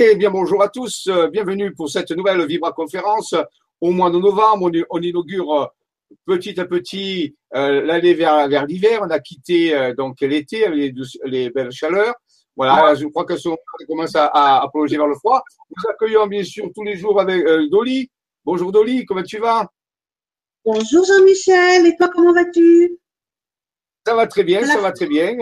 Eh bien, bonjour à tous. Euh, bienvenue pour cette nouvelle Vibra conférence. Au mois de novembre, on, inaugure euh, petit à petit euh, l'année vers, vers l'hiver. On a quitté donc l'été avec les, belles chaleurs. Voilà, je crois que ça commence à, à, plonger vers le froid. Nous accueillons bien sûr tous les jours avec Dolly. Bonjour Dolly, comment tu vas? Bonjour Jean-Michel, et toi comment vas-tu? Ça va très bien, ça va très bien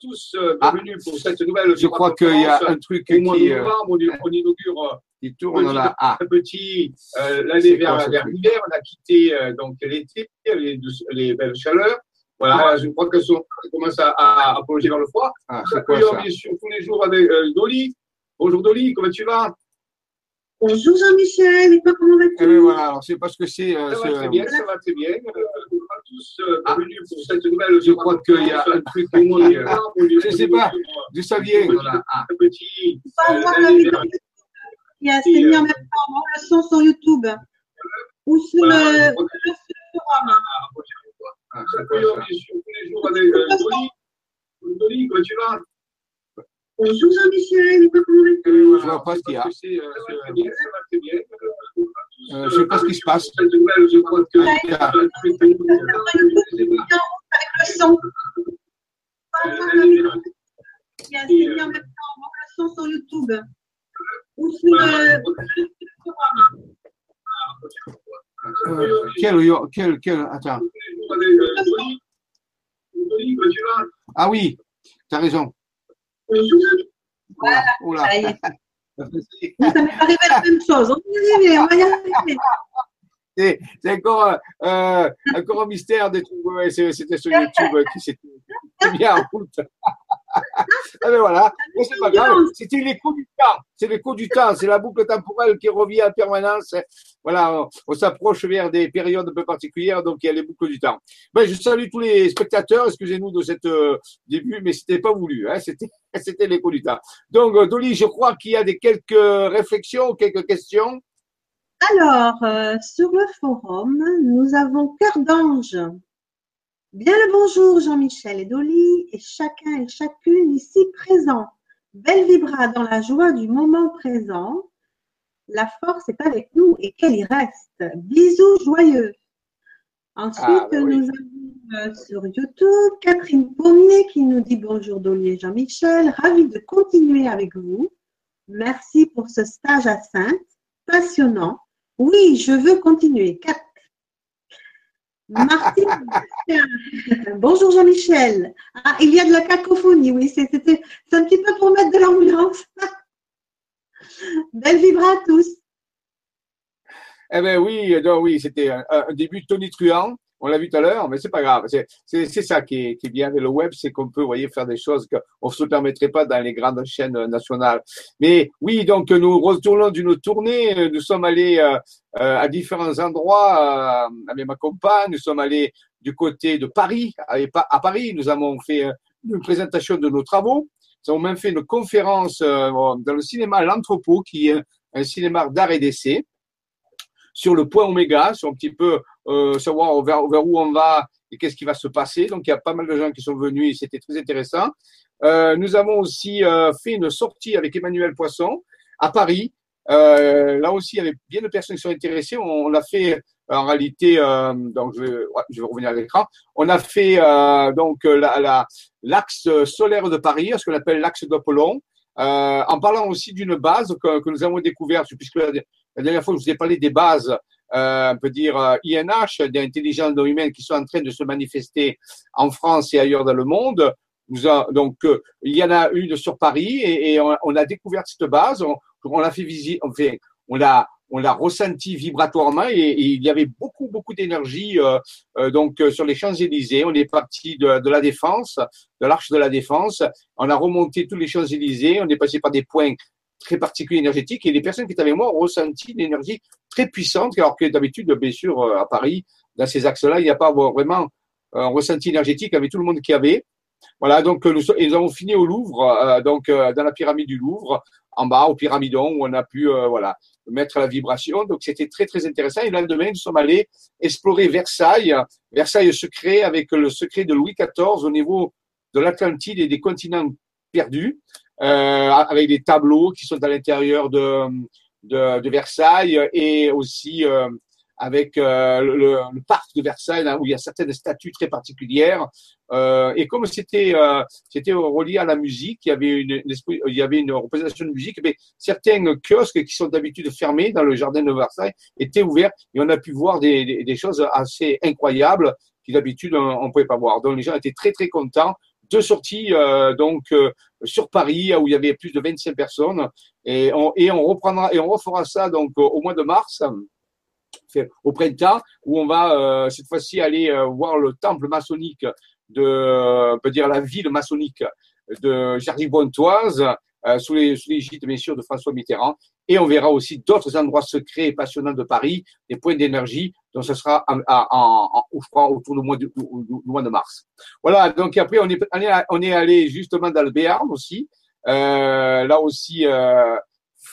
tous, euh, ah. bienvenue pour cette nouvelle. Je crois qu'il y a un truc qui. Euh, novembre, on, on inaugure qui tourne petit, là. Ah. petit euh, l'année vers, vers l'hiver. On a quitté euh, donc l'été, les, les belles chaleurs. Voilà, je crois que ça commence à, à, à plonger vers le froid. Ah, quoi ça bien sûr tous les jours avec euh, Dolly. Bonjour Dolly, comment tu vas? Bonjour Jean-Michel, et toi comment vas-tu? Eh ben voilà, alors c'est parce que c'est. Euh, ça va très bien, ça va très bien. Euh, tous euh, ah. bienvenue pour cette nouvelle. Je crois qu'il y a un truc qui est. Je ne sais pas, d'où ça vient. Voilà. Ah. Un petit. Il y a c'est mis en même temps, le son sur YouTube ou sur le, forum. Ah, Bonjour Jean-Michel, Je ne vois pas ce qu'il y a. Euh, je ne sais pas ce qui se passe. Je crois que il y a... Avec le son. Il y a mis en même temps le son sur YouTube ou sur le euh, quel, quel, quel, attends. Ah oui, tu as raison. Voilà. Oula. Ça, m'est arrivé la même chose. On y arriver, on va y arriver. C'est encore, euh, encore un mystère de trouver. C'était sur YouTube qui s'était bien en route. ah ben voilà, c'est pas grave. C'était l'écho du temps. C'est l'écho du temps. C'est la boucle temporelle qui revient en permanence. Voilà, on, s'approche vers des périodes un peu particulières, donc il y a les boucles du temps. Ben, je salue tous les spectateurs. Excusez-nous de cette euh, début, mais c'était pas voulu. Hein, c'était, c'était l'écho du temps. Donc, euh, Dolly, je crois qu'il y a des quelques réflexions, quelques questions. Alors, euh, sur le forum, nous avons Cœur d'Ange. Bien le bonjour Jean-Michel et Dolly et chacun et chacune ici présent. Belle vibra dans la joie du moment présent. La force est avec nous et qu'elle y reste. Bisous joyeux. Ensuite, ah, bah nous avons euh, sur YouTube Catherine Pommier qui nous dit bonjour Dolly et Jean-Michel. Ravi de continuer avec vous. Merci pour ce stage à Sainte. Passionnant. Oui, je veux continuer. Martine, bonjour Jean-Michel. Ah, il y a de la cacophonie, oui, c'est un petit peu pour mettre de l'ambiance. Belle vibra à tous. Eh bien oui, oui, c'était un, un, début tonitruant on l'a vu tout à l'heure, mais c'est pas grave. C'est ça qui est, qui est, bien avec le web, c'est qu'on peut, voyez, faire des choses qu'on ne se permettrait pas dans les grandes chaînes nationales. Mais oui, donc nous retournons d'une tournée. Nous sommes allés euh, euh, à différents endroits euh, avec ma compagne. Nous sommes allés du côté de Paris. À Paris, nous avons fait une présentation de nos travaux. Nous avons même fait une conférence dans le cinéma L'Entrepôt, qui est un cinéma d'art et d'essai sur le point oméga, sur un petit peu euh, savoir vers, où on va et qu'est-ce qui va se passer. Donc, il y a pas mal de gens qui sont venus et c'était très intéressant. Euh, nous avons aussi euh, fait une sortie avec Emmanuel Poisson à Paris. Euh, là aussi, il y avait bien de personnes qui sont intéressées. On, l'a fait en réalité, euh, donc je vais, je vais, revenir à l'écran. On a fait donc l'axe la, solaire de Paris, ce qu'on appelle l'axe d'Apollon, en parlant aussi d'une base que, que, nous avons découverte, puisque la, dernière fois, je vous ai parlé des bases euh, on peut dire euh, INH, d'intelligence non humaine qui sont en train de se manifester en France et ailleurs dans le monde. Donc, euh, il y en a une sur Paris et, on, a découvert cette base. On, l'a fait visiter, on l'a, on vibratoirement et, il y avait beaucoup, beaucoup d'énergie. Donc, sur les Champs Élysées, on est parti de, de la Défense, de l'Arche de la Défense. On a remonté tous les Champs Élysées. On est passé par des points très particuliers énergétiques et les personnes qui étaient avec moi ont ressenti une énergie très puissante, alors que d'habitude, bien sûr, euh, à Paris, dans ces axes-là, il n'y a pas vraiment un ressenti énergétique avec tout le monde qui avait. Voilà, donc nous, nous avons fini au Louvre, euh, donc euh, dans la pyramide du Louvre, en bas au pyramidon, où on a pu voilà mettre la vibration. Donc c'était très très intéressant. Et le lendemain, nous sommes allés explorer Versailles, Versailles secret avec le secret de Louis XIV au niveau de l'Atlantide et des continents perdus. Avec des tableaux qui sont à l'intérieur de, de, de, Versailles et aussi avec euh, le, le, parc de Versailles où il y a certaines statues très particulières. Euh, et comme c'était euh, relié à la musique, il y avait une, il y avait une représentation de musique. Mais certains kiosques qui sont d'habitude fermés dans le jardin de Versailles étaient ouverts et on a pu voir des, des, des choses assez incroyables qui d'habitude on ne pouvait pas voir. Donc les gens étaient très très contents. Deux sorties euh, donc euh, sur Paris où il y avait plus de 25 personnes. Et on, reprendra et on refera ça donc au mois de mars au printemps, où on va euh, cette fois-ci aller voir le temple maçonnique de, on peut dire la ville maçonnique de Jardy-Bontoise, euh, sous l'égide bien sûr de François Mitterrand. Et on verra aussi d'autres endroits secrets et passionnants de Paris, des points d'énergie. Donc ce sera en, en, je crois, autour du mois de, du, mois de mars. Voilà. Donc après on est on est, allé justement dans le Béarn aussi. Euh, là aussi, euh,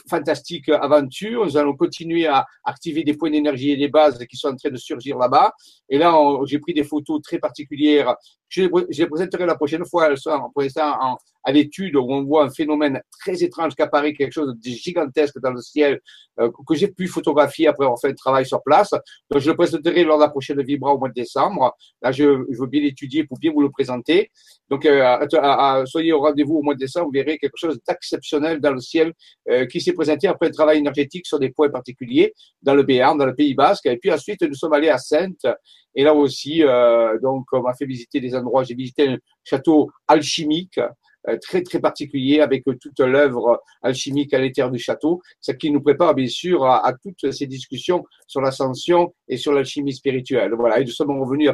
fantastique aventure. Nous allons continuer à activer des points d'énergie et des bases qui sont en train de surgir là-bas. Et là, j'ai pris des photos très particulières. Je, les présenterai la prochaine fois. Elles sont pour l'instant à l'étude où on voit un phénomène très étrange qui apparaît, quelque chose de gigantesque dans le ciel euh, que j'ai pu photographier après avoir fait un travail sur place. Donc, je le présenterai lors de la prochaine Vibra au mois de décembre. Là, je, je veux bien l'étudier pour bien vous le présenter. Donc, euh, soyez au rendez-vous au mois de décembre. Vous verrez quelque chose d'exceptionnel dans le ciel euh, qui s'est présenté après un travail énergétique sur des points particuliers dans le Béarn, dans le Pays Basque. Et puis ensuite, nous sommes allés à Sainte. Et là aussi, euh, donc, on m'a fait visiter des endroits. J'ai visité un château alchimique très très particulier avec toute l'œuvre alchimique à l'intérieur du château, ce qui nous prépare bien sûr à, toutes ces discussions sur l'ascension et sur l'alchimie spirituelle. Voilà, et nous sommes revenus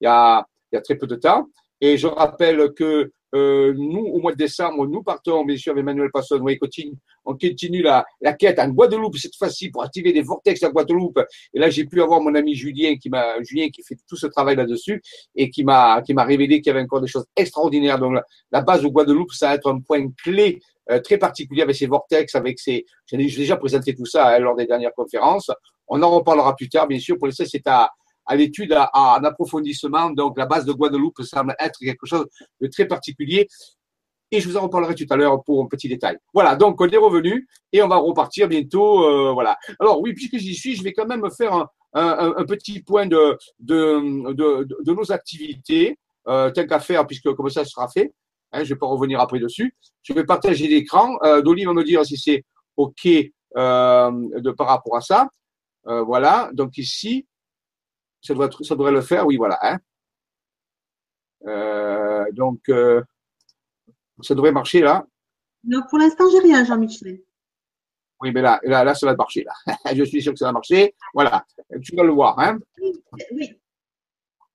il y a, il y a très peu de temps. Et je rappelle que euh, nous, au mois de décembre, nous partons, bien sûr, avec Emmanuel Passon, on continue, on continue la, la quête en Guadeloupe, cette fois-ci, pour activer des vortex à Guadeloupe. Et là, j'ai pu avoir mon ami Julien qui m'a, Julien qui fait tout ce travail là-dessus et qui m'a, qui m'a révélé qu'il y avait encore des choses extraordinaires. Donc, la, base de Guadeloupe, ça va être un point clé euh, très particulier avec ces vortex, avec ces, j'ai déjà présenté tout ça hein, lors des dernières conférences. On en reparlera plus tard, bien sûr. Pour l'instant, c'est à, à l'étude en approfondissement. Donc, la base de Guadeloupe semble être quelque chose de très particulier. Et je vous en reparlerai tout à l'heure pour un petit détail. Voilà, donc on est revenu et on va repartir bientôt. Euh, voilà. Alors oui, puisque j'y suis, je vais quand même faire un, un, un petit point de, de, de, de nos activités, euh, tant qu'à faire, puisque comme ça sera fait. Hein, je ne vais pas revenir après dessus. Je vais partager l'écran. Euh, Dolly va me dire si c'est OK euh, de, par rapport à ça. Euh, voilà, donc ici, ça devrait, ça devrait le faire, oui, voilà. Hein. Euh, donc, euh, ça devrait marcher là. Non, pour l'instant, j'ai rien, Jean-Michel. Oui, mais là, là, là, ça va marcher. Là. Je suis sûr que ça va marcher. Voilà, tu vas le voir. Hein. Oui. oui.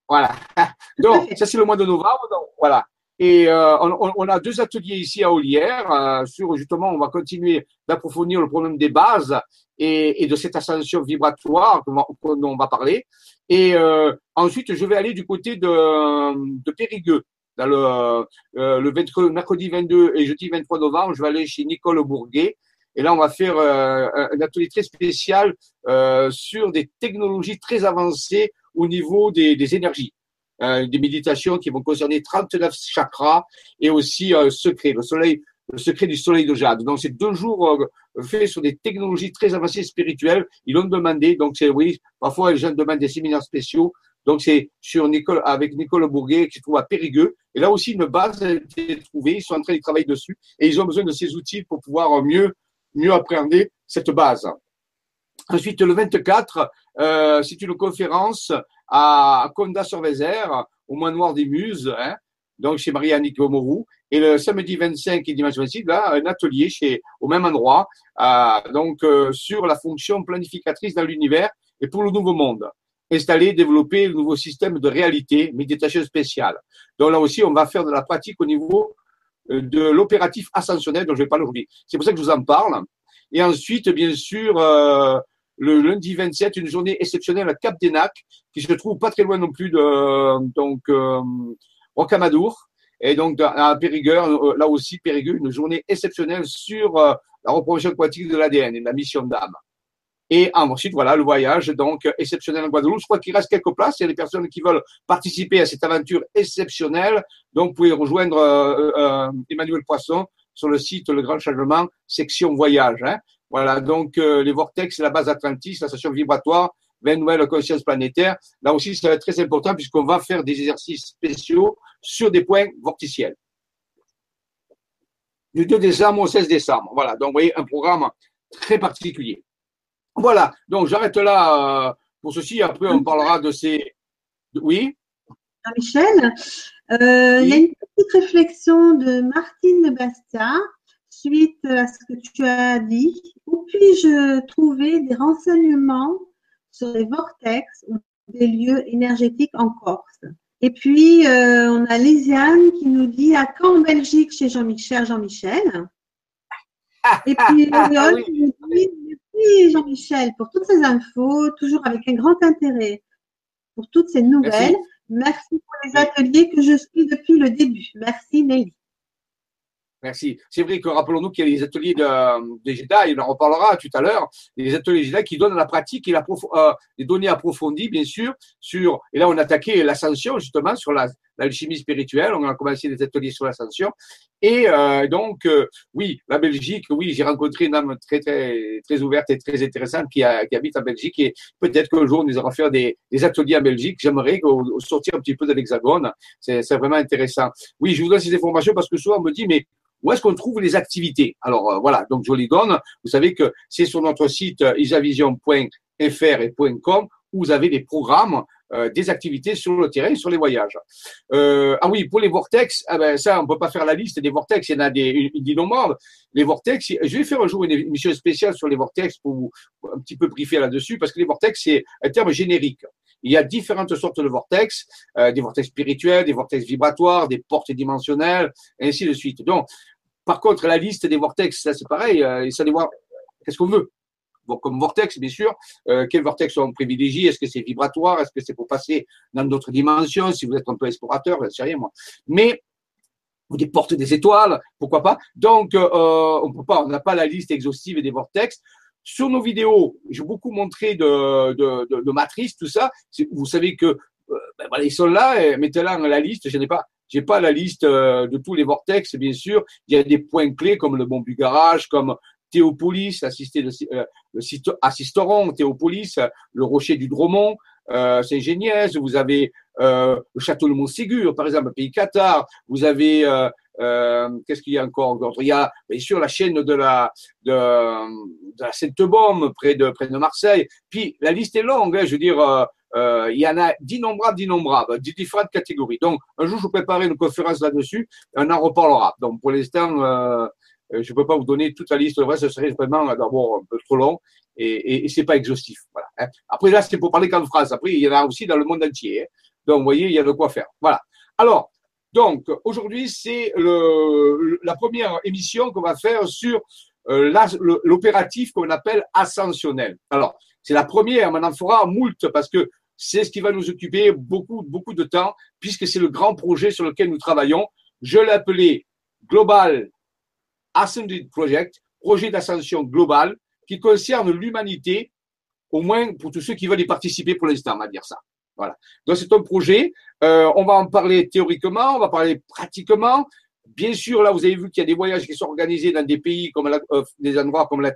Voilà. Donc, ça, c'est le mois de novembre. Donc, voilà. Et euh, on, on, a deux ateliers ici à Olière euh, sur justement, on va continuer d'approfondir le problème des bases et, et de cette ascension vibratoire dont on va parler. Et euh, ensuite, je vais aller du côté de, de Périgueux. Dans le, euh, le mercredi 22 et jeudi 23 novembre, je vais aller chez Nicole Bourguet. Et là, on va faire euh, un atelier très spécial euh, sur des technologies très avancées au niveau des, des énergies. Euh, des méditations qui vont concerner 39 chakras et aussi un secret, le soleil, le secret du soleil de jade. Donc, c'est deux jours euh, faits sur des technologies très avancées spirituelles. Ils l'ont demandé. Donc, c'est, oui, parfois, les gens demandent des séminaires spéciaux. Donc, c'est sur Nicole, avec Nicole Bourguet, qui se trouve à Périgueux. Et là aussi, une base a été trouvée. Ils sont en train de travailler dessus et ils ont besoin de ces outils pour pouvoir mieux, mieux appréhender cette base. Ensuite, le 24, euh, c'est une conférence à Conda-sur-Vézère, au Manoir des Muses, hein, donc chez Marie-Annick Morou. Et le samedi 25 et dimanche 26, là, un atelier chez, au même endroit, euh, donc euh, sur la fonction planificatrice dans l'univers et pour le nouveau monde. Installer, développer le nouveau système de réalité, méditation spéciale. Donc là aussi, on va faire de la pratique au niveau euh, de l'opératif ascensionnel dont je vais parler aujourd'hui. C'est pour ça que je vous en parle. Et ensuite, bien sûr, euh, le lundi 27, une journée exceptionnelle à Cap d'Enac, qui se trouve pas très loin non plus de donc euh, Rocamadour. Et donc à Périgueux, euh, là aussi Périgueux, une journée exceptionnelle sur euh, la reproduction quantique de l'ADN et la mission d'âme. Et ensuite, voilà, le voyage, donc, exceptionnel en Guadeloupe. Je crois qu'il reste quelques places. Il y a des personnes qui veulent participer à cette aventure exceptionnelle. Donc, vous pouvez rejoindre euh, Emmanuel Poisson sur le site Le Grand Changement, section voyage. Hein. Voilà, donc les vortex, la base Atlantis, la station vibratoire, 20 nouvelles consciences planétaires. Là aussi, ça va être très important puisqu'on va faire des exercices spéciaux sur des points vorticiels. Du 2 décembre au 16 décembre. Voilà, donc vous voyez, un programme très particulier. Voilà, donc j'arrête là euh, pour ceci. Après, on parlera de ces. Oui? Michel, euh, il y a une petite réflexion de Martine Bastia suite à ce que tu as dit. Où puis-je trouver des renseignements sur les vortex ou des lieux énergétiques en Corse? Et puis, euh, on a Lisiane qui nous dit à quand en Belgique chez Jean-Michel Jean-Michel? Et puis, ah, nous dit merci Jean-Michel pour toutes ces infos, toujours avec un grand intérêt pour toutes ces nouvelles. Merci pour les ateliers que je suis depuis le début. Merci Nelly. Merci. C'est vrai que rappelons-nous qu'il y a les ateliers de, des Jedi, on en reparlera tout à l'heure, les ateliers Jedi qui donnent la pratique et la euh, des données approfondies, bien sûr, sur, et là on a attaqué l'ascension justement sur la, l'alchimie spirituelle, on a commencé des ateliers sur l'ascension. Et euh, donc, euh, oui, la Belgique, oui, j'ai rencontré une âme très, très, ouverte et très intéressante qui, habite en Belgique et peut-être qu'un jour nous allons faire des, ateliers en Belgique. J'aimerais sortir un petit peu de l'hexagone. C'est vraiment intéressant. Oui, je vous donne ces informations parce que souvent on me dit, mais où est-ce qu'on trouve les activités? Alors euh, voilà, donc je les donne. Vous savez que c'est sur notre site isavision.fr et où vous avez des programmes, euh, des activités sur le terrain, sur les voyages. ah oui, pour les vortex, ah ben ça, on peut pas faire la liste des vortex. Il y en a des innombrables. Les vortex, je vais faire un jour une émission spéciale sur les vortex pour vous un petit peu briefer là-dessus, parce que les vortex c'est un terme générique. Il y a différentes sortes de vortex, des vortex spirituels, des vortex vibratoires, des portes dimensionnelles, et ainsi de suite. Donc, par contre, la liste des vortex, ça c'est pareil, euh, ça voir qu'est-ce qu'on veut. Bon, comme vortex, bien sûr, euh, quel vortex on privilégie Est-ce que c'est vibratoire? Est-ce que c'est pour passer dans d'autres dimensions? Si vous êtes un peu explorateur, je sais rien moi. Mais ou des portes des étoiles, pourquoi pas? Donc, euh, pas, on n'a pas la liste exhaustive des vortex. Sur nos vidéos, j'ai beaucoup montré de, de, matrices, tout ça. Vous savez que euh, ben ils sont là, mettez-la la liste. Je n'ai pas, j'ai pas la liste euh, de tous les vortex, bien sûr. Il y a des points clés comme le Mont du Garage, comme Théopolis, assisté de, euh, Assisteron, Théopolis, le Rocher du Dromont, euh, Saint-Géniès. Vous avez euh, le Château de Montségur, par exemple, pays Qatar. Vous avez euh, euh, qu'est-ce qu'il y a encore Il y a bien sûr la chaîne de la de, de la Sainte-Baume près de près de Marseille. Puis la liste est longue. Hein, je veux dire, euh, il y en a d'innombrables, d'innombrables, de différentes catégories. Donc, un jour, je vous préparer une conférence là-dessus, on en reparlera. Donc, pour l'instant, euh, je ne peux pas vous donner toute la liste. Vrai, ce serait vraiment d'abord un peu trop long et, et, et c'est pas exhaustif. Voilà. Hein. Après, là, c'est pour parler qu'en France. Après, il y en a aussi dans le monde entier. Hein. Donc, vous voyez, il y a de quoi faire. Voilà. Alors, donc, aujourd'hui, c'est la première émission qu'on va faire sur euh, l'opératif qu'on appelle ascensionnel. Alors, c'est la première, mais on en fera moult parce que c'est ce qui va nous occuper beaucoup, beaucoup de temps puisque c'est le grand projet sur lequel nous travaillons. Je l'ai appelé Global Ascended Project, projet d'ascension globale qui concerne l'humanité, au moins pour tous ceux qui veulent y participer pour l'instant, on va dire ça. Voilà. Donc c'est un projet. Euh, on va en parler théoriquement, on va parler pratiquement. Bien sûr, là, vous avez vu qu'il y a des voyages qui sont organisés dans des pays comme euh, des endroits comme la,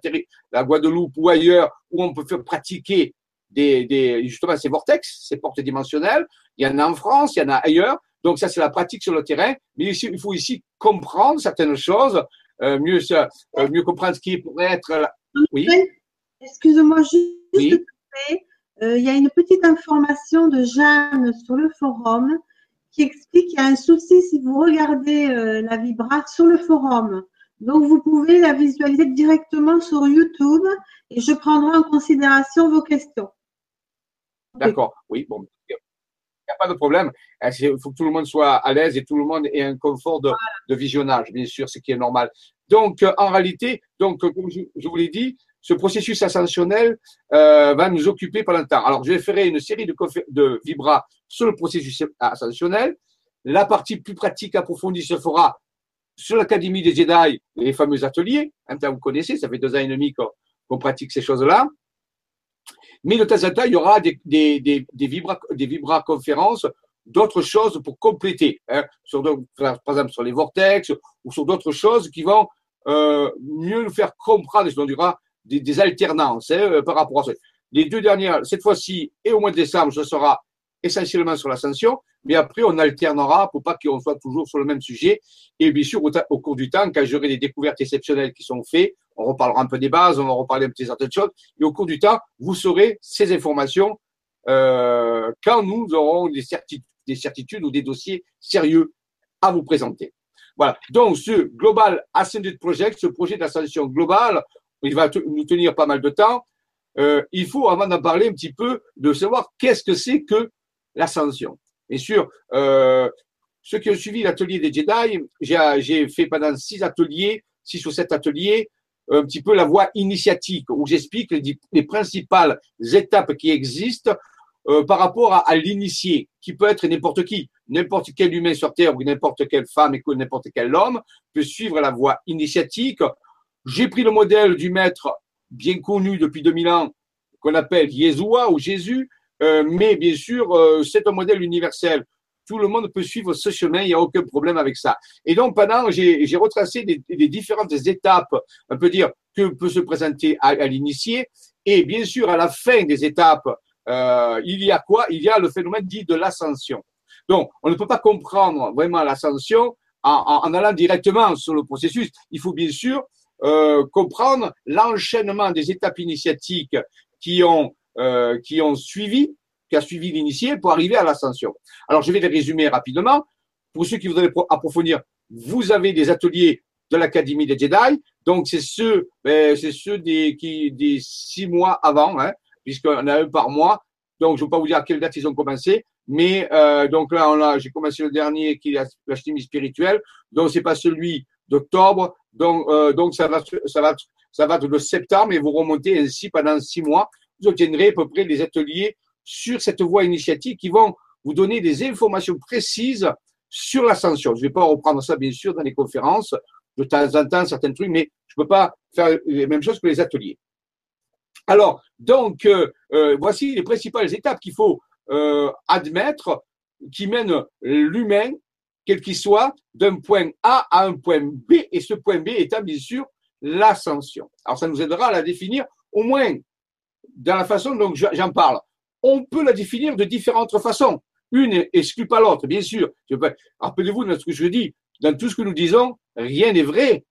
la Guadeloupe ou ailleurs où on peut faire pratiquer des, justement ces vortex, ces portes dimensionnelles. Il y en a en France, il y en a ailleurs. Donc ça, c'est la pratique sur le terrain. Mais il faut ici comprendre certaines choses, mieux, euh, mieux comprendre ce qui pourrait être. Oui. Excusez-moi juste. Oui. Euh, il y a une petite information de Jeanne sur le forum qui explique qu'il y a un souci si vous regardez euh, la vibra sur le forum. Donc, vous pouvez la visualiser directement sur YouTube et je prendrai en considération vos questions. D'accord, oui, bon, n'y a pas de problème. Euh, il faut que tout le monde soit à l'aise et tout le monde ait un confort de, visionnage, bien sûr, ce qui est normal. Donc, en réalité, donc, comme je, je vous l'ai dit, ce processus ascensionnel euh, va nous occuper pendant le temps. Alors, je vais faire une série de, de vibras sur le processus ascensionnel. La partie plus pratique approfondie se fera sur l'Académie des Jedi, les fameux ateliers. Hein, vous connaissez, ça fait deux ans et demi qu'on pratique ces choses-là. Mais de temps en temps, il y aura des, des, des, vibra, des vibra conférences d'autres choses pour compléter, hein, sur, par exemple sur les vortex ou sur d'autres choses qui vont euh, mieux nous faire comprendre, on dira, des, des alternances hein, euh, par rapport à ça. Les deux dernières, cette fois-ci et au mois de décembre, ce sera essentiellement sur l'ascension, mais après on alternera pour pas qu'on soit toujours sur le même sujet. Et bien sûr, au, cours du temps, quand j'aurai des découvertes exceptionnelles qui sont faites, on reparlera un peu des bases, on va reparler un de certaines choses, et au cours du temps, vous saurez ces informations euh, quand nous aurons des certitudes, des certitudes ou des dossiers sérieux à vous présenter. Voilà. Donc, ce Global Ascended Project, ce projet d'ascension globale, il va nous tenir pas mal de temps. Euh, il faut, avant d'en parler un petit peu, de savoir qu'est-ce que c'est que l'ascension. Bien sûr, euh, ceux qui ont suivi l'atelier des Jedi, j'ai fait pendant six ateliers, six ou sept ateliers, un petit peu la voie initiatique, où j'explique les, les, principales étapes qui existent euh, par rapport à, à l'initié, qui peut être n'importe qui, n'importe quel humain sur Terre ou n'importe quelle femme et n'importe quel homme peut suivre la voie initiatique. J'ai pris le modèle du maître bien connu depuis 2000 ans, qu'on appelle Yeshua ou Jésus, euh, mais bien sûr, euh, c'est un modèle universel. Tout le monde peut suivre ce chemin, il n'y a aucun problème avec ça. Et donc, pendant, j'ai retracé les, différentes étapes, on peut dire, que peut se présenter à, à l'initié. Et bien sûr, à la fin des étapes, euh, il y a quoi? Il y a le phénomène dit de l'ascension. Donc, on ne peut pas comprendre vraiment l'ascension en, en, allant directement sur le processus. Il faut bien sûr euh, comprendre l'enchaînement des étapes initiatiques qui ont, euh, qui ont suivi, qui a suivi l'initié pour arriver à l'ascension. Alors, je vais les résumer rapidement. Pour ceux qui voudraient approfondir, vous avez des ateliers de l'Académie des Jedi. Donc, c'est ceux, ben, c'est ceux des, qui, des six mois avant, hein, puisqu'on a un par mois. Donc, je ne vais pas vous dire à quelle date ils ont commencé, mais euh, donc là, on a, j'ai commencé le dernier qui est la chimie spirituelle. Donc, c'est pas celui d'octobre. Donc, euh, donc ça va, ça va, ça va de septembre et vous remontez ainsi pendant six mois. Vous obtiendrez à peu près des ateliers sur cette voie initiatique qui vont vous donner des informations précises sur l'ascension. Je ne vais pas reprendre ça, bien sûr, dans les conférences, de temps en temps, certains trucs, mais je ne peux pas faire les mêmes choses que les ateliers. Alors, donc, euh, euh, voici les principales étapes qu'il faut euh, admettre qui mènent l'humain, quel qu'il soit, d'un point A à un point B, et ce point B étant bien sûr l'ascension. Alors, ça nous aidera à la définir, au moins dans la façon dont j'en parle. On peut la définir de différentes façons. Une exclut pas l'autre, bien sûr. Rappelez-vous de ce que je dis. Dans tout ce que nous disons, rien n'est vrai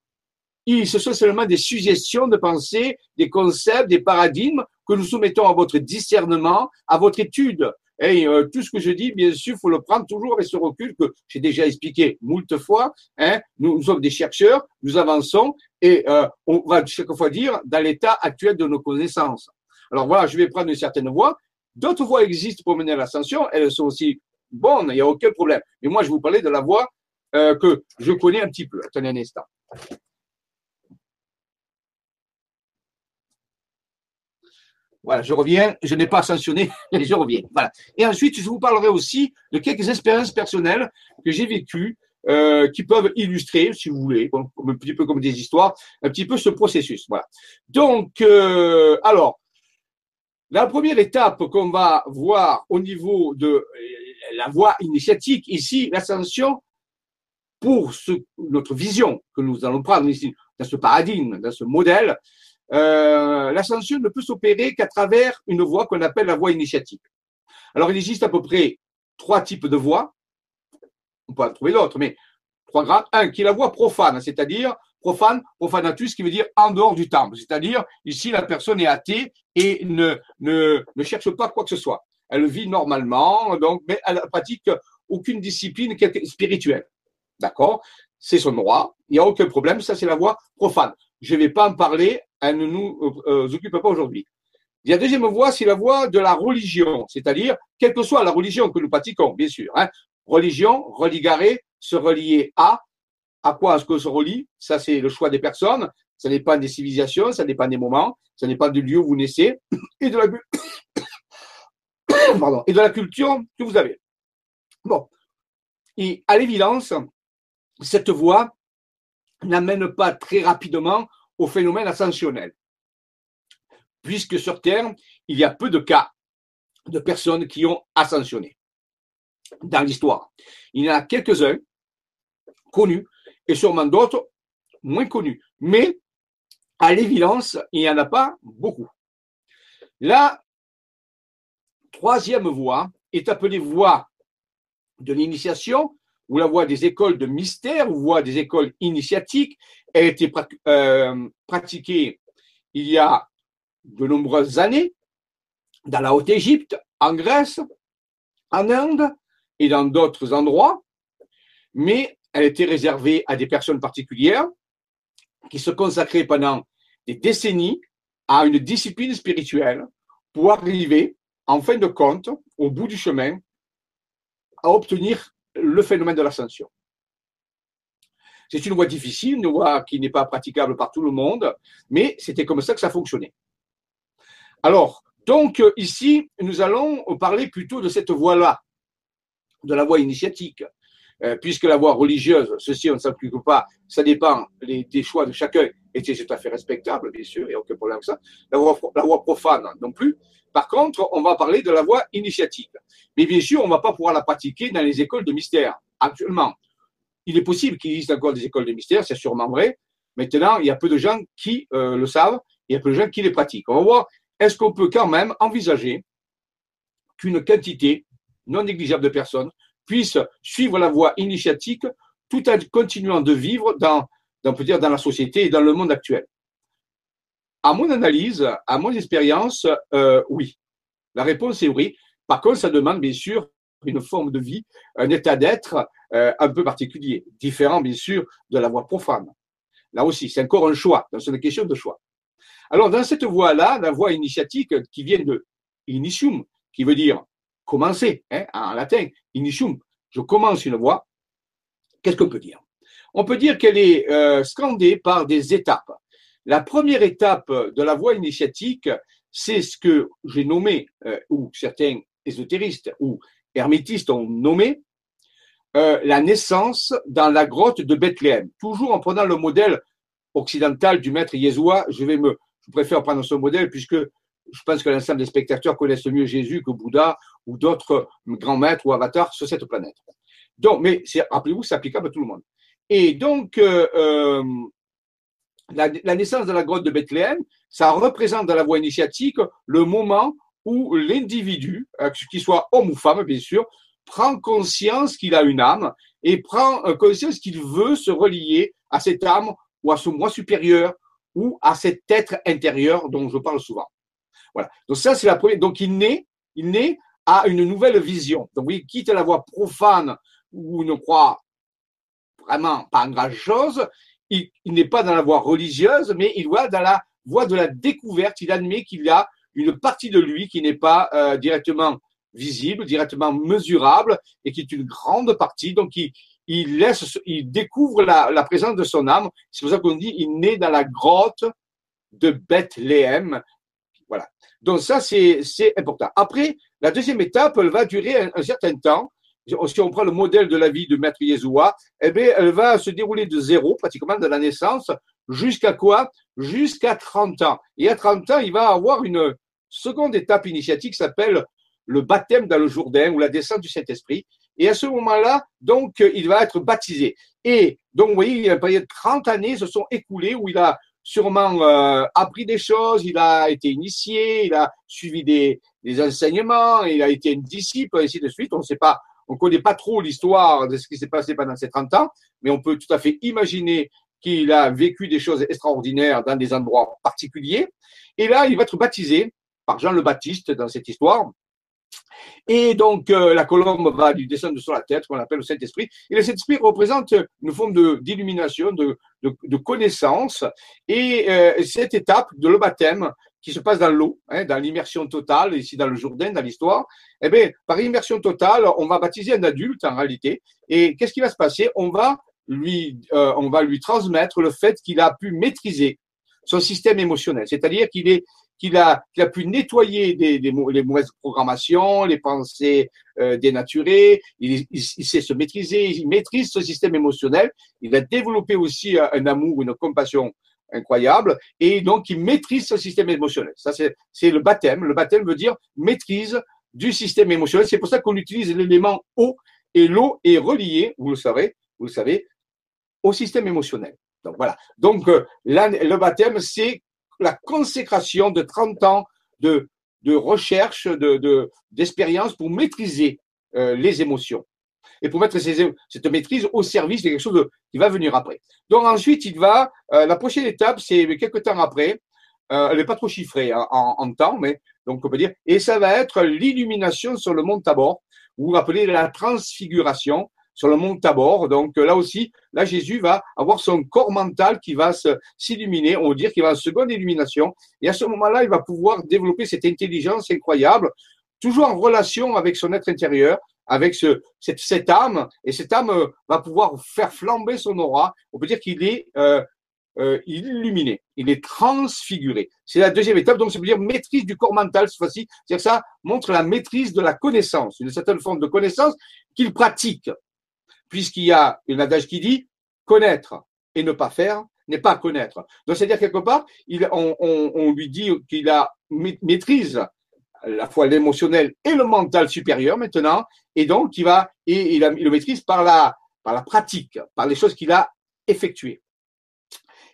ce sont seulement des suggestions de pensée, des concepts, des paradigmes que nous soumettons à votre discernement, à votre étude. Et euh, tout ce que je dis, bien sûr, faut le prendre toujours avec ce recul que j'ai déjà expliqué moult fois. Hein. Nous, sommes des chercheurs, nous avançons et euh, on va chaque fois dire dans l'état actuel de nos connaissances. Alors voilà, je vais prendre une certaine voie. D'autres voies existent pour mener à l'ascension. Elles sont aussi bonnes, il n'y a aucun problème. Mais moi, je vous parlais de la voie euh, que je connais un petit peu. Attendez un instant. Voilà, je reviens, je n'ai pas sanctionné, je reviens. Voilà. Et ensuite, je vous parlerai aussi de quelques expériences personnelles que j'ai vécues, euh, qui peuvent illustrer, si vous voulez, un petit peu comme des histoires, un petit peu ce processus. Voilà. Donc, euh, alors, la première étape qu'on va voir au niveau de la voie initiatique, ici, l'ascension, pour ce, notre vision que nous allons prendre ici, dans ce paradigme, dans ce modèle, euh, l'ascension ne peut s'opérer qu'à travers une voie qu'on appelle la voie initiatique. Alors, il existe à peu près trois types de voies. On peut en trouver d'autres, mais trois grands. Un qui est la voie profane, c'est-à-dire profane, profanatus, qui veut dire en dehors du temple. C'est-à-dire, ici, la personne est athée et ne, ne, ne cherche pas quoi que ce soit. Elle vit normalement, donc, mais elle pratique aucune discipline spirituelle. D'accord? C'est son droit. Il n'y a aucun problème. Ça, c'est la voie profane. Je ne vais pas en parler elle ne nous euh, euh, occupe pas aujourd'hui. La deuxième voie, c'est la voie de la religion, c'est-à-dire, quelle que soit la religion que nous pratiquons, bien sûr. Hein, religion, religaré, se relier à, à quoi est-ce qu'on se relie? Ça, c'est le choix des personnes. Ça dépend des civilisations, ça dépend des moments, ça dépend du lieu où vous naissez et de la, Pardon, et de la culture que vous avez. Bon. Et à l'évidence, cette voie n'amène pas très rapidement au phénomène ascensionnel. Puisque sur Terre, il y a peu de cas de personnes qui ont ascensionné. dans l'histoire. Il y en a quelques-uns connus et sûrement d'autres moins connus. Mais à l'évidence, il n'y en a pas beaucoup. La troisième voie est appelée voie de l'initiation ou la voie des écoles de mystère ou voie des écoles initiatiques. Elle a été euh, pratiquée il y a de nombreuses années dans la Haute-Égypte, en Grèce, en Inde et dans d'autres endroits, mais elle était réservée à des personnes particulières qui se consacraient pendant des décennies à une discipline spirituelle pour arriver, en fin de compte, au bout du chemin, à obtenir le phénomène de l'ascension. C'est une voie difficile, une voie qui n'est pas praticable par tout le monde, mais c'était comme ça que ça fonctionnait. Alors, donc ici, nous allons parler plutôt de cette voie-là, de la voie initiatique. Euh, puisque la voie religieuse, ceci on ne s'applique pas, ça dépend des choix de chacun, et c'est tout à fait respectable, bien sûr, il n'y a aucun problème avec ça. La voie, profane non plus. Par contre, on va parler de la voie initiatique. Mais bien sûr, on ne va pas pouvoir la pratiquer dans les écoles de mystère. Actuellement, il est possible qu'il existe encore des écoles de mystère, c'est sûrement vrai. Maintenant, il y a peu de gens qui euh, le savent, il y a peu de gens qui les pratiquent. On va voir, est-ce qu'on peut quand même envisager qu'une quantité non négligeable de personnes puissent suivre la voie initiatique tout en continuant de vivre dans, peut dire, dans la société et dans le monde actuel. À mon analyse, à mon expérience, euh, oui. La réponse est oui. Par contre, ça demande bien sûr une forme de vie, un état d'être euh, un peu particulier, différent bien sûr de la voie profane. Là aussi, c'est encore un choix, c'est une question de choix. Alors, dans cette voie-là, la voie initiatique qui vient de initium, qui veut dire commencer, hein, en latin, initium, je commence une voie, qu'est-ce qu'on peut dire? On peut dire qu'elle est euh, scandée par des étapes. La première étape de la voie initiatique, c'est ce que j'ai nommé, euh, ou certains ésotéristes ou hermétistes ont nommé, euh, la naissance dans la grotte de Bethléem. Toujours en prenant le modèle occidental du maître Yeshua, je vais me, je préfère prendre ce modèle puisque je pense que l'ensemble des spectateurs connaissent mieux Jésus que Bouddha ou d'autres grands maîtres ou avatars sur cette planète. Donc, mais rappelez-vous, c'est applicable à tout le monde. Et donc, euh, euh, la, naissance de la grotte de Bethléem, ça représente dans la voie initiatique le moment où l'individu, euh, qu'il soit homme ou femme, bien sûr, prend conscience qu'il a une âme et prend conscience qu'il veut se relier à cette âme ou à ce moi supérieur ou à cet être intérieur dont je parle souvent. Donc ça, c'est la première. Donc il naît, il naît à une nouvelle vision. Donc il quitte la voie profane où il ne croit vraiment pas en grand chose. Il, n'est pas dans la voie religieuse, mais il va dans la voie de la découverte. Il admet qu'il y a une partie de lui qui n'est pas euh, directement visible, directement mesurable, et qui est une grande partie. Donc il, laisse, il découvre la, la présence de son âme. C'est pour ça qu'on dit il naît dans la grotte de Bethléem. Donc ça, c'est important. Après, la deuxième étape, elle va durer un, certain temps. Si on prend le modèle de la vie de Maître Yeshua, eh bien, elle va se dérouler de zéro, pratiquement de la naissance, jusqu'à quoi? Jusqu'à 30 ans. Et à 30 ans, il va avoir une seconde étape initiatique qui s'appelle le baptême dans le Jourdain ou la descente du Saint-Esprit. Et à ce moment-là, donc, il va être baptisé. Et donc, vous voyez, il y a de 30 années se sont écoulées où il a sûrement euh, appris des choses, il a été initié, il a suivi des, enseignements, il a été un disciple, et ainsi de suite. On ne sait pas, on connaît pas trop l'histoire de ce qui s'est passé pendant ces 30 ans, mais on peut tout à fait imaginer qu'il a vécu des choses extraordinaires dans des endroits particuliers. Et là, il va être baptisé par Jean le Baptiste dans cette histoire. Et donc, euh, la colombe va lui descendre sur la tête, qu'on appelle le Saint-Esprit. Et le Saint-Esprit représente une forme d'illumination, de, connaissance. Et euh, cette étape de le baptême, qui se passe dans l'eau, hein, dans l'immersion totale, ici dans le Jourdain, dans l'histoire, eh bien, par immersion totale, on va baptiser un adulte en réalité. Et qu'est-ce qui va se passer? On va lui, euh, on va lui transmettre le fait qu'il a pu maîtriser son système émotionnel, c'est-à-dire qu'il est qu'il a, qu'il a pu nettoyer des, des, les mauvaises programmations, les pensées euh, dénaturées, il, il, sait se maîtriser, il maîtrise ce système émotionnel, il a développé aussi un, un amour, une compassion incroyable, et donc il maîtrise ce système émotionnel. Ça, c'est, c'est le baptême. Le baptême veut dire maîtrise du système émotionnel. C'est pour ça qu'on utilise l'élément eau et l'eau est reliée, vous le savez, vous le savez, au système émotionnel. Donc voilà. Donc euh, le baptême, c'est la consécration de 30 ans de, de recherche, de, d'expérience pour maîtriser euh, les émotions. Et pour mettre cette maîtrise au service de quelque chose qui va venir après. Donc ensuite, il va, euh, la prochaine étape, c'est quelques temps après, euh, elle n'est pas trop chiffrée hein, en, temps, mais donc on peut dire, et ça va être l'illumination sur le mont Tabor, ou vous rappelez la transfiguration sur le mont Tabor. Donc là aussi, là Jésus va avoir son corps mental qui va s'illuminer, on va dire qu'il va en seconde illumination, et à ce moment-là, il va pouvoir développer cette intelligence incroyable, toujours en relation avec son être intérieur, avec ce, cette, âme, et cette âme euh, va pouvoir faire flamber son aura. On peut dire qu'il est euh, euh, illuminé, il est transfiguré. C'est la deuxième étape, donc ça veut dire maîtrise du corps mental cette fois-ci. C'est-à-dire ça montre la maîtrise de la connaissance, une certaine forme de connaissance qu'il pratique, puisqu'il y a une adage qui dit connaître et ne pas faire n'est pas connaître. Donc c'est-à-dire quelque part, on, lui dit qu'il a maîtrise la fois l'émotionnel et le mental supérieur maintenant, et donc il va et il, le maîtrise par la par la pratique, par les choses qu'il a effectuées.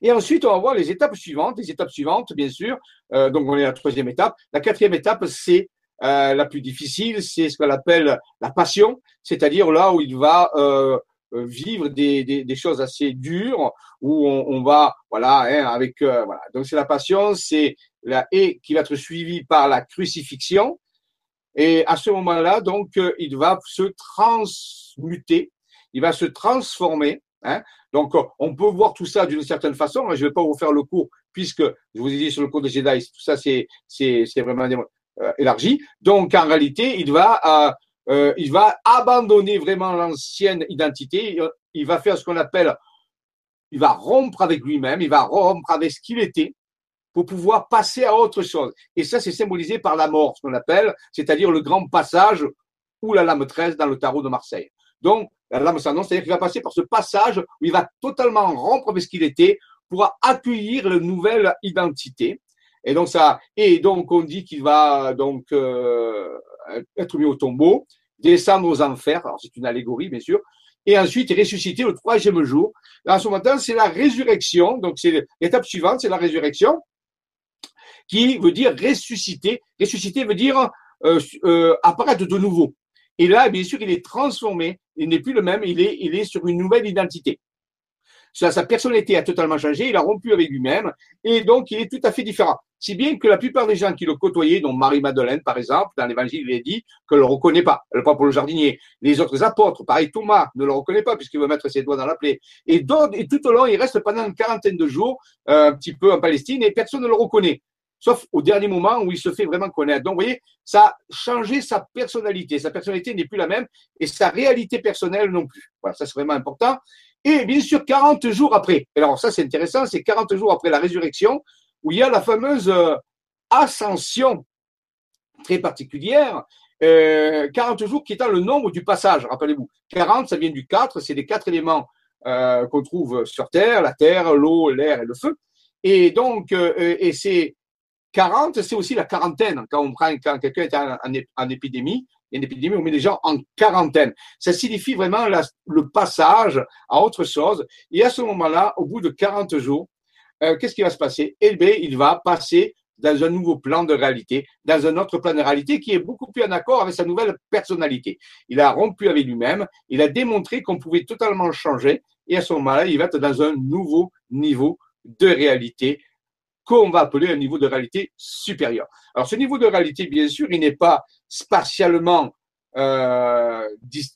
Et ensuite, on va voir les étapes suivantes. Les étapes suivantes, bien sûr. Euh, donc, on est à la troisième étape. La quatrième étape, c'est euh, la plus difficile, c'est ce qu'on appelle la passion, c'est-à-dire là où il va euh, vivre des, des, des, choses assez dures, où on, on va, voilà, hein, avec, euh, voilà. Donc c'est la passion, c'est la et qui va être suivie par la crucifixion. Et à ce moment-là, donc, euh, il va se transmuter, il va se transformer. Hein. Donc, on peut voir tout ça d'une certaine façon. Je ne vais pas vous faire le cours puisque je vous ai dit sur le cours de Jedi, tout ça c'est c'est c'est vraiment euh, élargi. Donc, en réalité, il va euh, euh il va abandonner vraiment l'ancienne identité. Il va faire ce qu'on appelle, il va rompre avec lui-même, il va rompre avec ce qu'il était pour pouvoir passer à autre chose. Et ça, c'est symbolisé par la mort, ce qu'on appelle, c'est-à-dire le grand passage ou la lame 13 dans le tarot de Marseille. Donc, la lame s'annonce, c'est-à-dire qu'il va passer par ce passage où il va totalement rompre avec ce qu'il était pour accueillir la nouvelle identité. Et donc ça, et donc on dit qu'il va donc euh, être mis au tombeau, descendre aux enfers. Alors c'est une allégorie bien sûr, et ensuite ressusciter le troisième jour. En ce moment, c'est la résurrection. Donc c'est l'étape suivante, c'est la résurrection qui veut dire ressusciter. Ressusciter veut dire euh, euh, apparaître de nouveau. Et là, bien sûr, il est transformé. Il n'est plus le même. Il est, il est sur une nouvelle identité. Sa personnalité a totalement changé. Il a rompu avec lui-même. Et donc, il est tout à fait différent. Si bien que la plupart des gens qui le côtoyaient, dont Marie-Madeleine, par exemple, dans l'évangile, il est dit que ne le reconnaît pas. Le pour le jardinier. Les autres apôtres, pareil, Thomas, ne le reconnaît pas puisqu'il veut mettre ses doigts dans la plaie. Et, et tout au long, il reste pendant une quarantaine de jours, euh, un petit peu en Palestine, et personne ne le reconnaît sauf au dernier moment où il se fait vraiment connaître. Donc, vous voyez, ça a changé sa personnalité. Sa personnalité n'est plus la même et sa réalité personnelle non plus. Voilà, ça c'est vraiment important. Et bien sûr, 40 jours après, alors ça c'est intéressant, c'est 40 jours après la résurrection, où il y a la fameuse euh, ascension très particulière, euh, 40 jours qui étant le nombre du passage, rappelez-vous. 40, ça vient du 4, c'est les quatre éléments euh, qu'on trouve sur Terre, la terre, l'eau, l'air et le feu. Et donc, euh, et c'est 40, c'est aussi la quarantaine. Quand on prend, quand quelqu'un est en, épidémie, il y a une épidémie, on met les gens en quarantaine. Ça signifie vraiment le passage à autre chose. Et à ce moment-là, au bout de 40 jours, euh, qu'est-ce qui va se passer? Eh bien, il va passer dans un nouveau plan de réalité, dans un autre plan de réalité qui est beaucoup plus en accord avec sa nouvelle personnalité. Il a rompu avec lui-même, il a démontré qu'on pouvait totalement changer, et à ce moment-là, il va être dans un nouveau niveau de réalité qu'on va appeler un niveau de réalité supérieur. Alors ce niveau de réalité, bien sûr, il n'est pas spatialement euh,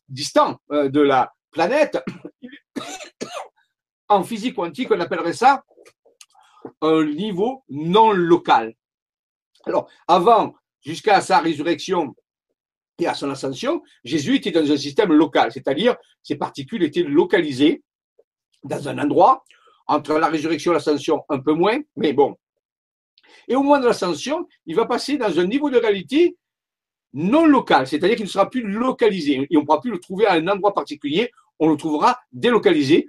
distant euh, de la planète. en physique quantique, on appellerait ça un niveau non local. Alors, avant, jusqu'à sa résurrection et à son ascension, Jésus était dans un système local, c'est-à-dire ses particules étaient localisées dans un endroit entre la résurrection et l'ascension, un peu moins, mais bon. Et au moment de l'ascension, il va passer dans un niveau de réalité non local, c'est-à-dire qu'il ne sera plus localisé et on ne pourra plus le trouver à un endroit particulier, on le trouvera délocalisé,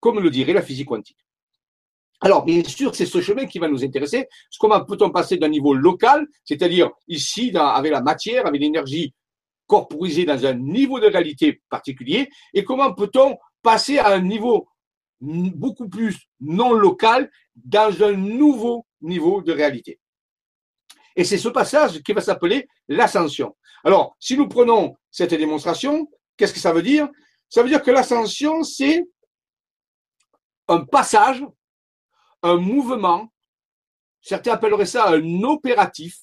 comme le dirait la physique quantique. Alors, bien sûr, c'est ce chemin qui va nous intéresser. Comment peut-on passer d'un niveau local, c'est-à-dire ici, avec la matière, avec l'énergie corporisée dans un niveau de réalité particulier, et comment peut-on passer à un niveau beaucoup plus non local dans un nouveau niveau de réalité. Et c'est ce passage qui va s'appeler l'ascension. Alors, si nous prenons cette démonstration, qu'est-ce que ça veut dire? Ça veut dire que l'ascension, c'est un passage, un mouvement, certains appelleraient ça un opératif,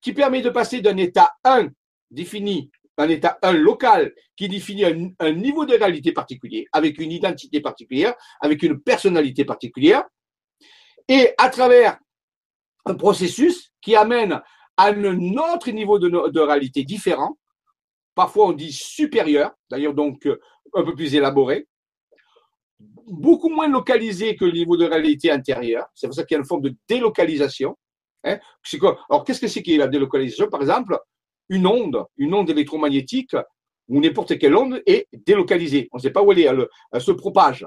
qui permet de passer d'un état 1 défini, un état 1 local, qui définit un, niveau de réalité particulier, avec une identité particulière, avec une personnalité particulière, et à travers un processus qui amène à un autre niveau de, réalité différent, parfois on dit supérieur, d'ailleurs donc euh, un peu plus élaboré, beaucoup moins localisé que le niveau de réalité antérieur. C'est pour ça qu'il y a une forme de délocalisation. Hein. Alors, qu'est-ce que c'est qui la délocalisation? Par exemple, une onde, une onde électromagnétique ou n'importe quelle onde est délocalisée. On ne sait pas où elle est, elle se propage.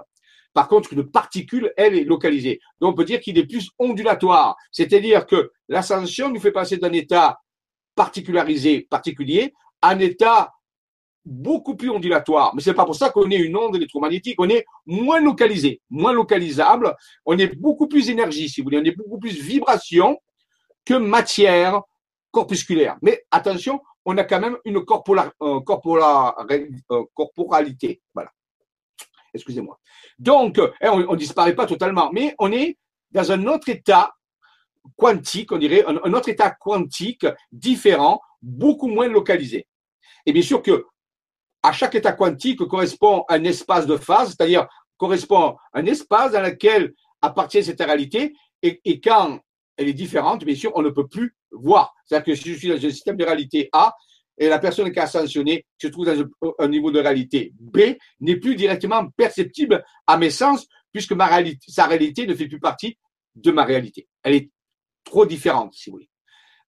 Par contre, une particule, elle, est localisée. Donc, on peut dire qu'il est plus ondulatoire. C'est-à-dire que l'ascension nous fait passer d'un état particularisé, particulier, à un état beaucoup plus ondulatoire. Mais c'est pas pour ça qu'on est une onde électromagnétique. On est moins localisé, moins localisable. On est beaucoup plus énergie, si vous voulez. On est beaucoup plus vibration que matière corpusculaire. Mais attention, on a quand même une euh, corporalité. Voilà. Excusez-moi. Donc, hein, on ne disparaît pas totalement, mais on est dans un autre état quantique, on dirait, un, autre état quantique différent, beaucoup moins localisé. Et bien sûr que à chaque état quantique correspond un espace de phase, c'est-à-dire correspond un espace dans lequel appartient cette réalité, et, quand elle est différente, bien sûr, on ne peut plus voir. C'est-à-dire que si je suis dans un système de réalité A, et la personne qui a sanctionné se trouve dans un, niveau de réalité B, n'est plus directement perceptible à mes sens, puisque ma réalité, sa réalité ne fait plus partie de ma réalité. Elle est trop différente, si vous voulez.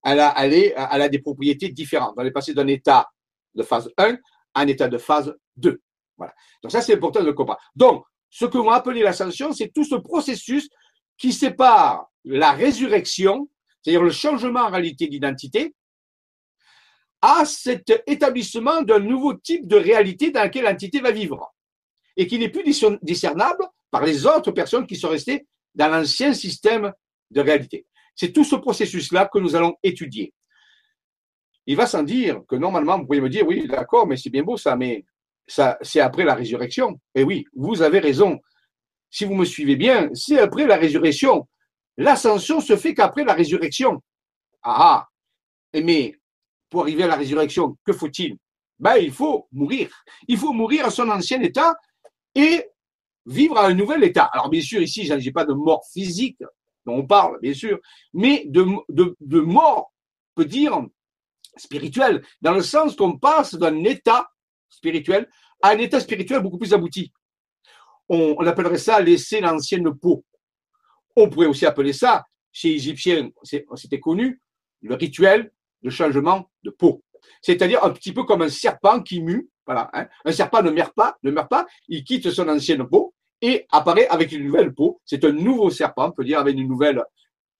Elle a, elle a des propriétés différentes. On est passé d'un état de phase 1 un état de phase 2. Voilà. Donc ça, c'est important de comprendre. Donc, ce que l'on appelle l'ascension, c'est tout ce processus qui sépare la résurrection, c'est-à-dire le changement en réalité d'identité, à cet établissement d'un nouveau type de réalité dans laquelle l'entité va vivre et qui n'est plus discernable par les autres personnes qui sont restées dans l'ancien système de réalité. C'est tout ce processus-là que nous allons étudier. Il va sans dire que normalement, vous pouvez me dire, oui, d'accord, mais c'est bien beau ça, mais c'est après la résurrection. Et oui, vous avez raison. Si vous me suivez bien, c'est après la résurrection. L'ascension se fait qu'après la résurrection. Ah, ah. mais pour arriver à la résurrection, que faut-il? Ben, Il faut mourir. Il faut mourir à son ancien état et vivre à un nouvel état. Alors bien sûr, ici, je n'ai pas de mort physique dont on parle, bien sûr, mais de, mort, peut dire, spirituelle, dans le sens qu'on passe d'un état spirituel à un état spirituel beaucoup plus abouti. On, appellerait ça laisser l'ancienne peau. On pourrait aussi appeler ça, chez les Égyptiens, c'était connu, le rituel de changement de peau. C'est-à-dire un petit peu comme un serpent qui mue. Hein. Un serpent ne meurt pas, il quitte son ancienne peau et apparaît avec une nouvelle peau. C'est un nouveau serpent, on peut dire, avec une nouvelle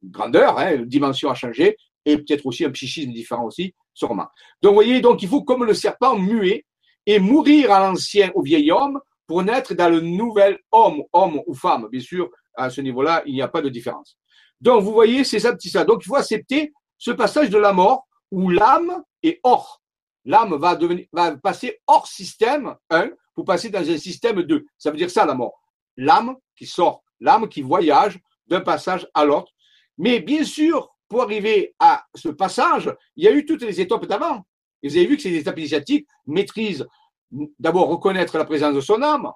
grandeur, hein, une dimension à changer, et peut-être aussi un psychisme différent aussi, sûrement. Donc, vous voyez, donc il faut, comme le serpent, muer et mourir à l'ancien, au vieil homme, pour naître dans le nouvel homme, homme ou femme. Bien sûr, à ce niveau-là, il n'y a pas de différence. Donc, vous voyez, c'est ça, petit ça. Donc, il faut accepter ce passage de la mort où l'âme est hors. L'âme va, devenir, va passer hors système 1 pour passer dans un système 2. Ça veut dire ça la mort. L'âme qui sort, l'âme qui voyage d'un passage à l'autre. Mais bien sûr, pour arriver à ce passage, il y a eu toutes les étapes d'avant. vous avez vu que ces étapes initiatiques maîtrisent d'abord reconnaître la présence de son âme.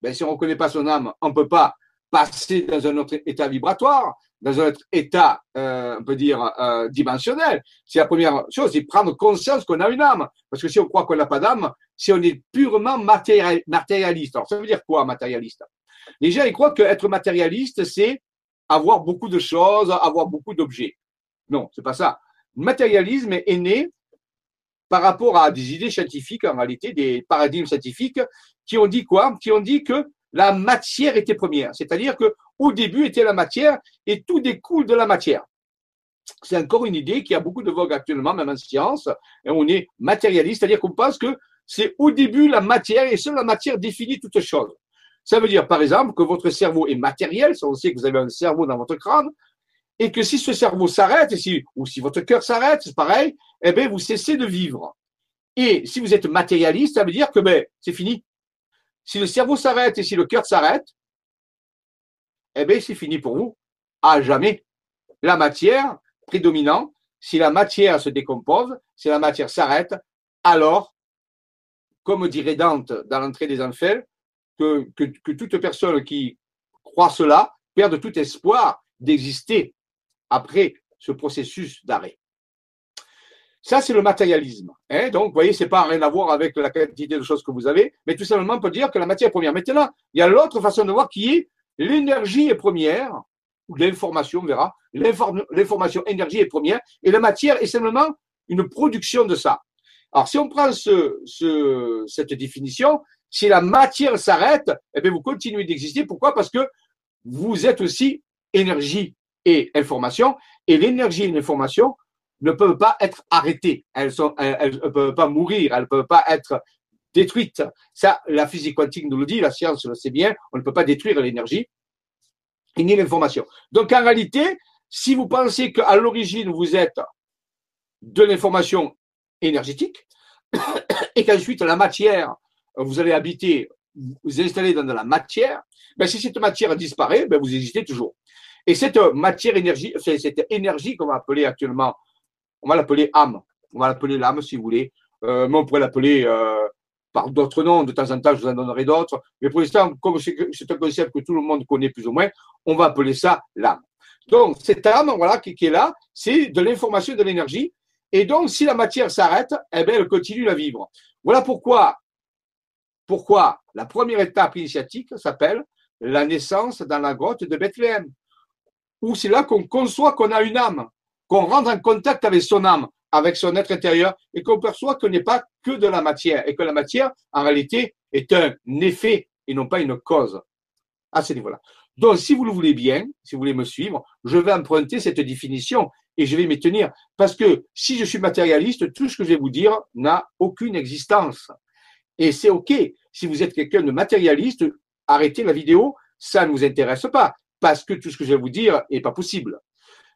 Ben, si on ne reconnaît pas son âme, on ne peut pas passer dans un autre état vibratoire dans un état, euh, on peut dire, euh, dimensionnel. C'est la première chose, c'est prendre conscience qu'on a une âme. Parce que si on croit qu'on n'a pas d'âme, si on est purement matérialiste. Alors, ça veut dire quoi, matérialiste? Les gens, ils croient qu'être matérialiste, c'est avoir beaucoup de choses, avoir beaucoup d'objets. Non, c'est pas ça. Le matérialisme est né par rapport à des idées scientifiques, en réalité, des paradigmes scientifiques, qui ont dit quoi? Qui ont dit que la matière était première. C'est-à-dire que au début était la matière et tout découle de la matière. C'est encore une idée qui a beaucoup de vogue actuellement, même en science. Et on est matérialiste, c'est-à-dire qu'on pense que c'est au début la matière et seule la matière définit toute chose. Ça veut dire, par exemple, que votre cerveau est matériel, ça on sait que vous avez un cerveau dans votre crâne, et que si ce cerveau s'arrête, ou si votre cœur s'arrête, c'est pareil, eh bien, vous cessez de vivre. Et si vous êtes matérialiste, ça veut dire que ben, c'est fini. Si le cerveau s'arrête et si le cœur s'arrête, eh bien, c'est fini pour vous. À jamais. La matière prédominant, si la matière se décompose, si la matière s'arrête, alors, comme dirait Dante dans l'entrée des enfers, que, que, que toute personne qui croit cela perde tout espoir d'exister après ce processus d'arrêt. Ça, c'est le matérialisme. Hein. Donc, vous voyez, c'est pas rien à voir avec la quantité de choses que vous avez, mais tout simplement on peut dire que la matière est première. Maintenant, il y a l'autre façon de voir qui est l'énergie est première, ou l'information, on verra. L'information, énergie est première, et la matière est simplement une production de ça. Alors, si on prend ce, ce, cette définition, si la matière s'arrête, eh bien, vous continuez d'exister. Pourquoi? Parce que vous êtes aussi énergie et information, et l'énergie et l'information ne peuvent pas être arrêtées. Elles ne peuvent pas mourir, elles ne peuvent pas être détruites. Ça, la physique quantique nous le dit, la science le sait bien, on ne peut pas détruire l'énergie ni l'information. Donc en réalité, si vous pensez qu'à l'origine vous êtes de l'information énergétique et qu'ensuite la matière, vous allez habiter, vous installer dans de la matière, ben si cette matière disparaît, ben vous existez toujours. Et cette matière énergie, cette énergie qu'on va appeler actuellement on va l'appeler âme. On va l'appeler l'âme si vous voulez. Euh, mais on pourrait l'appeler euh, par d'autres noms. De temps en temps, je vous en donnerai d'autres. Mais pour l'instant, comme c'est un concept que tout le monde connaît plus ou moins, on va appeler ça l'âme. Donc, cette âme, voilà, qui, est là, c'est de l'information de l'énergie. Et donc, si la matière s'arrête, eh bien, elle continue à vivre. Voilà pourquoi, pourquoi la première étape initiatique s'appelle la naissance dans la grotte de Bethléem. Où c'est là qu'on conçoit qu'on a une âme qu'on rentre en contact avec son âme, avec son être intérieur, et qu'on perçoit que n'est pas que de la matière, et que la matière, en réalité, est un effet et non pas une cause à ce niveau-là. Donc, si vous le voulez bien, si vous voulez me suivre, je vais emprunter cette définition et je vais m'y tenir. Parce que si je suis matérialiste, tout ce que je vais vous dire n'a aucune existence. Et c'est OK. Si vous êtes quelqu'un de matérialiste, arrêtez la vidéo, ça ne vous intéresse pas. Parce que tout ce que je vais vous dire n'est pas possible.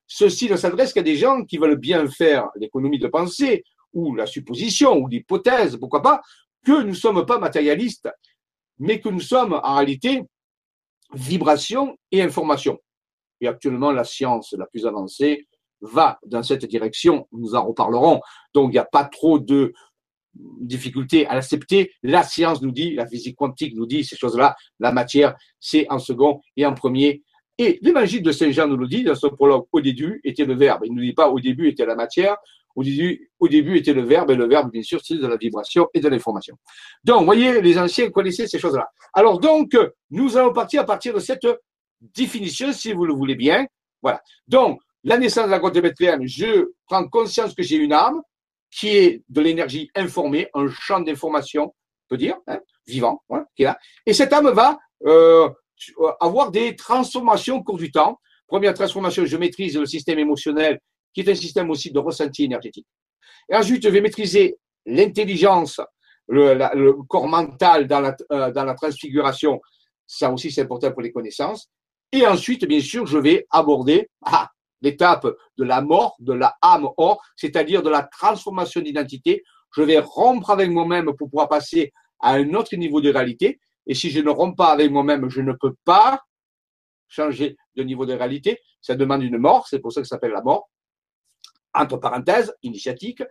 Ceci ne s'adresse qu'à des gens qui veulent bien faire l'économie de pensée, ou la supposition, ou l'hypothèse, pourquoi pas, que nous ne sommes pas matérialistes, mais que nous sommes en réalité vibration et information. Et actuellement, la science la plus avancée va dans cette direction. Nous en reparlerons. Donc, il n'y a pas trop de difficulté à l'accepter. La science nous dit, la physique quantique nous dit ces choses-là. La matière, c'est en second et en premier. Et l'évangile de Saint Jean nous le dit dans son prologue, au début était le verbe. Il ne nous dit pas au début était la matière, au début, au début était le verbe, et le verbe, bien sûr, c'est de la vibration et de l'information. Donc, voyez, les anciens connaissaient ces choses-là. Alors, donc, nous allons partir à partir de cette définition, si vous le voulez bien. Voilà. Donc, la naissance de la grotte de Bethléem, je prends conscience que j'ai une âme qui est de l'énergie informée, un champ d'information, on peut dire, hein, vivant, qui est là. Et cette âme va euh, avoir des transformations au cours du temps. Première transformation, je maîtrise le système émotionnel, qui est un système aussi de ressenti énergétique. Et ensuite, je vais maîtriser l'intelligence, le, corps mental dans la, euh, dans la transfiguration. Ça aussi, c'est important pour les connaissances. Et ensuite, bien sûr, je vais aborder ah, l'étape de la mort, de la âme or, c'est-à-dire de la transformation d'identité. Je vais rompre avec moi-même pour pouvoir passer à un autre niveau de réalité. Et si je ne romps pas avec moi-même, je ne peux pas changer de niveau de réalité. Ça demande une mort, c'est pour ça que ça s'appelle la mort. Entre parenthèses, initiatique.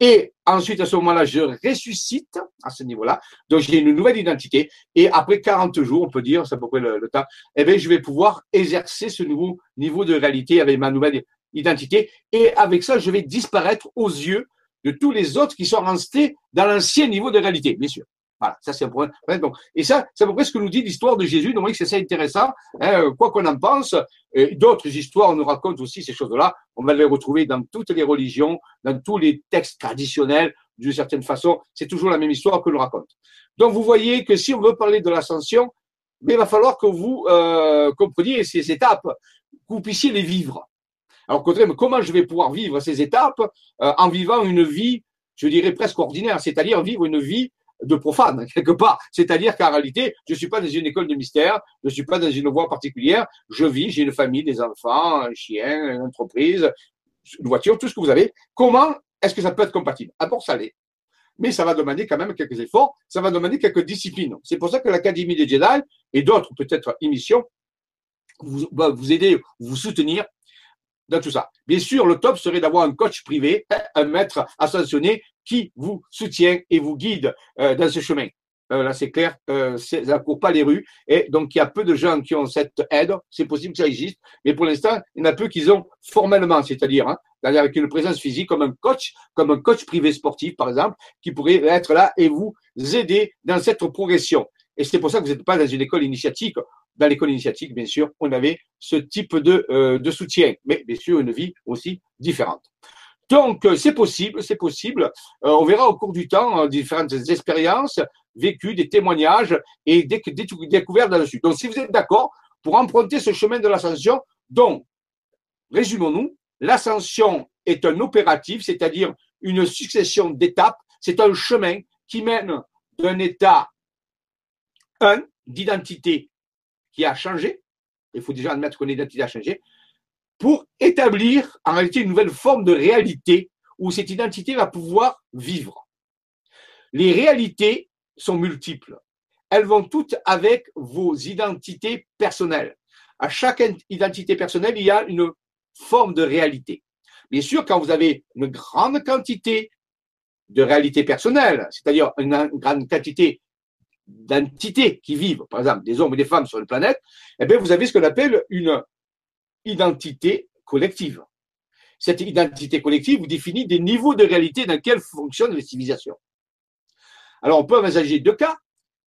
Et ensuite, à ce moment-là, je ressuscite à ce niveau-là. Donc, j'ai une nouvelle identité. Et après 40 jours, on peut dire, c'est à peu près le, temps, eh bien, je vais pouvoir exercer ce nouveau niveau de réalité avec ma nouvelle identité. Et avec ça, je vais disparaître aux yeux de tous les autres qui sont restés dans l'ancien niveau de réalité, bien sûr. Voilà, ça c'est un problème. Donc, et ça, c'est à peu près ce que nous dit l'histoire de Jésus. Donc, c'est ça intéressant. Hein, quoi qu'on en pense, d'autres histoires nous racontent aussi ces choses-là. On va les retrouver dans toutes les religions, dans tous les textes traditionnels, d'une certaine façon. C'est toujours la même histoire que nous raconte. Donc, vous voyez que si on veut parler de l'ascension, il va falloir que vous euh, compreniez ces étapes, que vous puissiez les vivre. Alors, comment je vais pouvoir vivre ces étapes euh, en vivant une vie, je dirais presque ordinaire, c'est-à-dire vivre une vie de profane, quelque part. C'est-à-dire qu'en réalité, je ne suis pas dans une école de mystère, je ne suis pas dans une voie particulière, je vis, j'ai une famille, des enfants, un chien, une entreprise, une voiture, tout ce que vous avez. Comment est-ce que ça peut être compatible? À ça l'est. Mais ça va demander quand même quelques efforts, ça va demander quelques disciplines. C'est pour ça que l'Académie des Jedi et d'autres peut-être émissions vous, vous aider, vous soutenir dans tout ça. Bien sûr, le top serait d'avoir un coach privé, un maître ascensionné qui vous soutient et vous guide euh, dans ce chemin. Euh, là, c'est clair, euh, ça ne court pas les rues. Et donc, il y a peu de gens qui ont cette aide. C'est possible que ça existe. Mais pour l'instant, il y en a peu qui ont formellement, c'est-à-dire hein, avec une présence physique, comme un coach, comme un coach privé sportif, par exemple, qui pourrait être là et vous aider dans cette progression. Et c'est pour ça que vous n'êtes pas dans une école initiatique. Dans l'école initiatique, bien sûr, on avait ce type de, euh, de soutien, mais bien sûr, une vie aussi différente. Donc, euh, c'est possible, c'est possible. Euh, on verra au cours du temps différentes expériences vécues, des témoignages et des, des découvertes là-dessus. Donc, si vous êtes d'accord pour emprunter ce chemin de l'ascension, donc, résumons-nous, l'ascension est un opératif, c'est-à-dire une succession d'étapes. C'est un chemin qui mène d'un état, un, d'identité qui a changé. Il faut déjà admettre que l'identité a changé pour établir en réalité une nouvelle forme de réalité où cette identité va pouvoir vivre. Les réalités sont multiples. Elles vont toutes avec vos identités personnelles. À chaque identité personnelle, il y a une forme de réalité. Bien sûr, quand vous avez une grande quantité de réalité personnelle, c'est-à-dire une grande quantité d'entités qui vivent, par exemple des hommes et des femmes sur une planète, eh bien, vous avez ce qu'on appelle une identité collective. Cette identité collective vous définit des niveaux de réalité dans lesquels fonctionnent les civilisations. Alors, on peut envisager deux cas.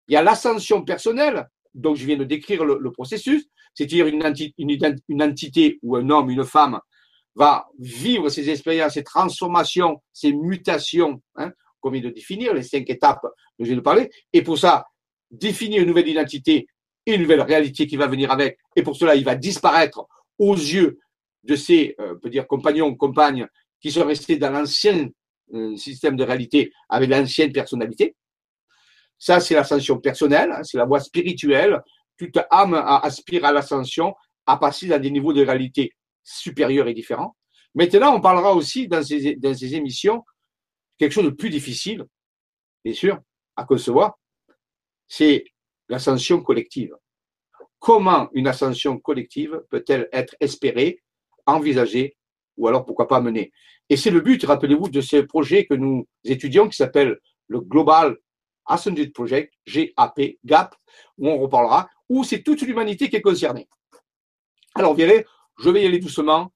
Il y a l'ascension personnelle, donc je viens de décrire le, processus, c'est-à-dire une, une, entité ou un homme, une femme va vivre ces expériences, ces transformations, ces mutations, hein, comme il de définir les cinq étapes dont je viens de parler, et pour ça, définir une nouvelle identité et une nouvelle réalité qui va venir avec, et pour cela, il va disparaître aux yeux de ses, euh, peut dire, compagnons, compagnes qui sont restés dans l'ancien euh, système de réalité avec l'ancienne personnalité. Ça, c'est l'ascension personnelle, hein, c'est la voie spirituelle. Toute âme aspire à l'ascension, à passer dans des niveaux de réalité supérieurs et différents. Maintenant, on parlera aussi dans ces, dans ces émissions quelque chose de plus difficile, bien sûr, à concevoir, c'est l'ascension collective. Comment une ascension collective peut-elle être espérée, envisagée ou alors pourquoi pas menée? Et c'est le but, rappelez-vous, de ce projet que nous étudions qui s'appelle le Global Ascended Project, GAP, GAP, où on reparlera, où c'est toute l'humanité qui est concernée. Alors, vous verrez, je vais y aller doucement.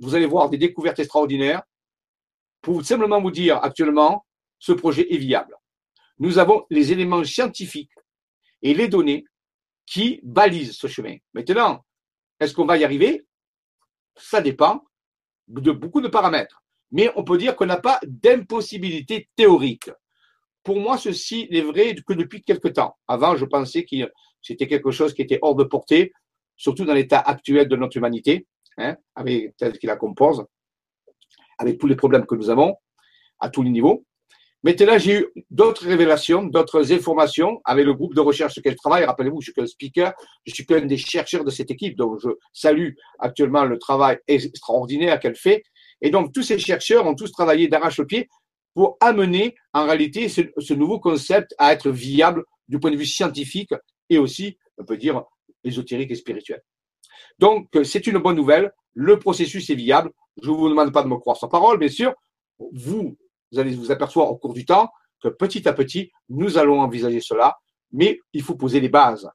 Vous allez voir des découvertes extraordinaires pour simplement vous dire actuellement, ce projet est viable. Nous avons les éléments scientifiques et les données qui balise ce chemin. Maintenant, est-ce qu'on va y arriver? Ça dépend de beaucoup de paramètres. Mais on peut dire qu'on n'a pas d'impossibilité théorique. Pour moi, ceci n'est vrai que depuis quelque temps. Avant, je pensais que c'était quelque chose qui était hors de portée, surtout dans l'état actuel de notre humanité, hein, avec tel qu'il la compose, avec tous les problèmes que nous avons à tous les niveaux. Maintenant, j'ai eu d'autres révélations, d'autres informations avec le groupe de recherche sur lequel je travaille. Rappelez-vous, je suis qu'un speaker, je suis qu'un des chercheurs de cette équipe, donc je salue actuellement le travail extraordinaire qu'elle fait. Et donc, tous ces chercheurs ont tous travaillé d'arrache-pied pour amener en réalité ce, nouveau concept à être viable du point de vue scientifique et aussi, on peut dire, ésotérique et spirituel. Donc, c'est une bonne nouvelle. Le processus est viable. Je ne vous demande pas de me croire sa parole, bien sûr. Vous, vous allez vous apercevoir au cours du temps que petit à petit, nous allons envisager cela, mais il faut poser les bases.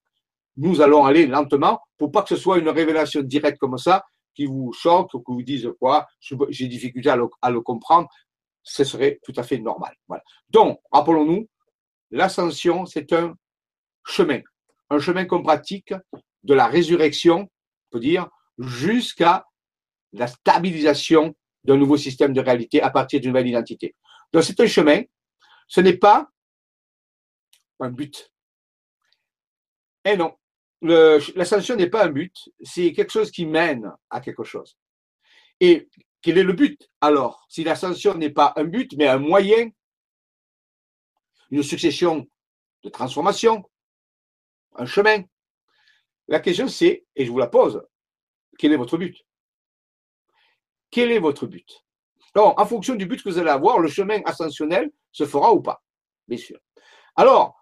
Nous allons aller lentement pour pas que ce soit une révélation directe comme ça qui vous choque ou qui vous dise quoi, j'ai difficulté à le, comprendre. Ce serait tout à fait normal. Donc, rappelons-nous, l'ascension, c'est un chemin, un chemin qu'on pratique de la résurrection, on peut dire, jusqu'à la stabilisation d'un nouveau système de réalité à partir d'une nouvelle identité. Donc c'est un chemin, ce n'est pas un but. Et non, l'ascension n'est pas un but, c'est quelque chose qui mène à quelque chose. Et quel est le but? Alors Si l'ascension n'est pas un but, mais un moyen, une succession de transformations, un chemin, la question c'est, et je vous la pose, quel est votre but? Quel est votre but? Donc, en fonction du but que vous allez avoir, le chemin ascensionnel se fera ou pas, bien sûr. Alors,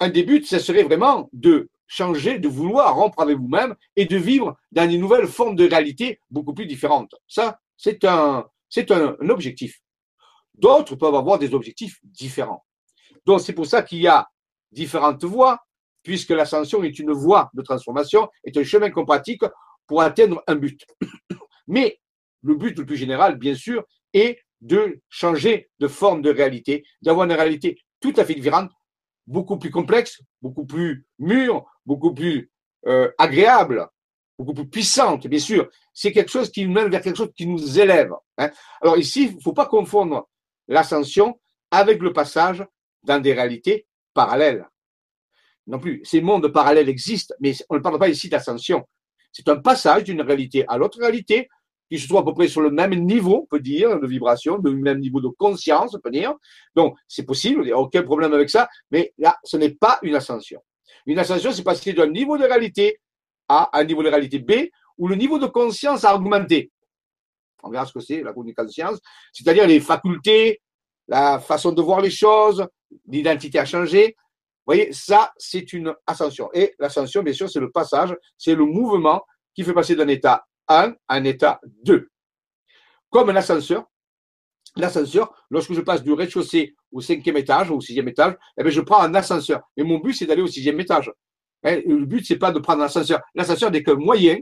un des buts, ce serait vraiment de changer, de vouloir rompre avec vous-même et de vivre dans une nouvelle forme de réalité beaucoup plus différente. Ça, c'est un, c'est un, objectif. D'autres peuvent avoir des objectifs différents. Donc, c'est pour ça qu'il y a différentes voies, puisque l'ascension est une voie de transformation, est un chemin qu'on pratique pour atteindre un but. Mais le but le plus général, bien sûr, est de changer de forme de réalité, d'avoir une réalité tout à fait différente, beaucoup plus complexe, beaucoup plus mûre, beaucoup plus euh, agréable, beaucoup plus puissante, bien sûr. C'est quelque chose qui nous mène vers quelque chose qui nous élève. Hein. Alors ici, il ne faut pas confondre l'ascension avec le passage dans des réalités parallèles. Non plus. Ces mondes parallèles existent, mais on ne parle pas ici d'ascension. C'est un passage d'une réalité à l'autre réalité qui se trouve à peu près sur le même niveau, on peut dire, de vibration, le même niveau de conscience, on peut dire. Donc, c'est possible, il n'y a aucun problème avec ça, mais là, ce n'est pas une ascension. Une ascension, c'est passer d'un niveau de réalité A à un niveau de réalité B, où le niveau de conscience a augmenté. On verra ce que c'est, la conscience, c'est-à-dire les facultés, la façon de voir les choses, l'identité a changé. Vous voyez, ça, c'est une ascension. Et l'ascension, bien sûr, c'est le passage, c'est le mouvement qui fait passer d'un état 1 à un état 2. Comme un ascenseur, l'ascenseur, lorsque je passe du rez-de-chaussée au cinquième étage ou au sixième étage, eh bien, je prends un ascenseur. Et mon but, c'est d'aller au sixième étage. Hein, le but, c'est pas de prendre un ascenseur. L'ascenseur n'est qu'un moyen.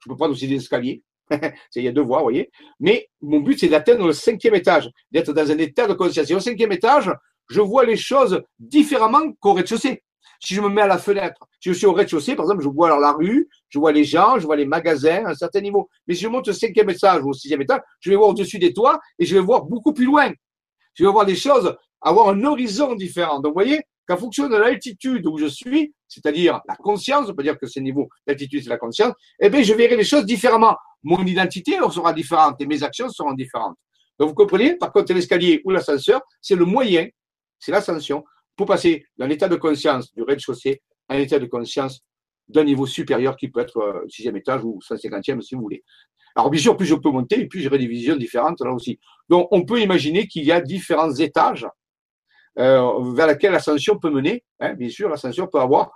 Je peux prendre aussi des escaliers. il y a deux voies, vous voyez. Mais mon but, c'est d'atteindre le cinquième étage, d'être dans un état de conscience. Et au cinquième étage, je vois les choses différemment qu'au rez-de-chaussée. Si je me mets à la fenêtre, si je suis au rez-de-chaussée, par exemple, je vois alors la rue, je vois les gens, je vois les magasins à un certain niveau. Mais si je monte au cinquième étage ou au sixième étage, je vais voir au-dessus des toits et je vais voir beaucoup plus loin. Je vais voir des choses, avoir un horizon différent. Donc, vous voyez, qu'en fonction de l'altitude où je suis, c'est-à-dire la conscience, on peut dire que ce niveau d'altitude, c'est la conscience, eh bien, je verrai les choses différemment. Mon identité sera différente et mes actions seront différentes. Donc, vous comprenez, par contre, l'escalier ou l'ascenseur, c'est le moyen, c'est l'ascension pour passer d'un état de conscience du rez-de-chaussée à un état de conscience d'un niveau supérieur qui peut être euh, sixième étage ou 150e si vous voulez. Alors bien sûr, plus je peux monter, plus j'aurai des visions différentes là aussi. Donc on peut imaginer qu'il y a différents étages euh, vers lesquels l'ascension peut mener. Hein. bien sûr, l'ascension peut avoir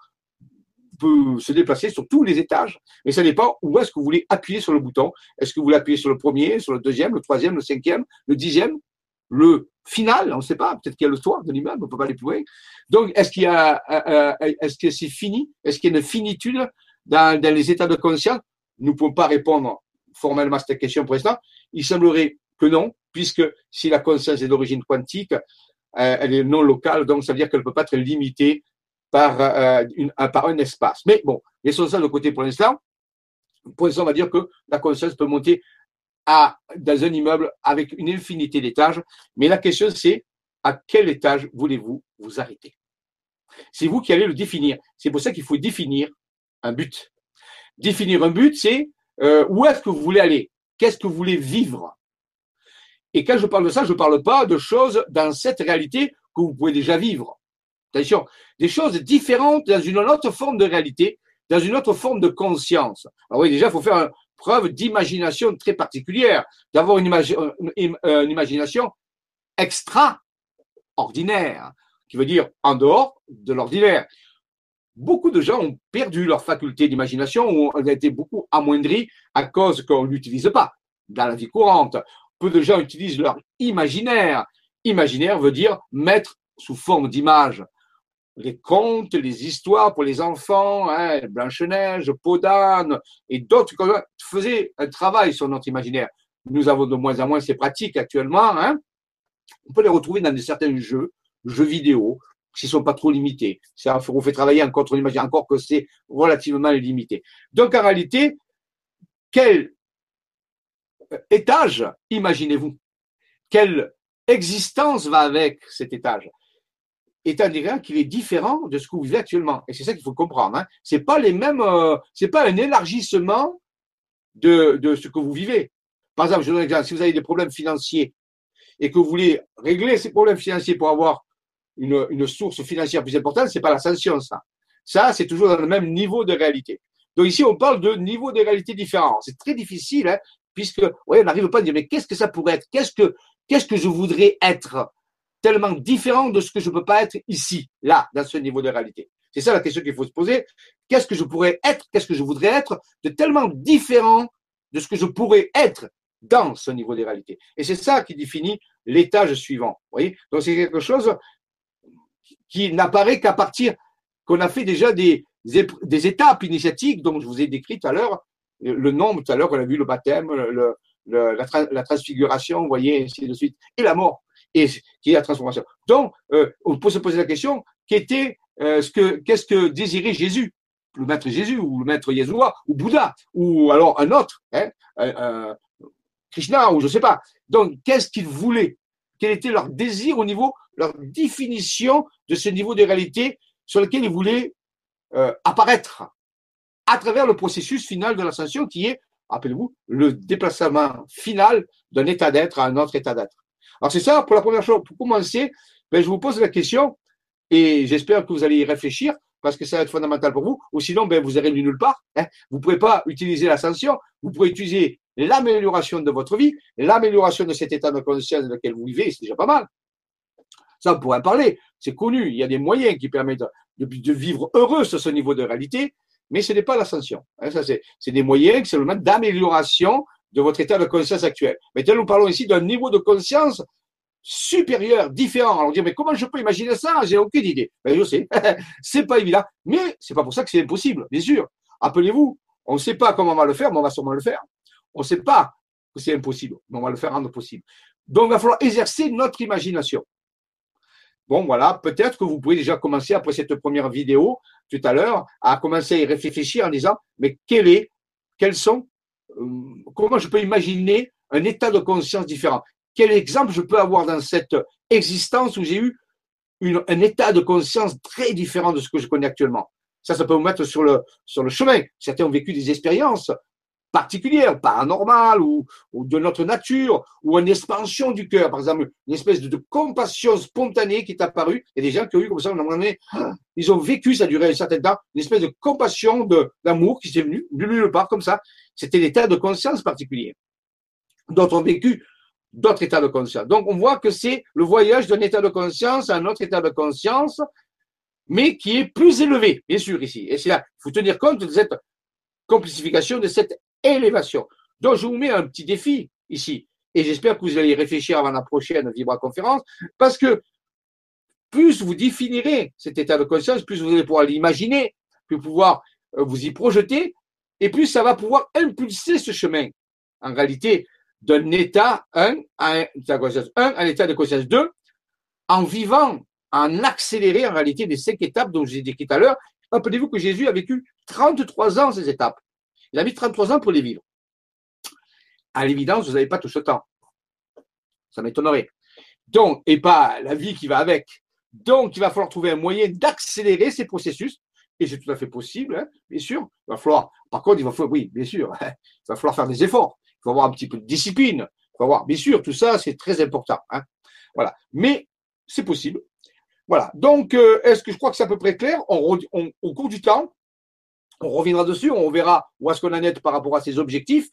peut se déplacer sur tous les étages, mais ça dépend où est-ce que vous voulez appuyer sur le bouton. Est-ce que vous voulez appuyer sur le premier, sur le deuxième, le troisième, le cinquième, le dixième, le final, on ne sait pas, peut-être qu'il y a le toit de l'immeuble, on ne peut pas aller plus loin. Donc, est-ce qu'il y a, euh, euh, est-ce que c'est fini? Est-ce qu'il y a une finitude dans, les états de conscience? Nous ne pouvons pas répondre formellement à cette question pour l'instant. Il semblerait que non, puisque si la conscience est d'origine quantique, euh, elle est non locale, donc ça veut dire qu'elle ne peut pas être limitée par, par un espace. Mais bon, laissons ça de côté pour l'instant. Pour l'instant, on va dire que la conscience peut monter dans un immeuble avec une infinité d'étages. Mais la question, c'est à quel étage voulez-vous vous arrêter? C'est vous qui allez le définir. C'est pour ça qu'il faut définir un but. Définir un but, c'est euh, où est-ce que vous voulez aller? Qu'est-ce que vous voulez vivre? Et quand je parle de ça, je ne parle pas de choses dans cette réalité que vous pouvez déjà vivre. Attention, des choses différentes dans une autre forme de réalité, dans une autre forme de conscience. Alors oui, déjà, il faut faire un, preuve d'imagination très particulière, d'avoir une, une, imagination extraordinaire, qui veut dire en dehors de l'ordinaire. Beaucoup de gens ont perdu leur faculté d'imagination ou ont été beaucoup amoindris à cause qu'on ne l'utilise pas dans la vie courante. Peu de gens utilisent leur imaginaire. Imaginaire veut dire mettre sous forme d'image les contes, les histoires pour les enfants, hein, Blanche-Neige, Peau et d'autres faisaient un travail sur notre imaginaire. Nous avons de moins en moins ces pratiques actuellement. Hein. On peut les retrouver dans certains jeux, jeux vidéo, qui ne sont pas trop limités. Vous fait travailler encore contre l'imaginaire, encore que c'est relativement limité. Donc en réalité, quel étage imaginez-vous? Quelle existence va avec cet étage? État d'état qu'il est différent de ce que vous vivez actuellement. Et c'est ça qu'il faut comprendre. Hein. C'est pas les mêmes, euh, c'est pas un élargissement de, de ce que vous vivez. Par exemple, je donne un exemple. Si vous avez des problèmes financiers et que vous voulez régler ces problèmes financiers pour avoir une, une source financière plus importante, c'est pas l'ascension, ça. Ça, c'est toujours dans le même niveau de réalité. Donc ici, on parle de niveau de réalité différents. C'est très difficile, hein, puisque, on n'arrive pas à dire, mais qu'est-ce que ça pourrait être? Qu'est-ce que, qu'est-ce que je voudrais être? Tellement différent de ce que je ne peux pas être ici, là, dans ce niveau de réalité. C'est ça la question qu'il faut se poser. Qu'est-ce que je pourrais être Qu'est-ce que je voudrais être de tellement différent de ce que je pourrais être dans ce niveau de réalité? Et c'est ça qui définit l'étage suivant. Vous voyez? Donc c'est quelque chose qui n'apparaît qu'à partir qu'on a fait déjà des, des étapes initiatiques dont je vous ai décrit tout à l'heure, le nombre tout à l'heure, on a vu le baptême, le, la, transfiguration, vous voyez, ainsi de suite, et la mort, et qui est la transformation. Donc, euh, on peut se poser la question, qu'était, euh, ce que, qu'est-ce que désirait Jésus? Le maître Jésus, ou le maître Yeshua, ou Bouddha, ou alors un autre, hein, euh, Krishna, ou je sais pas. Donc, qu'est-ce qu'ils voulaient Quel était leur désir au niveau, leur définition de ce niveau de réalité sur lequel ils voulaient apparaître à travers le processus final de l'ascension qui est rappelez-vous, le déplacement final d'un état d'être à un autre état d'être. Alors c'est ça, pour la première chose, pour commencer, ben, je vous pose la question et j'espère que vous allez y réfléchir parce que ça va être fondamental pour vous, ou sinon ben, vous irez nulle part. Hein. Vous ne pouvez pas utiliser l'ascension, vous pouvez utiliser l'amélioration de votre vie, l'amélioration de cet état de conscience dans lequel vous vivez, c'est déjà pas mal. Ça, on pourrait en parler, c'est connu, il y a des moyens qui permettent de, vivre heureux sur ce niveau de réalité, mais ce n'est pas l'ascension. Hein, c'est des moyens seulement d'amélioration de votre état de conscience actuel. Mais nous parlons ici d'un niveau de conscience supérieur, différent. Alors on dit, mais comment je peux imaginer ça? J'ai aucune idée. Ben, je sais, c'est pas évident, mais c'est pas pour ça que c'est impossible, bien sûr. Appelez-vous, on ne sait pas comment on va le faire, mais on va sûrement le faire. On ne sait pas que c'est impossible, mais on va le faire rendre possible. Donc, il va falloir exercer notre imagination. Bon, voilà, peut-être que vous pouvez déjà commencer après cette première vidéo tout à l'heure à commencer à y réfléchir en disant, mais quel quels sont, comment je peux imaginer un état de conscience différent? Quel exemple je peux avoir dans cette existence où j'ai eu un état de conscience très différent de ce que je connais actuellement? Ça, ça peut vous mettre sur le, sur le chemin. Certains ont vécu des expériences particulière, paranormale ou, de notre nature, ou une expansion du cœur, par exemple, une espèce de, compassion spontanée qui est apparue. Et des gens qui ont eu comme ça, ils ont vécu, ça a duré un certain temps, une espèce de compassion, d'amour qui s'est venu de nulle part comme ça. C'était l'état de conscience particulier. D'autres ont vécu d'autres états de conscience. Donc on voit que c'est le voyage d'un état de conscience à un autre état de conscience, mais qui est plus élevé, bien sûr, ici. Et c'est là, il faut tenir compte de cette complexification, de cette élévation. Donc, je vous mets un petit défi ici. Et j'espère que vous allez y réfléchir avant la prochaine Vibra conférence, parce que plus vous définirez cet état de conscience, plus vous allez pouvoir l'imaginer, plus pouvoir euh, vous y projeter, et plus ça va pouvoir impulser ce chemin. En réalité, d'un état 1 à un état de conscience 1 à un état de conscience 2, en vivant, en accéléré en réalité des cinq étapes dont j'ai dit tout à l'heure. Rappelez-vous que Jésus a vécu 33 ans ces étapes. Il a mis 33 ans pour les vivre. À l'évidence, vous n'avez pas tout ce temps. Ça m'étonnerait. Donc, et pas la vie qui va avec. Donc, il va falloir trouver un moyen d'accélérer ces processus. Et c'est tout à fait possible, hein, bien sûr. Il va falloir, par contre, il va falloir, oui, bien sûr, il va falloir faire des efforts. Il faut avoir un petit peu de discipline. Il faut bien sûr, tout ça, c'est très important. Hein. Voilà. Mais c'est possible. Voilà. Donc, euh, est-ce que je crois que c'est à peu près clair? Au cours du temps, on reviendra dessus, on verra où est-ce qu'on en est par rapport à ces objectifs.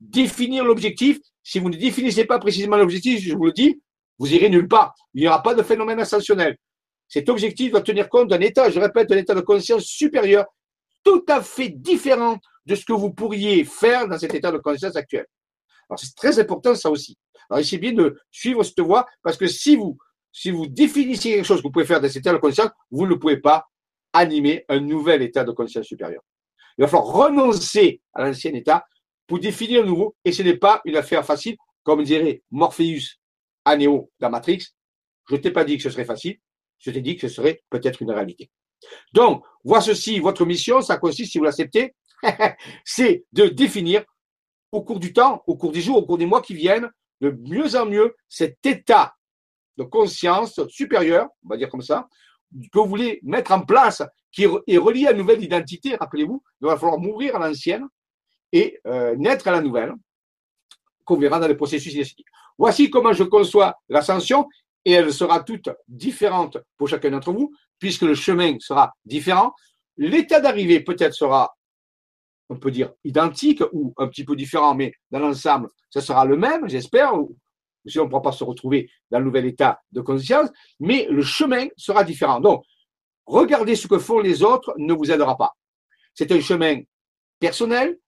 Définir l'objectif. Si vous ne définissez pas précisément l'objectif, je vous le dis, vous irez nulle part. Il n'y aura pas de phénomène ascensionnel. Cet objectif doit tenir compte d'un état, je répète, d'un état de conscience supérieur, tout à fait différent de ce que vous pourriez faire dans cet état de conscience actuel. Alors, c'est très important, ça aussi. Alors, c'est bien de suivre cette voie, parce que si vous, si vous définissez quelque chose que vous pouvez faire dans cet état de conscience, vous ne pouvez pas animer un nouvel état de conscience supérieure. Il va falloir renoncer à l'ancien état pour définir un nouveau, et ce n'est pas une affaire facile, comme dirait Morpheus à Néo dans Matrix. Je ne t'ai pas dit que ce serait facile, je t'ai dit que ce serait peut-être une réalité. Donc, voici ceci, votre mission, ça consiste, si vous l'acceptez, c'est de définir au cours du temps, au cours des jours, au cours des mois qui viennent, de mieux en mieux cet état de conscience supérieure, on va dire comme ça, que vous voulez mettre en place, qui est relié à une nouvelle identité, rappelez-vous, il va falloir mourir à l'ancienne et euh, naître à la nouvelle, qu'on verra dans les processus ici. Voici comment je conçois l'ascension, et elle sera toute différente pour chacun d'entre vous, puisque le chemin sera différent. L'état d'arrivée peut-être sera, on peut dire, identique ou un petit peu différent, mais dans l'ensemble, ça sera le même, j'espère, si on ne pourra pas se retrouver dans le nouvel état de conscience, mais le chemin sera différent. Donc, regardez ce que font les autres ne vous aidera pas. C'est un chemin personnel.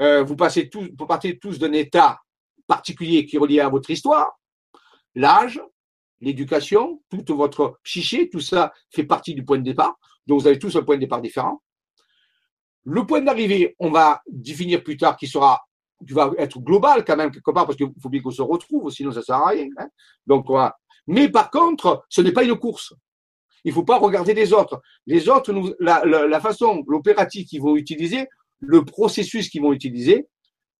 Euh, vous, passez tous, vous partez tous d'un état particulier qui est relié à votre histoire, l'âge, l'éducation, toute votre psyché, tout ça fait partie du point de départ. Donc, vous avez tous un point de départ différent. Le point d'arrivée, on va définir plus tard qui sera tu vas être global quand même quelque part parce qu'il faut bien qu'on se retrouve, sinon ça sert à rien. Hein. Donc voilà. Mais par contre, ce n'est pas une course. Il ne faut pas regarder les autres. Les autres, la, façon, l'opérative qu'ils vont utiliser, le processus qu'ils vont utiliser,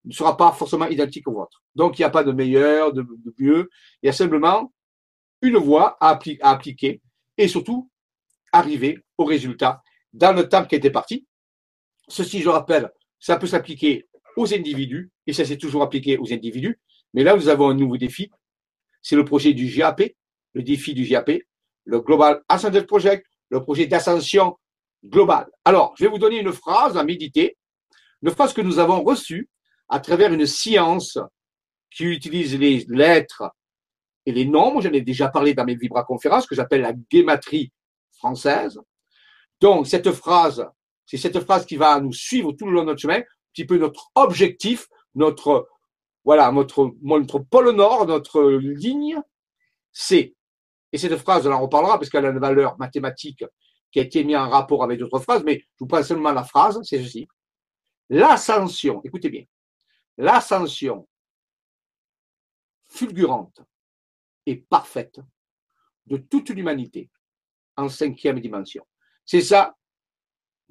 ne sera pas forcément identique au vôtre. Donc il n'y a pas de meilleur, de, de, mieux. Il y a simplement une voie à, à appliquer et surtout arriver au résultat dans le temps qui était parti. Ceci, je rappelle, ça peut s'appliquer aux individus, et ça s'est toujours appliqué aux individus. Mais là, nous avons un nouveau défi. C'est le projet du GAP, le défi du GAP, le Global Ascended Project, le projet d'ascension globale. Alors, je vais vous donner une phrase à méditer, une phrase que nous avons reçue à travers une science qui utilise les lettres et les nombres. J'en ai déjà parlé dans mes vibra-conférences que j'appelle la guématrie française. Donc, cette phrase, c'est cette phrase qui va nous suivre tout le long de notre chemin petit peu notre objectif, notre, voilà, notre, notre pôle nord, notre ligne, c'est, et cette phrase, on en reparlera parce qu'elle a une valeur mathématique qui a été mise en rapport avec d'autres phrases, mais je vous prends seulement la phrase, c'est ceci. L'ascension, écoutez bien, l'ascension fulgurante et parfaite de toute l'humanité en cinquième dimension. C'est ça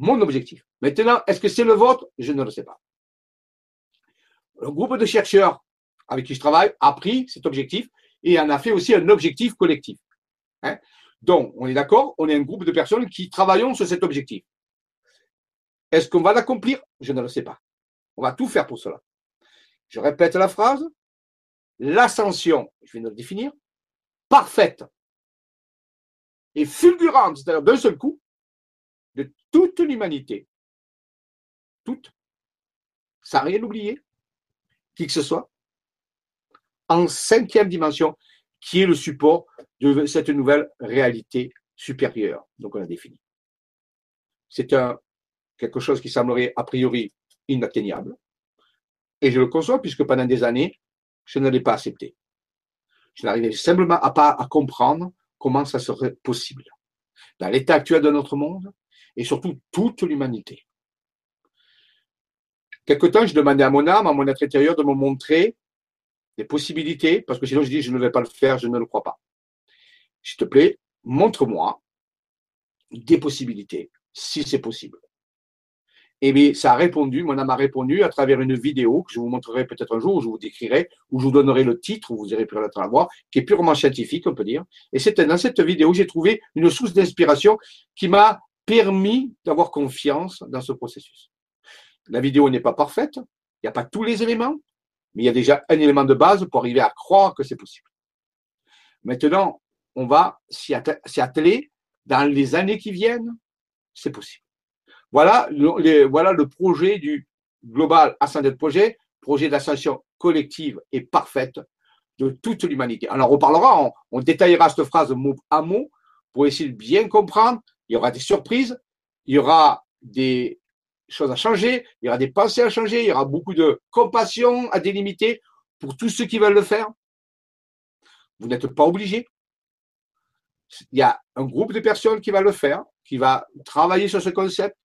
mon objectif. Maintenant, est-ce que c'est le vôtre? Je ne le sais pas. Le groupe de chercheurs avec qui je travaille a pris cet objectif et en a fait aussi un objectif collectif. Hein. Donc, on est d'accord, on est un groupe de personnes qui travaillons sur cet objectif. Est-ce qu'on va l'accomplir? Je ne le sais pas. On va tout faire pour cela. Je répète la phrase. L'ascension, je viens de le définir, parfaite et fulgurante, c'est-à-dire d'un seul coup, toute l'humanité. Toute. Sans rien oublier. Qui que ce soit. En cinquième dimension, qui est le support de cette nouvelle réalité supérieure. Donc, on a défini. C'est un, quelque chose qui semblerait a priori inatteignable. Et je le conçois puisque pendant des années, je ne l'ai pas accepté. Je n'arrivais simplement à pas à comprendre comment ça serait possible. Dans l'état actuel de notre monde, et surtout toute l'humanité. Quelque temps, je demandais à mon âme, à mon être intérieur de me montrer des possibilités, parce que sinon je dis je ne vais pas le faire, je ne le crois pas. S'il te plaît, montre-moi des possibilités, si c'est possible. Et bien, ça a répondu, mon âme a répondu à travers une vidéo que je vous montrerai peut-être un jour, où je vous décrirai, où je vous donnerai le titre, où vous irez peut-être la voir, qui est purement scientifique, on peut dire. Et c'est dans cette vidéo, j'ai trouvé une source d'inspiration qui m'a permis d'avoir confiance dans ce processus. La vidéo n'est pas parfaite, il n'y a pas tous les éléments, mais il y a déjà un élément de base pour arriver à croire que c'est possible. Maintenant, on va s'y atteler dans les années qui viennent, c'est possible. Voilà le, projet du Global Ascended Project, projet d'ascension collective et parfaite de toute l'humanité. Alors, on reparlera, on, on détaillera cette phrase mot à mot pour essayer de bien comprendre il y aura des surprises, il y aura des choses à changer, il y aura des pensées à changer, il y aura beaucoup de compassion à délimiter pour tous ceux qui veulent le faire. Vous n'êtes pas obligé. Il y a un groupe de personnes qui va le faire, qui va travailler sur ce concept.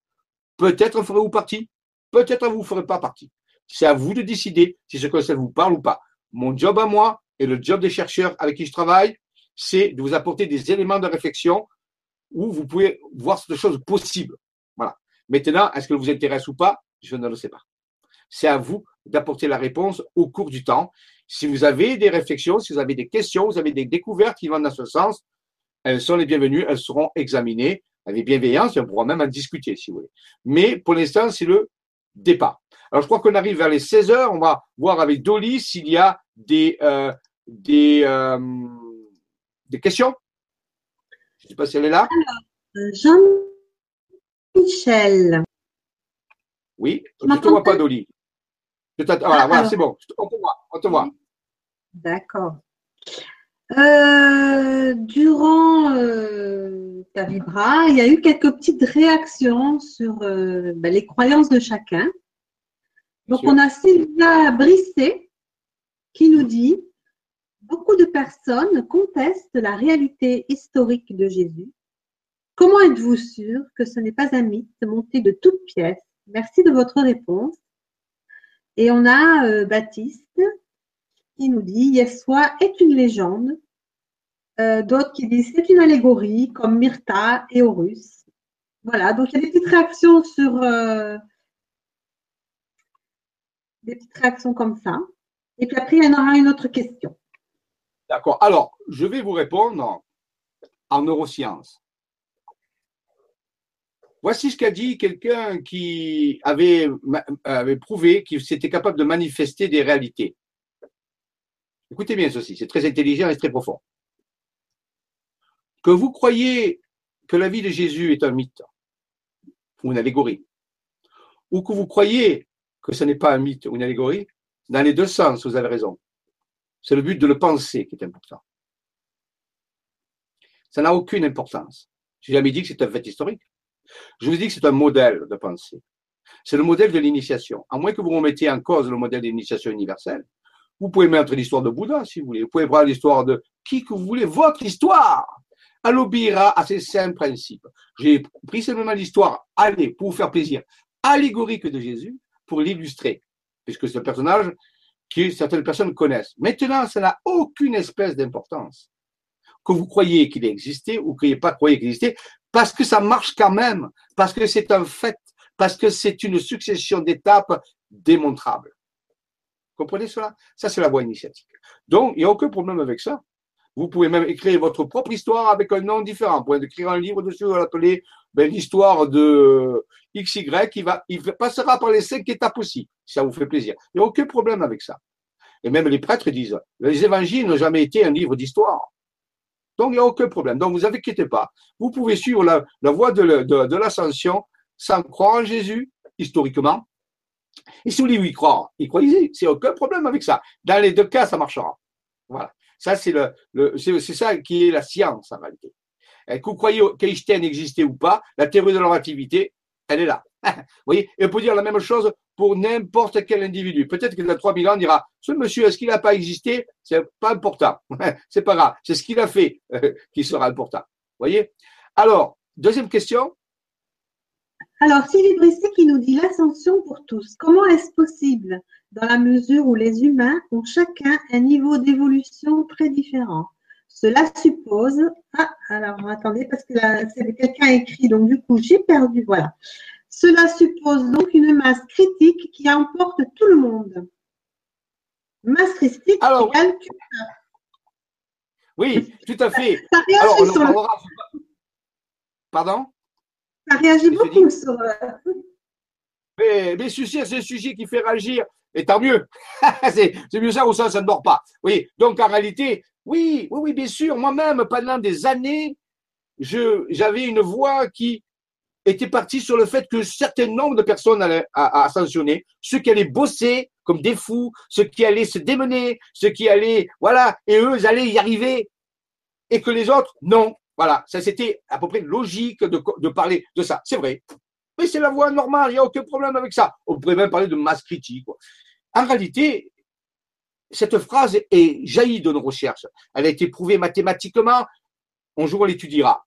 Peut-être ferez-vous partie, peut-être vous ne ferez pas partie. C'est à vous de décider si ce concept vous parle ou pas. Mon job à moi et le job des chercheurs avec qui je travaille, c'est de vous apporter des éléments de réflexion où vous pouvez voir cette chose possible. Voilà. Maintenant, est-ce que vous intéresse ou pas? Je ne le sais pas. C'est à vous d'apporter la réponse au cours du temps. Si vous avez des réflexions, si vous avez des questions, vous avez des découvertes qui vont dans ce sens, elles sont les bienvenues, elles seront examinées avec bienveillance on pourra même en discuter si vous voulez. Mais pour l'instant, c'est le départ. Alors je crois qu'on arrive vers les 16 heures, on va voir avec Dolly s'il y a des, euh, des, euh, des questions. Je ne sais pas si elle est là. Alors, Jean-Michel. Oui, je ne te vois pas, Dolly. voilà, ah, voilà c'est bon, on te voit. On te voit. D'accord. Euh, durant euh, ta vibra, il y a eu quelques petites réactions sur euh, ben, les croyances de chacun. Donc, on a Sylvia Brisset qui nous dit Beaucoup de personnes contestent la réalité historique de Jésus. Comment êtes-vous sûr que ce n'est pas un mythe monté de toutes pièces? Merci de votre réponse. Et on a Baptiste qui nous dit Yeshua est une légende. Euh, d'autres qui disent c'est une allégorie, comme Myrta et Horus. Voilà, donc il y a des petites réactions sur euh, des petites réactions comme ça. Et puis après, il y en aura une autre question. D'accord. Alors, je vais vous répondre en neurosciences. Voici ce qu'a dit quelqu'un qui avait, prouvé qu'il s'était capable de manifester des réalités. Écoutez bien ceci, c'est très intelligent et très profond. Que vous croyez que la vie de Jésus est un mythe ou une allégorie, ou que vous croyez que ce n'est pas un mythe ou une allégorie, dans les deux sens, vous avez raison. C'est le but de le penser qui est important. Ça n'a aucune importance. Je n'ai jamais dit que c'est un fait historique. Je vous dis que c'est un modèle de pensée. C'est le modèle de l'initiation. À moins que vous remettiez en cause le modèle d'initiation universelle, vous pouvez mettre l'histoire de Bouddha, si vous voulez. Vous pouvez prendre l'histoire de qui que vous voulez, votre histoire. Elle obéira à ces cinq principes. J'ai pris simplement l'histoire, allez, pour vous faire plaisir, allégorique de Jésus, pour l'illustrer, puisque un personnage que certaines personnes connaissent. Maintenant, ça n'a aucune espèce d'importance. Que vous croyez qu'il existait ou que vous pas croyé qu'il existait, parce que ça marche quand même, parce que c'est un fait, parce que c'est une succession d'étapes démontrables. Comprenez cela? Ça, c'est la voie initiatique. Donc, il n'y a aucun problème avec ça. Vous pouvez même écrire votre propre histoire avec un nom différent. Vous pouvez écrire un livre dessus, l'appeler ben, l'histoire de XY, qui va, il passera par les cinq étapes aussi, si ça vous fait plaisir. Il n'y a aucun problème avec ça. Et même les prêtres disent, les évangiles n'ont jamais été un livre d'histoire. Donc, il n'y a aucun problème. Donc, vous inquiétez pas. Vous pouvez suivre la, voie de, l'ascension sans croire en Jésus, historiquement, et si vous voulez y croire, y croyez, c'est aucun problème avec ça. Dans les deux cas, ça marchera. Voilà. Ça, c'est le c'est ça qui est la science en réalité. Que vous croyez qu'Einstein existait ou pas, la théorie de la relativité, elle est là. vous voyez, et on peut dire la même chose pour n'importe quel individu. Peut-être que dans 3000 ans, on dira, ce monsieur, est-ce qu'il n'a pas existé? C'est pas important. c'est pas grave. C'est ce qu'il a fait qui sera important. Vous voyez? Alors, deuxième question. Alors, Sylvie Brisset qui nous dit l'ascension pour tous. Comment est-ce possible dans la mesure où les humains ont chacun un niveau d'évolution très différent? Cela suppose. Ah, alors attendez, parce que c'est quelqu'un écrit, donc du coup, j'ai perdu. Voilà. Cela suppose donc une masse critique qui emporte tout le monde. Masse critique alors, oui. tout à fait. alors, Pardon? Ça réagit beaucoup sur. Euh, mais, mais c'est un sujet qui fait réagir, et tant mieux. c'est mieux ça ou ça, ça ne dort pas. Oui, donc en réalité, oui, oui, oui, bien sûr, moi-même, pendant des années, j'avais une voix qui était partie sur le fait que certain nombre de personnes allaient ascensionner, ceux qui allaient bosser comme des fous, ceux qui allaient se démener, ceux qui allaient, voilà, et eux, allaient y arriver, et que les autres, non. Voilà, ça c'était à peu près logique de, parler de ça. C'est vrai. Mais c'est la voie normale, il n'y a aucun problème avec ça. On pourrait même parler de masse critique. En réalité, cette phrase est jaillie de nos recherches. Elle a été prouvée mathématiquement. Un jour, on l'étudiera.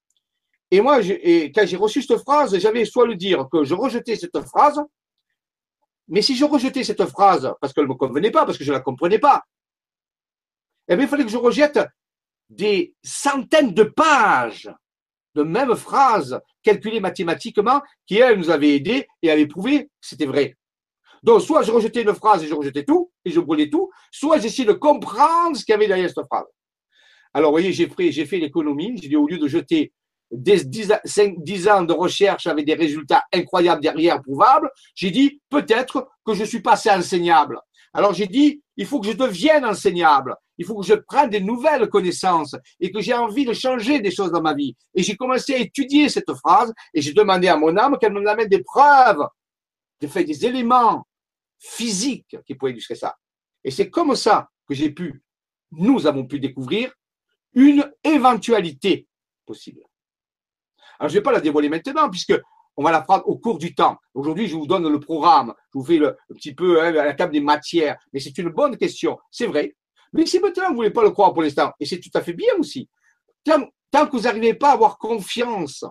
Et moi, quand j'ai reçu cette phrase, j'avais soit le dire que je rejetais cette phrase, mais si je rejetais cette phrase parce qu'elle ne me convenait pas, parce que je ne la comprenais pas, eh bien, il fallait que je rejette des centaines de pages de mêmes phrases calculées mathématiquement qui, elles, nous avaient aidés et avaient prouvé que c'était vrai. Donc, soit je rejetais une phrase et je rejetais tout, et je brûlais tout, soit j'essayais de comprendre ce qu'il y avait derrière cette phrase. Alors, vous voyez, j'ai fait, l'économie. J'ai dit, au lieu de jeter 10, 10, ans de recherche avec des résultats incroyables derrière, prouvables, j'ai dit, peut-être que je suis passé enseignable. Alors, j'ai dit, il faut que je devienne enseignable. Il faut que je prenne des nouvelles connaissances et que j'ai envie de changer des choses dans ma vie. Et j'ai commencé à étudier cette phrase et j'ai demandé à mon âme qu'elle me amène des preuves, de fait des éléments physiques qui pourraient illustrer ça. Et c'est comme ça que j'ai pu, nous avons pu découvrir une éventualité possible. Alors, je ne vais pas la dévoiler maintenant, puisque on va la prendre au cours du temps. Aujourd'hui, je vous donne le programme, je vous fais le, un petit peu hein, la table des matières, mais c'est une bonne question, c'est vrai. Mais si maintenant vous ne voulez pas le croire pour l'instant, et c'est tout à fait bien aussi, tant, tant que vous n'arrivez pas à avoir confiance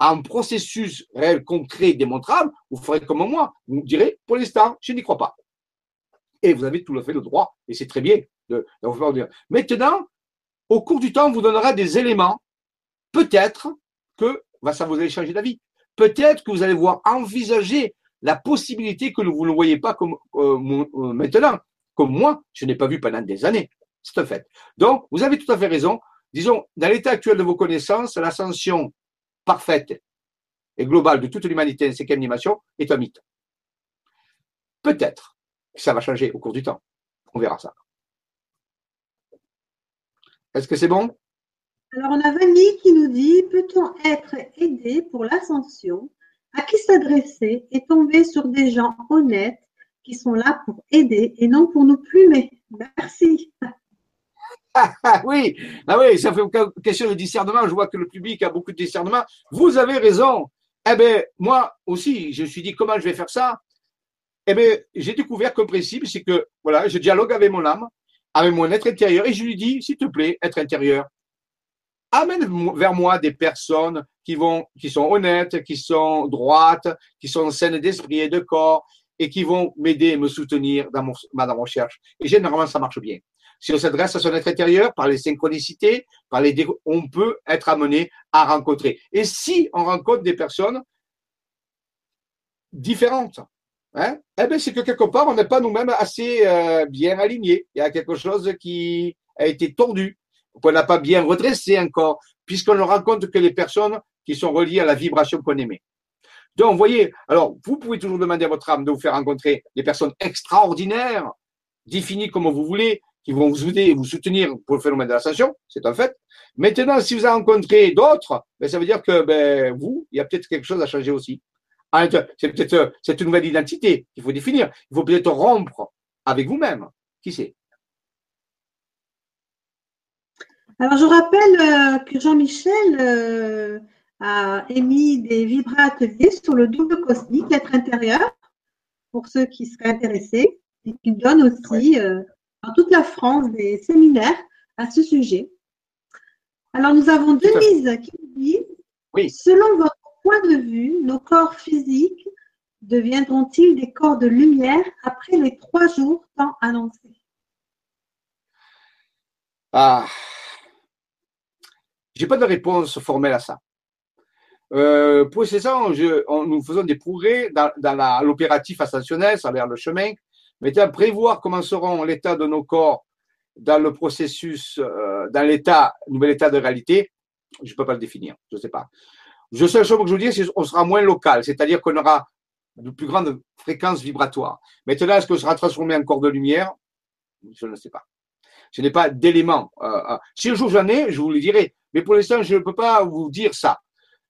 un processus réel, concret, démontrable, vous ferez comme moi. Vous me direz, pour l'instant, je n'y crois pas. Et vous avez tout à fait le droit, et c'est très bien de, vous faire dire. Maintenant, au cours du temps, on vous donnera des éléments, peut-être que ça vous allez changer d'avis. Peut-être que vous allez voir envisager la possibilité que vous ne voyez pas comme euh, euh, maintenant, comme moi, je n'ai pas vu pendant des années. C'est un fait. Donc, vous avez tout à fait raison. Disons, dans l'état actuel de vos connaissances, l'ascension parfaite et globale de toute l'humanité en cinquième dimension est un mythe. Peut-être que ça va changer au cours du temps. On verra ça. Est-ce que c'est bon? Alors, on a Vanny qui nous dit Peut-on être aidé pour l'ascension? À qui s'adresser? Et tomber sur des gens honnêtes qui sont là pour aider et non pour nous plumer? Merci. oui, ah oui, ça fait question de discernement. Je vois que le public a beaucoup de discernement. Vous avez raison. Eh bien, moi aussi, je me suis dit comment je vais faire ça? Eh bien, j'ai découvert qu'un principe, c'est que voilà, je dialogue avec mon âme avec mon être intérieur et je lui dis, s'il te plaît, être intérieur, amène vers moi des personnes qui vont, qui sont honnêtes, qui sont droites, qui sont saines d'esprit et de corps et qui vont m'aider, me soutenir dans, mon, dans ma recherche. Et généralement, ça marche bien. Si on s'adresse à son être intérieur, par les synchronicités, par les, on peut être amené à rencontrer. Et si on rencontre des personnes différentes, Hein? Eh bien, c'est que quelque part, on n'est pas nous-mêmes assez euh, bien alignés. Il y a quelque chose qui a été tordu, qu'on n'a pas bien redressé encore, puisqu'on ne rencontre que les personnes qui sont reliées à la vibration qu'on aimait. Donc, vous voyez, alors, vous pouvez toujours demander à votre âme de vous faire rencontrer des personnes extraordinaires, définies comme vous voulez, qui vont vous aider et vous soutenir pour le phénomène de l'ascension, c'est un fait. Maintenant, si vous en rencontrez d'autres, ben, ça veut dire que ben, vous, il y a peut-être quelque chose à changer aussi. C'est peut-être euh, cette nouvelle identité qu'il faut définir. Il faut peut-être rompre avec vous-même. Qui sait Alors, je rappelle euh, que Jean-Michel euh, a émis des vibra-ateliers sur le double cosmique, être intérieur, pour ceux qui seraient intéressés, et qu'il donne aussi dans toute la France des séminaires à ce sujet. Alors, nous avons Denise qui nous dit, oui. selon votre point de vue, nos corps physiques deviendront-ils des corps de lumière après les trois jours tant annoncés? Ah, j'ai pas de réponse formelle à ça. Euh, pour ces ça, nous faisons des progrès dans, l'opératif ascensionnel, ça a l'air le chemin, à prévoir comment seront l'état de nos corps dans le processus, euh, dans l'état, nouvel état de réalité, je ne peux pas le définir, je ne sais pas. Je sais chose que je vous dis, c'est qu'on sera moins local, c'est-à-dire qu'on aura de plus grandes fréquences vibratoires. Maintenant, est-ce que sera transformé en corps de lumière? Je ne sais pas. Je n'ai pas d'éléments. Euh, euh, si un jour j'en ai, je vous le dirai. Mais pour l'instant, je ne peux pas vous dire ça.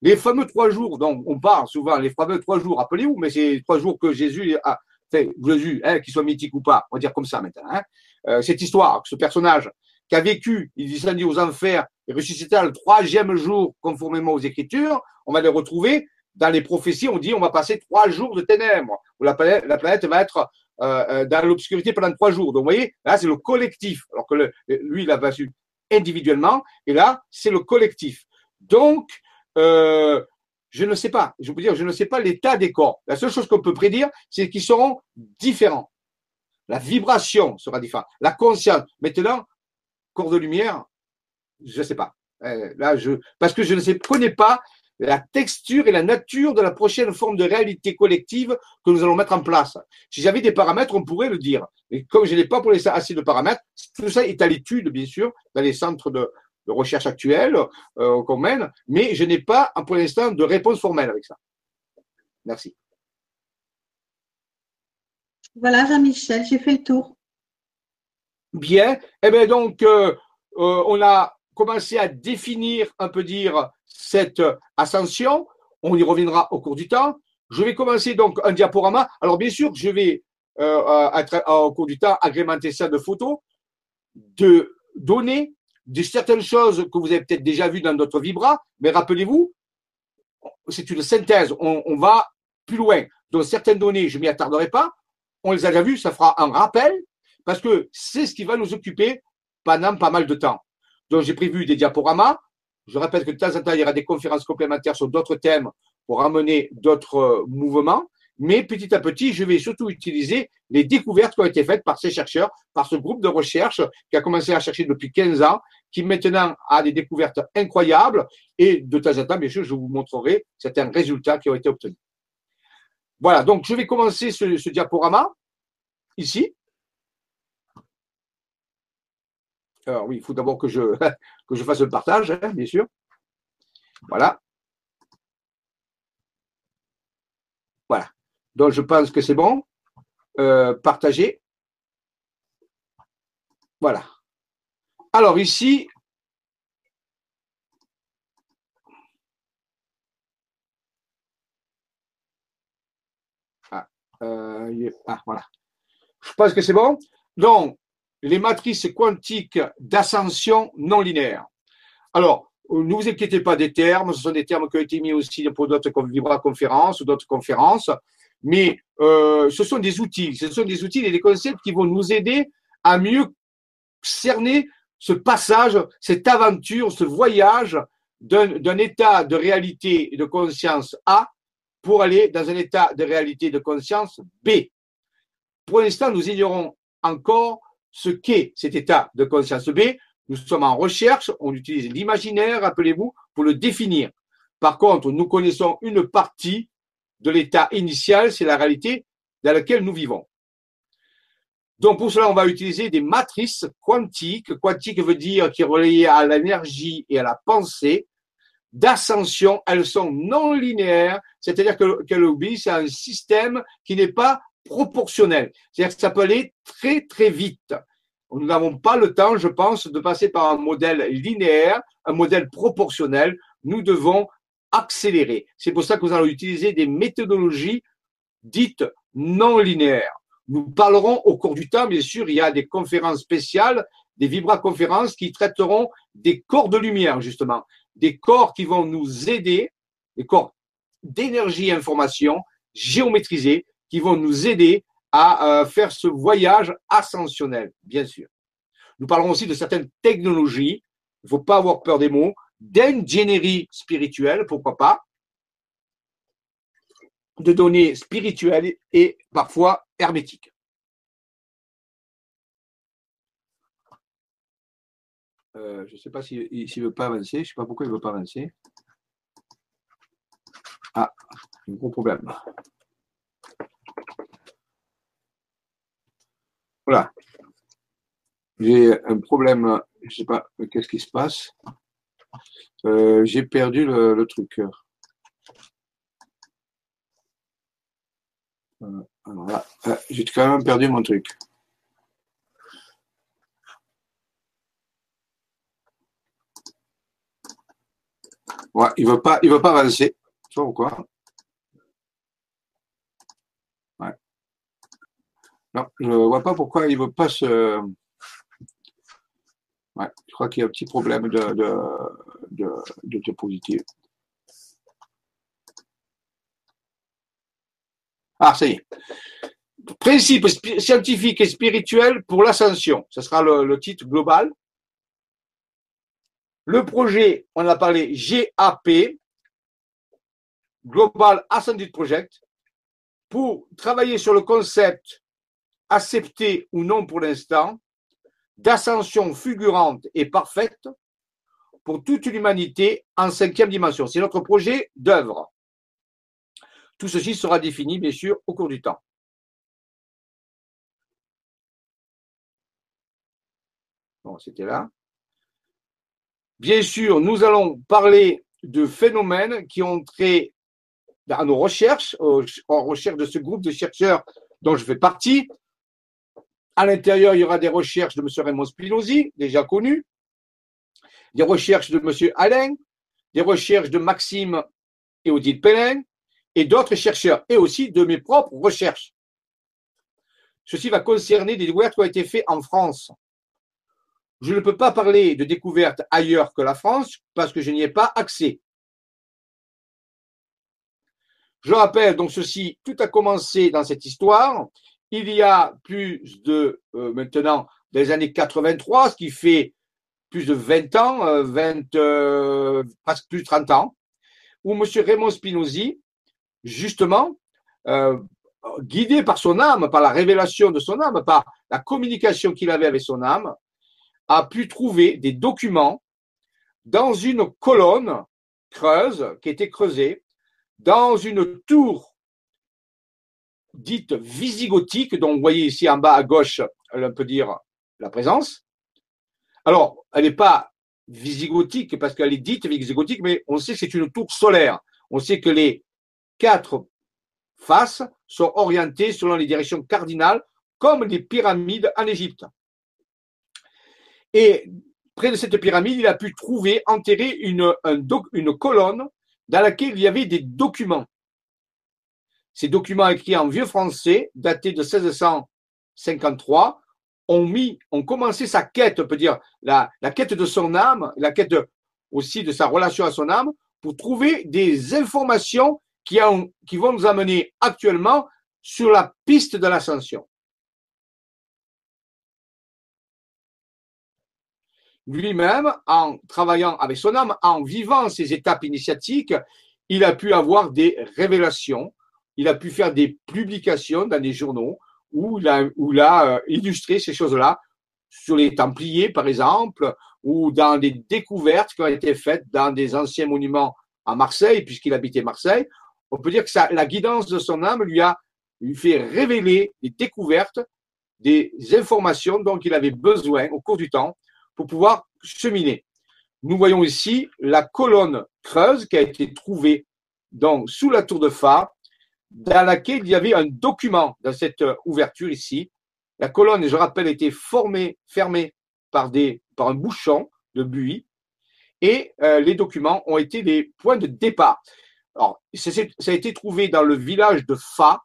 Les fameux trois jours dont on parle souvent, les fameux trois jours, rappelez-vous, mais c'est trois jours que Jésus a fait, Jésus, hein, qu'il soit mythique ou pas, on va dire comme ça maintenant. Hein. Euh, cette histoire, ce personnage qui a vécu, il descendit aux enfers et ressuscité le troisième jour conformément aux Écritures, on va les retrouver dans les prophéties, on dit on va passer trois jours de ténèbres, où la planète, la planète va être euh, euh, dans l'obscurité pendant trois jours. Donc vous voyez, là c'est le collectif, alors que lui il a passé individuellement, et là c'est le collectif. Donc, je ne sais pas, je peux dire, je ne sais pas l'état des corps. La seule chose qu'on peut prédire, c'est qu'ils seront différents. La vibration sera différente, la conscience. Maintenant, corps de lumière, je ne sais pas. là, je, parce que je ne sais, connais pas la texture et la nature de la prochaine forme de réalité collective que nous allons mettre en place. Si j'avais des paramètres, on pourrait le dire. Mais comme je n'ai pas pour les assez de paramètres, tout ça est à l'étude, bien sûr, dans les centres de, de recherche actuelle euh, qu'on mène, mais je n'ai pas pour l'instant de réponse formelle avec ça. Merci. Voilà, Jean-Michel, j'ai fait le tour. Bien. Eh bien, donc, euh, euh, on a commencé à définir, un peu dire, cette ascension. On y reviendra au cours du temps. Je vais commencer donc un diaporama. Alors, bien sûr, je vais, au cours du temps, agrémenter ça de photos, de données, de certaines choses que vous avez peut-être déjà vues dans d'autres vibras, mais rappelez-vous, c'est une synthèse, on, va plus loin. Donc certaines données, je m'y attarderai pas, on les a déjà vues, ça fera un rappel, parce que c'est ce qui va nous occuper pendant pas mal de temps. Donc j'ai prévu des diaporamas, je répète que de temps en temps, il y aura des conférences complémentaires sur d'autres thèmes pour amener d'autres euh, mouvements. Mais petit à petit, je vais surtout utiliser les découvertes qui ont été faites par ces chercheurs, par ce groupe de recherche qui a commencé à chercher depuis 15 ans, qui maintenant a des découvertes incroyables. Et de temps en temps, bien sûr, je vous montrerai certains résultats qui ont été obtenus. Voilà, donc je vais commencer ce, diaporama ici. Alors oui, il faut d'abord que je, que je fasse le partage, hein, bien sûr. Voilà. Voilà. Donc, je pense que c'est bon. Euh, partager. Voilà. Alors ici, ah, euh, ah, voilà. Je pense que c'est bon. Donc, les matrices quantiques d'ascension non linéaire. Alors, ne vous inquiétez pas des termes, ce sont des termes qui ont été mis aussi pour d'autres conférences ou d'autres conférences mais euh, ce sont des outils, ce sont des outils et des concepts qui vont nous aider à mieux cerner ce passage, cette aventure, ce voyage d'un état de réalité et de conscience A pour aller dans un état de réalité et de conscience B. Pour l'instant, nous ignorons encore ce qu'est cet état de conscience B. Nous sommes en recherche, on utilise l'imaginaire, rappelez-vous, pour le définir. Par contre, nous connaissons une partie de l'état initial, c'est la réalité dans laquelle nous vivons. Donc pour cela, on va utiliser des matrices quantiques. Quantique veut dire qui est à l'énergie et à la pensée. D'ascension, elles sont non linéaires, c'est-à-dire qu'elles obéissent à un système qui n'est pas proportionnel. C'est-à-dire que ça peut aller très très vite. Nous n'avons pas le temps, je pense, de passer par un modèle linéaire, un modèle proportionnel. Nous devons accélérer. C'est pour ça que nous allons utiliser des méthodologies dites non linéaires. Nous parlerons au cours du temps, bien sûr, il y a des conférences spéciales, des vibra-conférences qui traiteront des corps de lumière, justement, des corps qui vont nous aider, des corps d'énergie et information géométrisés qui vont nous aider à euh, faire ce voyage ascensionnel, bien sûr. Nous parlerons aussi de certaines technologies. Il ne faut pas avoir peur des mots d'ingénierie spirituelle, pourquoi pas, de données spirituelles et parfois hermétiques. Euh, je ne sais pas s'il ne veut pas avancer, je ne sais pas pourquoi il ne veut pas avancer. Ah, un gros problème. Voilà. J'ai un problème, je ne sais pas qu'est-ce qui se passe? Euh, j'ai perdu le, truc. Euh, euh, j'ai quand même perdu mon truc. Ouais, il veut pas, il veut pas avancer. Pourquoi. Ouais. Non, je vois pas pourquoi il veut pas se. Ouais, je crois qu'il y a un petit problème de, de, de, diapositive. Ah, ça y est. Principe scientifique et spirituel pour l'ascension. Ce sera le, titre global. Le projet, on a parlé GAP, Global Ascended Project, pour travailler sur le concept accepté ou non pour l'instant d'ascension fulgurante et parfaite pour toute l'humanité en cinquième dimension. C'est notre projet d'œuvre. Tout ceci sera défini, bien sûr, au cours du temps. Bon, c'était là. Bien sûr, nous allons parler de phénomènes qui ont trait à nos recherches, en recherche de ce groupe de chercheurs dont je fais partie. À l'intérieur, il y aura des recherches de M. Raymond Spinozzi, déjà connu, des recherches de M. Alain, des recherches de Maxime et Odile Pellin, et d'autres chercheurs, et aussi de mes propres recherches. Ceci va concerner des découvertes qui ont été faites en France. Je ne peux pas parler de découvertes ailleurs que la France parce que je n'y ai pas accès. Je rappelle donc ceci, tout a commencé dans cette histoire. Il y a plus de, euh, maintenant, des années 83, ce qui fait plus de 20 ans, 20, euh, euh, presque plus de 30 ans, où M. Raymond Spinozzi, justement, guidé par son âme, par la révélation de son âme, par la communication qu'il avait avec son âme, a pu trouver des documents dans une colonne creuse qui était creusée dans une tour dite visigothique, dont vous voyez ici en bas à gauche, on peut dire la présence. Alors, elle n'est pas visigothique parce qu'elle est dite visigothique, mais on sait que c'est une tour solaire. On sait que les quatre faces sont orientées selon les directions cardinales, comme les pyramides en Égypte. Et près de cette pyramide, il a pu trouver enterré une, une colonne dans laquelle il y avait des documents. Ces documents écrits en vieux français, datés de 1653, ont mis, ont commencé sa quête, on peut dire, la, quête de son âme, la quête aussi de sa relation à son âme, pour trouver des informations qui, qui vont nous amener actuellement sur la piste de l'ascension. Lui-même, en travaillant avec son âme, en vivant ces étapes initiatiques, il a pu avoir des révélations, il a pu faire des publications dans des journaux où il a, euh, illustré ces choses-là sur les Templiers, par exemple, ou dans des découvertes qui ont été faites dans des anciens monuments à Marseille, puisqu'il habitait Marseille, on peut dire que ça, la guidance de son âme lui a fait révéler des découvertes, des informations dont il avait besoin au cours du temps pour pouvoir cheminer. Nous voyons ici la colonne creuse qui a été trouvée donc, sous la tour de phare, dans laquelle il y avait un document dans cette ouverture ici. La colonne, je rappelle, était formée, fermée par, des, par un bouchon de buis et euh, les documents ont été des points de départ. Alors, ça a été trouvé dans le village de Fa,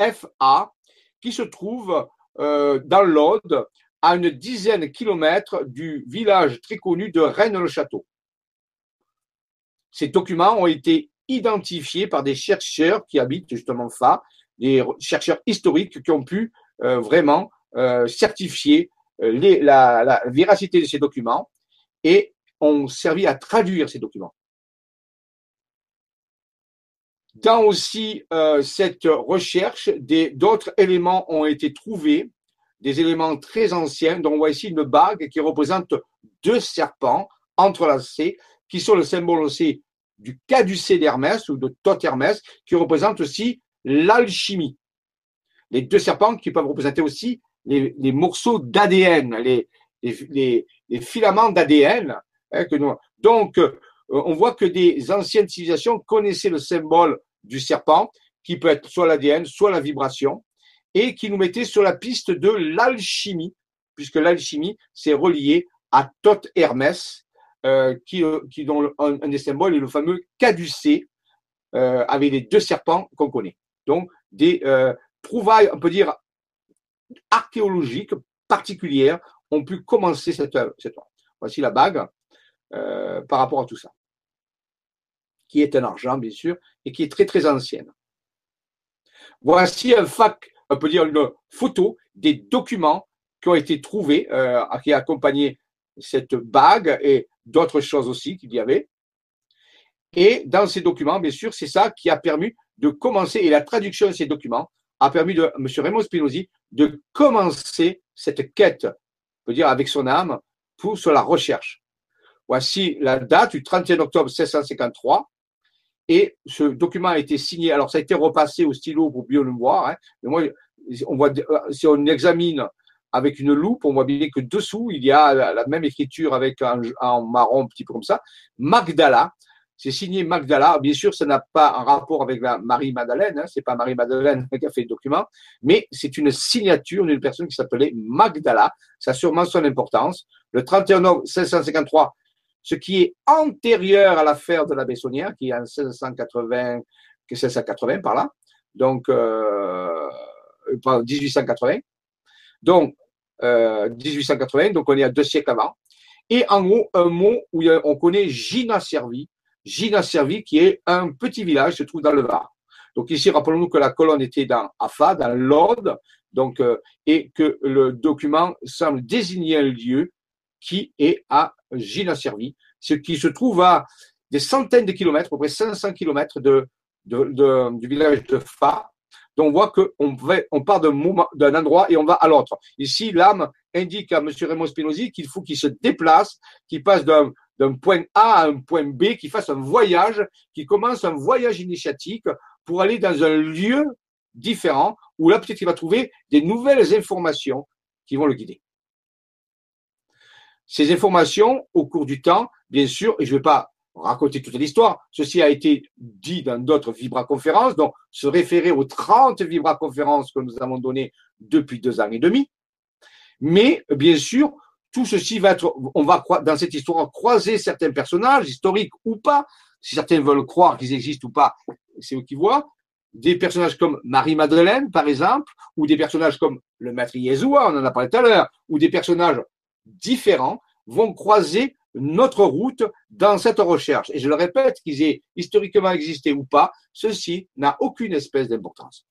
FA, qui se trouve euh, dans l'Aude, à une dizaine de kilomètres du village très connu de Rennes-le-Château. Ces documents ont été identifiés par des chercheurs qui habitent justement Fa, des chercheurs historiques qui ont pu euh, vraiment euh, certifier la, la véracité de ces documents et ont servi à traduire ces documents. Dans aussi euh, cette recherche, d'autres éléments ont été trouvés, des éléments très anciens, dont on voit ici une bague qui représente deux serpents entrelacés, qui sont le symbole aussi du caducée d'Hermès ou de Thoth Hermès, qui représente aussi l'alchimie. Les deux serpents qui peuvent représenter aussi les, morceaux d'ADN, les, filaments d'ADN. Hein, donc, euh, on voit que des anciennes civilisations connaissaient le symbole du serpent, qui peut être soit l'ADN, soit la vibration, et qui nous mettait sur la piste de l'alchimie, puisque l'alchimie, c'est relié à Thoth Hermès, euh, qui, euh, qui, dont un, des symboles est le fameux caducée, avec les deux serpents qu'on connaît. Donc, des trouvailles, on peut dire, archéologiques particulières ont pu commencer cette œuvre. Voici la bague par rapport à tout ça qui est un argent, bien sûr, et qui est très, très ancienne. Voici un fac, on peut dire une photo des documents qui ont été trouvés, euh, qui accompagnaient cette bague et d'autres choses aussi qu'il y avait. Et dans ces documents, bien sûr, c'est ça qui a permis de commencer, et la traduction de ces documents a permis de M. Raymond Spinozzi de commencer cette quête, on peut dire avec son âme, pour sur la recherche. Voici la date du 31 octobre 1653. Et ce document a été signé. Alors, ça a été repassé au stylo pour bien le voir. Mais moi, on voit, euh, si on examine avec une loupe, on voit bien que dessous, il y a la, même écriture avec un, marron un petit peu comme ça. Magdala, c'est signé Magdala. Bien sûr, ça n'a pas un rapport avec la Marie-Madeleine, hein, c'est pas Marie-Madeleine qui a fait le document, mais c'est une signature d'une personne qui s'appelait Magdala. Ça a sûrement son importance. Le 31 novembre 1653, ce qui est antérieur à l'affaire de la Bessonnière, qui est en 1680, 1680 par là, donc euh, 1880. Donc, euh, 1880, donc on est à deux siècles avant. Et en gros, un mot où on connaît Gina Servi, Gina Servi qui est un petit village se trouve dans le Var. Donc ici, rappelons-nous que la colonne était dans Afa, dans l'Aude, donc, euh, et que le document semble désigner un lieu qui est à Gina Servi, ce qui se trouve à des centaines de kilomètres, à peu près 500 kilomètres de, du village de Fa, donc on voit qu'on on part d'un endroit et on va à l'autre. Ici, l'âme indique à M. Raymond Spinozzi qu'il faut qu'il se déplace, qu'il passe d'un point A à un point B, qu'il fasse un voyage, qu'il commence un voyage initiatique pour aller dans un lieu différent où là peut-être il va trouver des nouvelles informations qui vont le guider. Ces informations, au cours du temps, bien sûr, et je ne vais pas raconter toute l'histoire. Ceci a été dit dans d'autres vibraconférences, donc se référer aux 30 vibraconférences que nous avons données depuis deux ans et demi. Mais bien sûr, tout ceci va être, on va dans cette histoire croiser certains personnages, historiques ou pas. Si certains veulent croire qu'ils existent ou pas, c'est eux qui voient. Des personnages comme Marie-Madeleine, par exemple, ou des personnages comme le maître Yeshua, on en a parlé tout à l'heure, ou des personnages différents vont croiser notre route dans cette recherche. Et je le répète, qu'ils aient historiquement existé ou pas, ceci n'a aucune espèce d'importance.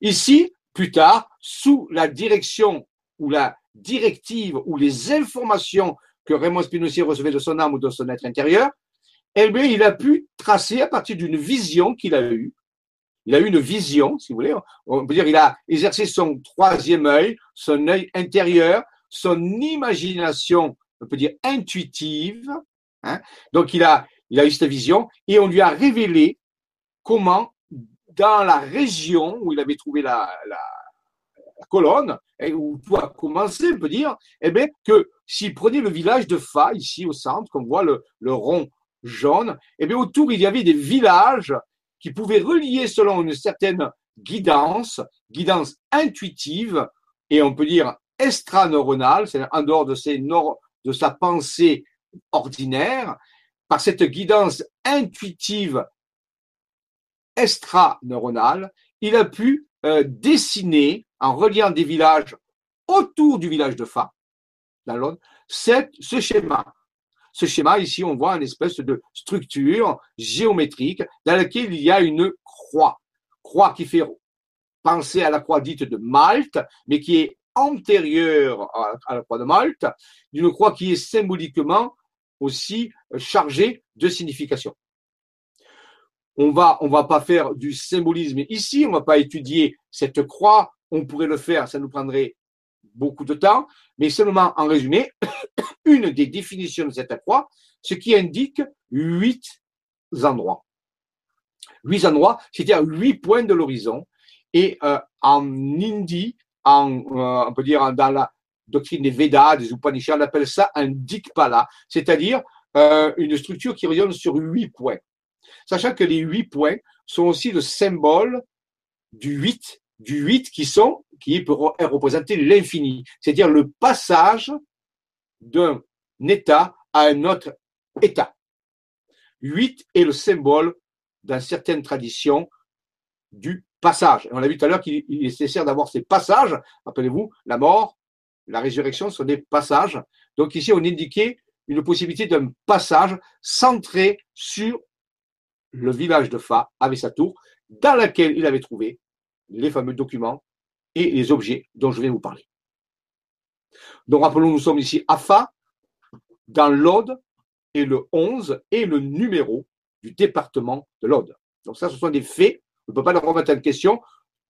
Ici, plus tard, sous la direction ou la directive ou les informations que Raymond Spinozzi recevait de son âme ou de son être intérieur, eh bien, il a pu tracer à partir d'une vision qu'il a eue. Il a eu une vision, si vous voulez. On peut dire, il a exercé son troisième œil, son œil intérieur, son imagination, on peut dire intuitive. Hein. Donc il a, il a eu cette vision et on lui a révélé comment, dans la région où il avait trouvé la, colonne, et où tout a commencé, on peut dire, eh bien, que s'il prenait le village de Fa, ici au centre, qu'on voit le, le rond jaune, eh bien, autour, il y avait des villages qui pouvaient relier selon une certaine guidance, guidance intuitive, et on peut dire extraneuronale, c'est-à-dire en dehors de, sa pensée ordinaire, par cette guidance intuitive extraneuronale, il a pu euh, dessiner, en reliant des villages autour du village de Fa, dans ce schéma. Ce schéma, ici, on voit une espèce de structure géométrique dans laquelle il y a une croix. Croix qui fait penser à la croix dite de Malte, mais qui est antérieure à la croix de Malte, d'une croix qui est symboliquement aussi chargée de signification. On va, on va pas faire du symbolisme ici, on va pas étudier cette croix, on pourrait le faire, ça nous prendrait beaucoup de temps, mais seulement en résumé, une des définitions de cette croix, ce qui indique huit endroits. Huit endroits, c'est-à-dire huit points de l'horizon. Et euh, en hindi, en, euh, on peut dire dans la doctrine des Védas, des Upanishads, on appelle ça un dikpala, c'est-à-dire euh, une structure qui rayonne sur huit points. Sachant que les huit points sont aussi le symbole du huit, du huit qui sont, qui peut représenter l'infini, c'est-à-dire le passage d'un état à un autre état. Huit est le symbole dans certaines traditions du passages. On a vu tout à l'heure qu'il est nécessaire d'avoir ces passages. Rappelez-vous, la mort, la résurrection sont des passages. Donc ici, on indiquait une possibilité d'un passage centré sur le village de Fa avec sa tour, dans laquelle il avait trouvé les fameux documents et les objets dont je vais vous parler. Donc rappelons, nous sommes ici à Fa, dans l'Aude, et le 11 est le numéro du département de l'Aude. Donc ça, ce sont des faits ne peut pas le remettre en question.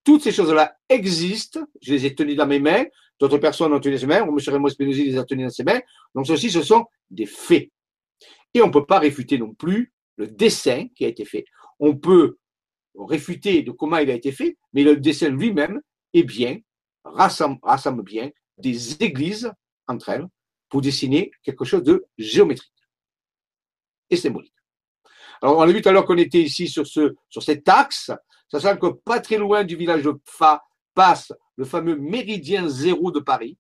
Toutes ces choses-là existent. Je les ai tenues dans mes mains. D'autres personnes ont tenu dans ses mains. M. Raymond Spinozzi les a tenues dans ses mains. Donc, ceci, ce sont des faits. Et on ne peut pas réfuter non plus le dessin qui a été fait. On peut réfuter de comment il a été fait, mais le dessin lui-même eh bien, rassemble, rassemble bien des églises entre elles pour dessiner quelque chose de géométrique et symbolique. Alors, on a vu tout à l'heure qu'on était ici sur, ce, sur cet axe, sachant que pas très loin du village de Fa passe le fameux méridien zéro de Paris,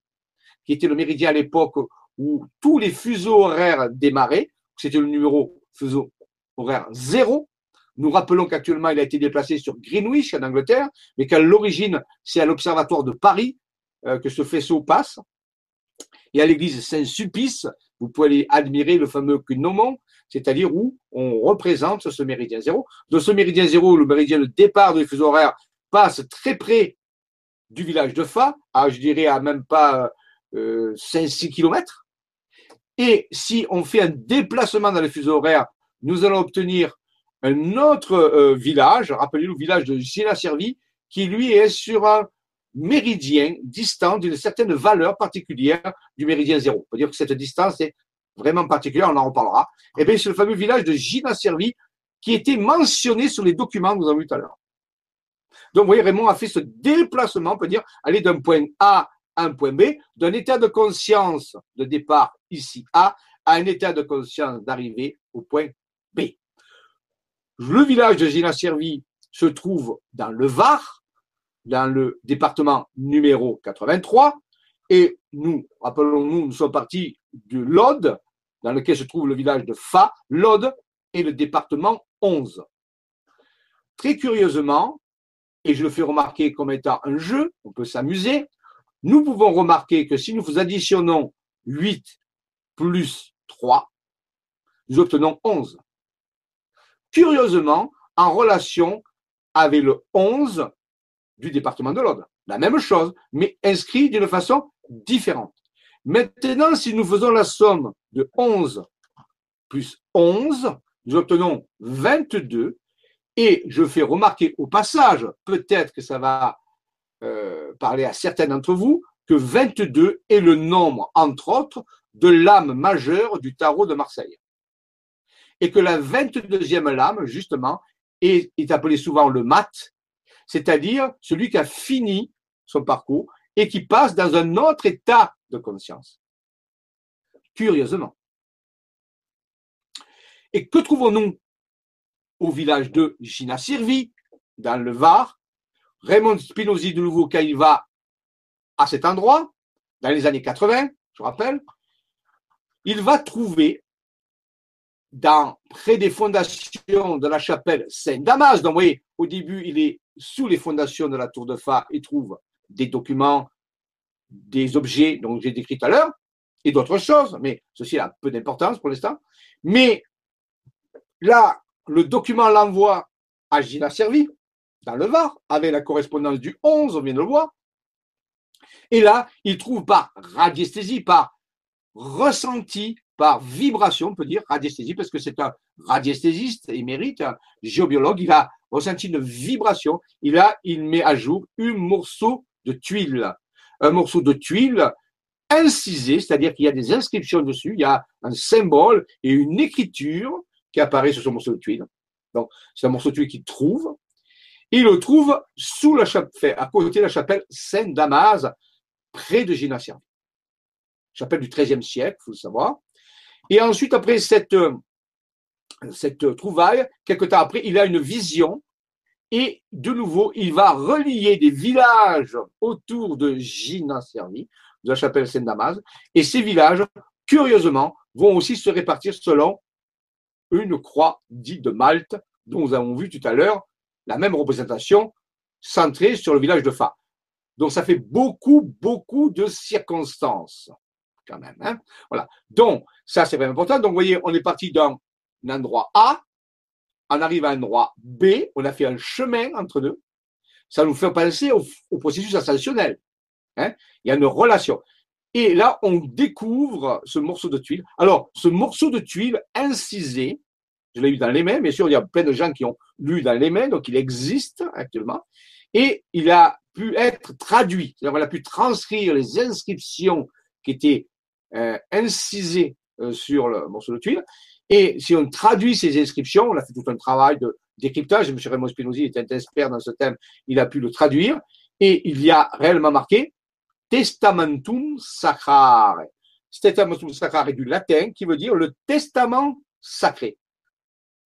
qui était le méridien à l'époque où tous les fuseaux horaires démarraient. C'était le numéro fuseau horaire zéro. Nous rappelons qu'actuellement, il a été déplacé sur Greenwich en Angleterre, mais qu'à l'origine, c'est à l'Observatoire de Paris euh, que ce faisceau passe. Et à l'église Saint-Sulpice, vous pouvez aller admirer le fameux Cunomon, c'est-à-dire où on représente ce méridien zéro. De ce méridien zéro, le méridien de départ du fuseau horaire passe très près du village de Fa, à, je dirais à même pas euh, 5-6 km. Et si on fait un déplacement dans le fuseau horaire, nous allons obtenir un autre euh, village, rappelez-vous le village de Gina-Servi, qui lui est sur un méridien distant d'une certaine valeur particulière du méridien zéro. On peut dire que cette distance est vraiment particulière, on en reparlera. Et eh bien, c'est le fameux village de Gina-Servi qui était mentionné sur les documents que nous avons vus tout à l'heure. Donc, vous voyez, Raymond a fait ce déplacement, on peut dire, aller d'un point A à un point B, d'un état de conscience de départ ici A à un état de conscience d'arrivée au point B. Le village de Gina-Servi se trouve dans le Var, dans le département numéro 83, et nous, rappelons-nous, nous sommes partis de l'Aude, dans lequel se trouve le village de Fa, l'Aude est le département 11. Très curieusement, et je le fais remarquer comme étant un jeu, on peut s'amuser, nous pouvons remarquer que si nous additionnons 8 plus 3, nous obtenons 11. Curieusement, en relation avec le 11 du département de l'Aude. La même chose, mais inscrit d'une façon différente. Maintenant, si nous faisons la somme de 11 plus 11, nous obtenons 22 et je fais remarquer au passage, peut-être que ça va euh, parler à certains d'entre vous, que 22 est le nombre, entre autres, de l'âme majeure du tarot de Marseille. Et que la 22e lame, justement, est, est appelée souvent le mat, c'est-à-dire celui qui a fini son parcours et qui passe dans un autre état conscience. Curieusement. Et que trouvons-nous au village de Gina-Sirvi, dans le Var? Raymond Spinozzi, de nouveau, quand il va à cet endroit, dans les années 80, je rappelle, il va trouver dans, près des fondations de la chapelle Saint-Damas, donc vous voyez, au début, il est sous les fondations de la tour de Fa, il trouve des documents, des objets dont j'ai décrit tout à l'heure, et d'autres choses, mais ceci a peu d'importance pour l'instant. Mais là, le document l'envoie à Gina Servi, dans le Var, avec la correspondance du 11, on vient de le voir. Et là, il trouve par radiesthésie, par ressenti, par vibration, on peut dire radiesthésie, parce que c'est un radiesthésiste émérite, un géobiologue, il a ressenti une vibration, il a, il met à jour un morceau de tuile. Un morceau de tuile incisé, c'est-à-dire qu'il y a des inscriptions dessus, il y a un symbole et une écriture qui apparaît sur ce morceau de tuile. Donc, c'est un morceau de tuile qu'il trouve. Il le trouve sous la chapelle, à côté de la chapelle Saint-Damas, près de Gina Chapelle du XIIIe siècle, faut le savoir. Et ensuite, après cette, cette trouvaille, quelque temps après, il a une vision et de nouveau, il va relier des villages autour de Gina de la chapelle Saint-Damas, et ces villages, curieusement, vont aussi se répartir selon une croix dite de Malte, dont nous avons vu tout à l'heure la même représentation centrée sur le village de Fa. Donc ça fait beaucoup, beaucoup de circonstances quand même. Hein voilà. Donc ça c'est vraiment important. Donc vous voyez, on est parti d'un endroit A, on arrive à un endroit B, on a fait un chemin entre deux. Ça nous fait penser au, processus ascensionnel. Hein Il y a une relation. Et là, on découvre ce morceau de tuile. Alors, ce morceau de tuile incisé, je l'ai eu dans les mains, bien sûr, il y a plein de gens qui ont lu dans les mains, donc il existe actuellement, et il a pu être traduit, on a pu transcrire les inscriptions qui étaient euh, incisées euh, sur le morceau de tuile, et si on traduit ces inscriptions, on a fait tout un travail de décryptage, M. Raymond Spinozzi était un expert dans ce thème, il a pu le traduire, Et il y a réellement marqué Testamentum Sacrare. Testamentum Sacrare est du latin qui veut dire le testament sacré.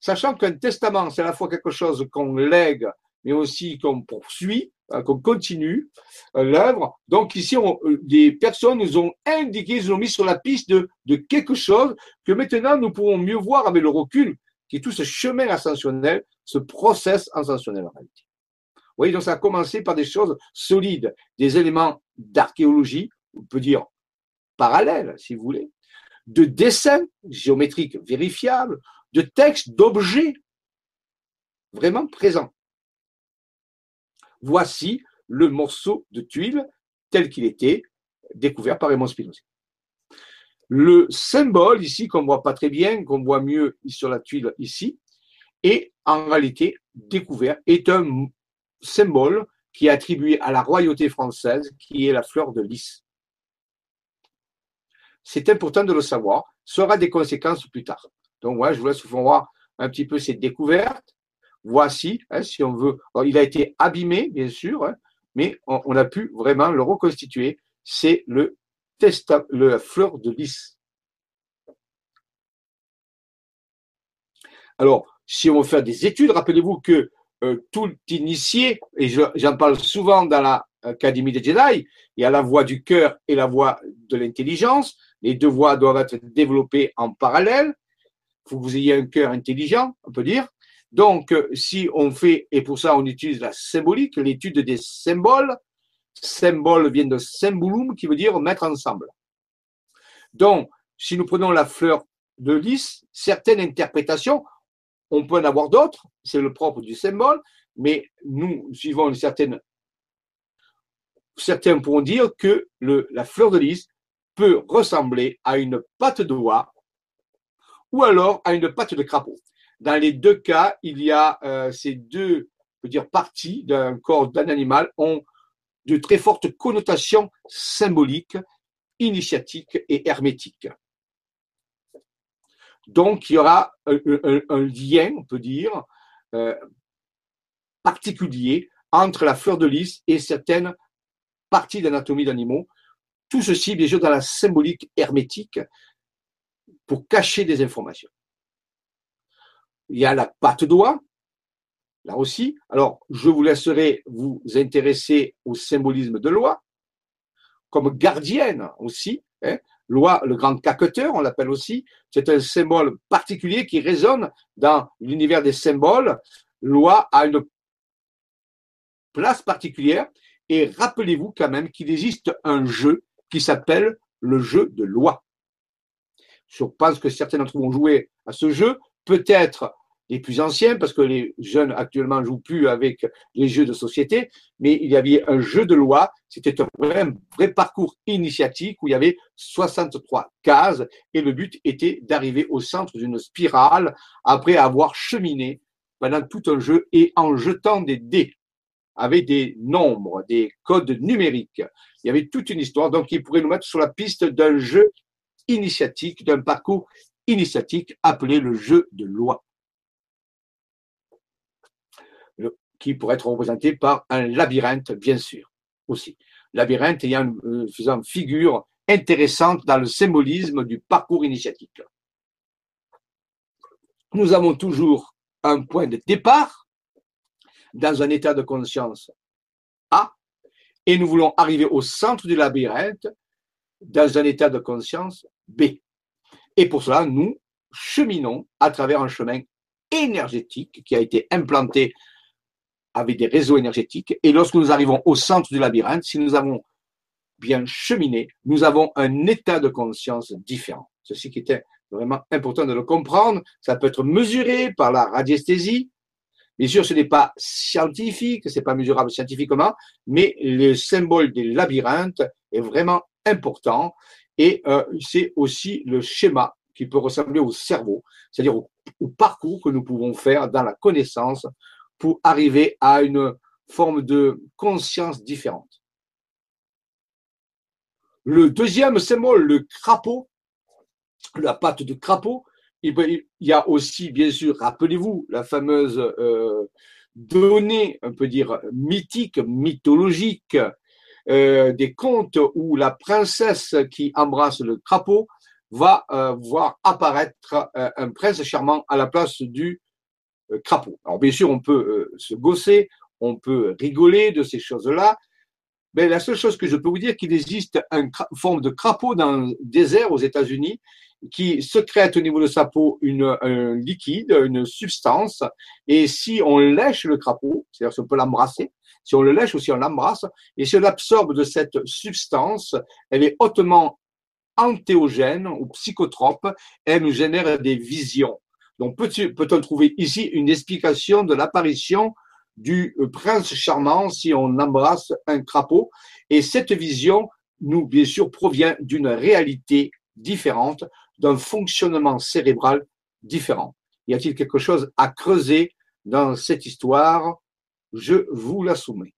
Sachant qu'un testament, c'est à la fois quelque chose qu'on lègue, mais aussi qu'on poursuit, qu'on continue euh, l'œuvre. Donc ici, on, euh, des personnes nous ont indiqué, nous ont mis sur la piste de, de quelque chose que maintenant nous pouvons mieux voir avec le recul, qui est tout ce chemin ascensionnel, ce process ascensionnel en réalité. Vous voyez, donc ça a commencé par des choses solides, des éléments d'archéologie, on peut dire parallèles, si vous voulez, de dessins géométriques vérifiables, de textes, d'objets vraiment présents. Voici le morceau de tuile tel qu'il était découvert par Raymond Spinozzi. Le symbole ici, qu'on voit pas très bien, qu'on voit mieux sur la tuile ici, est en réalité découvert, est un symbole qui est attribué à la royauté française, qui est la fleur de lys. C'est important de le savoir, ça aura des conséquences plus tard. Donc, voilà, je vous laisse voir un petit peu cette découverte. Voici, hein, si on veut. il a été abîmé, bien sûr, hein, mais on, a pu vraiment le reconstituer. C'est le fleur de lys. Alors, si on veut faire des études, rappelez-vous que euh, tout initié, et j'en parle souvent dans l'Académie des Jedi, il y a la voie du cœur et la voie de l'intelligence. Les deux voies doivent être développées en parallèle. Il faut que vous ayez un cœur intelligent, on peut dire. Donc, euh, si on fait, et pour ça on utilise la symbolique, l'étude des symboles, symbole vient de symbolum qui veut dire mettre ensemble. Donc, si nous prenons la fleur de lys, certaines interprétations, on peut en avoir d'autres, c'est le propre du symbole, mais nous suivons une certaine. Certains pourront dire que la fleur de lys peut ressembler à une patte de doigt ou alors à une patte de crapaud. Dans les deux cas, il y a euh, ces deux dire, parties d'un corps d'un animal ont de très fortes connotations symboliques, initiatiques et hermétiques. Donc, il y aura un, lien, on peut dire, euh, particulier entre la fleur de lys et certaines parties d'anatomie d'animaux. Tout ceci, bien sûr, dans la symbolique hermétique pour cacher des informations. Il y a la patte d'oie, là aussi. Alors, je vous laisserai vous intéresser au symbolisme de loi, comme gardienne aussi. Hein. Loi, le grand caqueteur, on l'appelle aussi. C'est un symbole particulier qui résonne dans l'univers des symboles. Loi a une place particulière. Et rappelez-vous quand même qu'il existe un jeu qui s'appelle le jeu de loi. Je pense que certains d'entre vous ont joué à ce jeu peut-être les plus anciens, parce que les jeunes actuellement jouent plus avec les jeux de société, mais il y avait un jeu de loi, c'était un vrai, vrai, parcours initiatique où il y avait 63 cases et le but était d'arriver au centre d'une spirale après avoir cheminé pendant tout un jeu et en jetant des dés avec des nombres, des codes numériques. Il y avait toute une histoire, donc il pourrait nous mettre sur la piste d'un jeu initiatique, d'un parcours initiatique appelé le jeu de loi, qui pourrait être représenté par un labyrinthe, bien sûr, aussi. Labyrinthe ayant euh, faisant figure intéressante dans le symbolisme du parcours initiatique. Nous avons toujours un point de départ dans un état de conscience A, et nous voulons arriver au centre du labyrinthe dans un état de conscience B. Et pour cela, nous cheminons à travers un chemin énergétique qui a été implanté avec des réseaux énergétiques. Et lorsque nous arrivons au centre du labyrinthe, si nous avons bien cheminé, nous avons un état de conscience différent. Ceci qui était vraiment important de le comprendre. Ça peut être mesuré par la radiesthésie. Bien sûr, ce n'est pas scientifique, ce n'est pas mesurable scientifiquement, mais le symbole des labyrinthes est vraiment important et euh, c'est aussi le schéma qui peut ressembler au cerveau, c'est-à-dire au, parcours que nous pouvons faire dans la connaissance pour arriver à une forme de conscience différente. Le deuxième symbole, le crapaud, la patte de crapaud, il y a aussi, bien sûr, rappelez-vous, la fameuse euh, données, on peut dire, mythiques, mythologiques, euh, des contes où la princesse qui embrasse le crapaud va euh, voir apparaître euh, un prince charmant à la place du crapaud. Alors bien sûr, on peut se gosser, on peut rigoler de ces choses-là, mais la seule chose que je peux vous dire, qu'il existe une forme de crapaud dans le désert aux États-Unis qui secrète au niveau de sa peau un liquide, une substance, et si on lèche le crapaud, c'est-à-dire si on peut l'embrasser, si on le lèche ou si on l'embrasse, et si on absorbe de cette substance, elle est hautement antéogène ou psychotrope, elle nous génère des visions. Donc peut-on trouver ici une explication de l'apparition du prince charmant si on embrasse un crapaud? Et cette vision, nous, bien sûr, provient d'une réalité différente d'un fonctionnement cérébral différent. Y a-t-il quelque chose à creuser dans cette histoire? Je vous la soumets.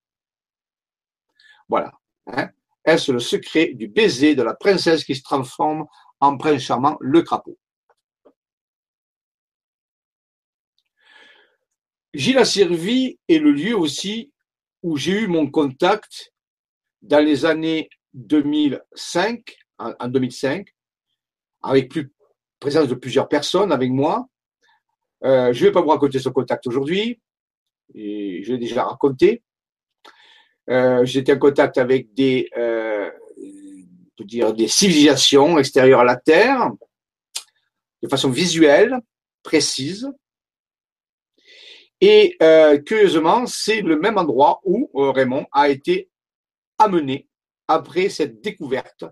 Voilà. Hein. Est-ce le secret du baiser de la princesse qui se transforme en prince charmant, le crapaud? Gilles servi est le lieu aussi où j'ai eu mon contact dans les années 2005, en 2005, avec présence de plusieurs personnes avec moi. Euh, je ne vais pas vous raconter ce contact aujourd'hui, je l'ai déjà raconté. Euh, J'étais en contact avec des, euh, dire, des civilisations extérieures à la Terre, de façon visuelle, précise. Et euh, curieusement, c'est le même endroit où euh, Raymond a été amené après cette découverte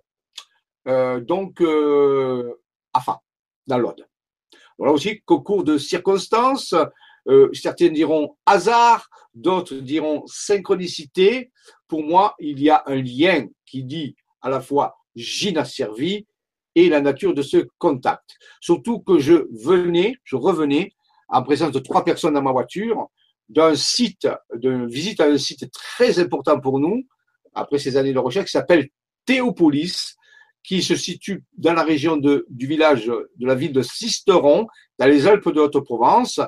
donc euh, enfin, dans l'Aude. Voilà aussi qu'au cours de circonstances, euh, certains diront hasard, d'autres diront synchronicité. Pour moi, il y a un lien qui dit à la fois Gina servi et la nature de ce contact. Surtout que je venais, je revenais en présence de trois personnes dans ma voiture d'un site, d'une visite à un site très important pour nous, après ces années de recherche, qui s'appelle Théopolis, qui se situe dans la région de, du village de la ville de Sisteron, dans les Alpes de Haute-Provence,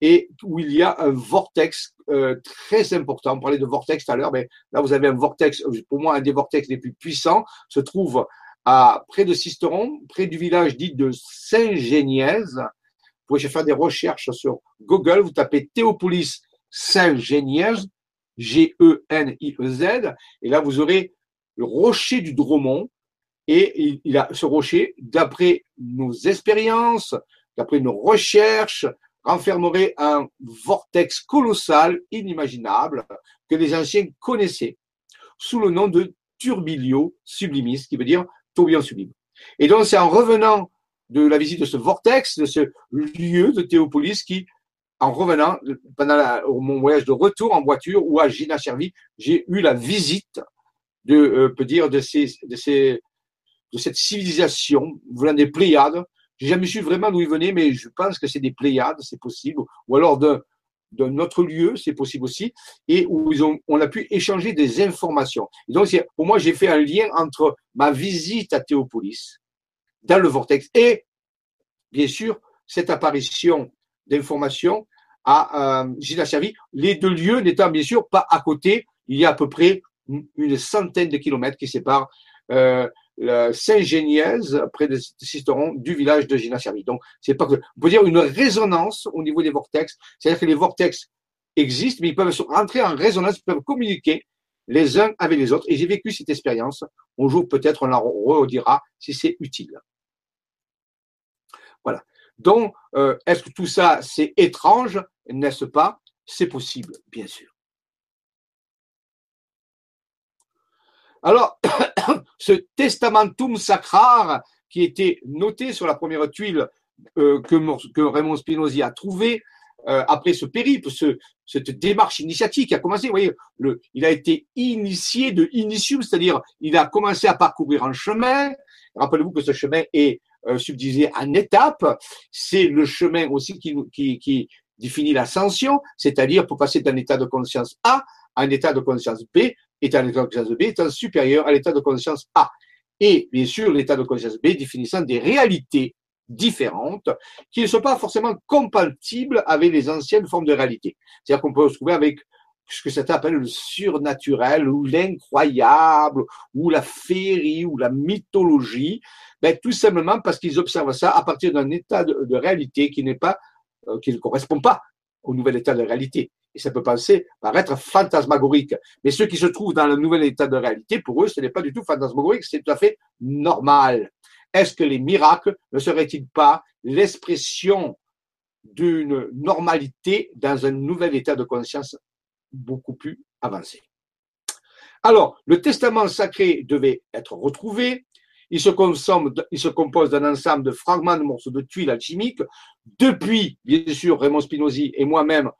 et où il y a un vortex euh, très important. On parlait de vortex tout à l'heure, mais là vous avez un vortex, pour moi un des vortex les plus puissants, se trouve à près de Sisteron, près du village dit de Saint-Génièse. Vous pouvez faire des recherches sur Google, vous tapez Théopolis Saint-Génièse, G-E-N-I-E-Z, et là vous aurez le rocher du Dromont, et il, a ce rocher, d'après nos expériences, d'après nos recherches, renfermerait un vortex colossal, inimaginable, que les anciens connaissaient, sous le nom de turbilio sublimis, qui veut dire tourbillon sublime. Et donc, c'est en revenant de la visite de ce vortex, de ce lieu de Théopolis, qui, en revenant pendant mon voyage de retour en voiture ou à Gina Chervi, j'ai eu la visite de, euh, peut dire, de de cette civilisation venant des Pléiades. J'ai jamais su vraiment d'où ils venaient, mais je pense que c'est des Pléiades, c'est possible, ou alors d'un d'un autre lieu, c'est possible aussi, et où ils ont, on a pu échanger des informations. Donc, pour moi, j'ai fait un lien entre ma visite à Théopolis, dans le vortex, et, bien sûr, cette apparition d'informations à euh, Gina les deux lieux n'étant bien sûr pas à côté, il y a à peu près une centaine de kilomètres qui séparent euh, la Saint-Génièse, près de Sisteron, du village de Gina Servi. Donc, c'est pas que, on peut dire une résonance au niveau des vortex. C'est-à-dire que les vortex existent, mais ils peuvent rentrer en résonance, ils peuvent communiquer les uns avec les autres. Et j'ai vécu cette expérience. Un jour, peut-être, on la redira si c'est utile. Voilà. Donc, euh, est-ce que tout ça, c'est étrange, n'est-ce pas? C'est possible, bien sûr. Alors, ce testamentum sacrar qui était noté sur la première tuile euh, que, Raymond Spinozzi a trouvé euh, après ce périple, cette démarche initiatique qui a commencé. Vous voyez, il a été initié de initium, c'est-à-dire il a commencé à parcourir un chemin. Rappelez-vous que ce chemin est euh, subdivisé en étapes. C'est le chemin aussi qui définit l'ascension, c'est-à-dire pour passer d'un état de conscience A à un état de conscience B, état de conscience B étant supérieur à l'état de conscience A. Et bien sûr, l'état de conscience B définissant des réalités différentes qui ne sont pas forcément compatibles avec les anciennes formes de réalité. C'est-à-dire qu'on peut se trouver avec ce que certains appellent le surnaturel ou l'incroyable ou la féerie ou la mythologie, ben, tout simplement parce qu'ils observent ça à partir d'un état de, réalité qui n'est pas, euh, qui ne correspond pas au nouvel état de réalité. Et ça peut penser, paraître fantasmagorique. Mais ceux qui se trouvent dans le nouvel état de réalité, pour eux, ce n'est pas du tout fantasmagorique, c'est tout à fait normal. Est-ce que les miracles ne seraient-ils pas l'expression d'une normalité dans un nouvel état de conscience beaucoup plus avancé? Alors, le testament sacré devait être retrouvé. Il se, consomme, il se compose d'un ensemble de fragments de morceaux de tuiles alchimiques. Depuis, bien sûr, Raymond Spinozzi et moi-même,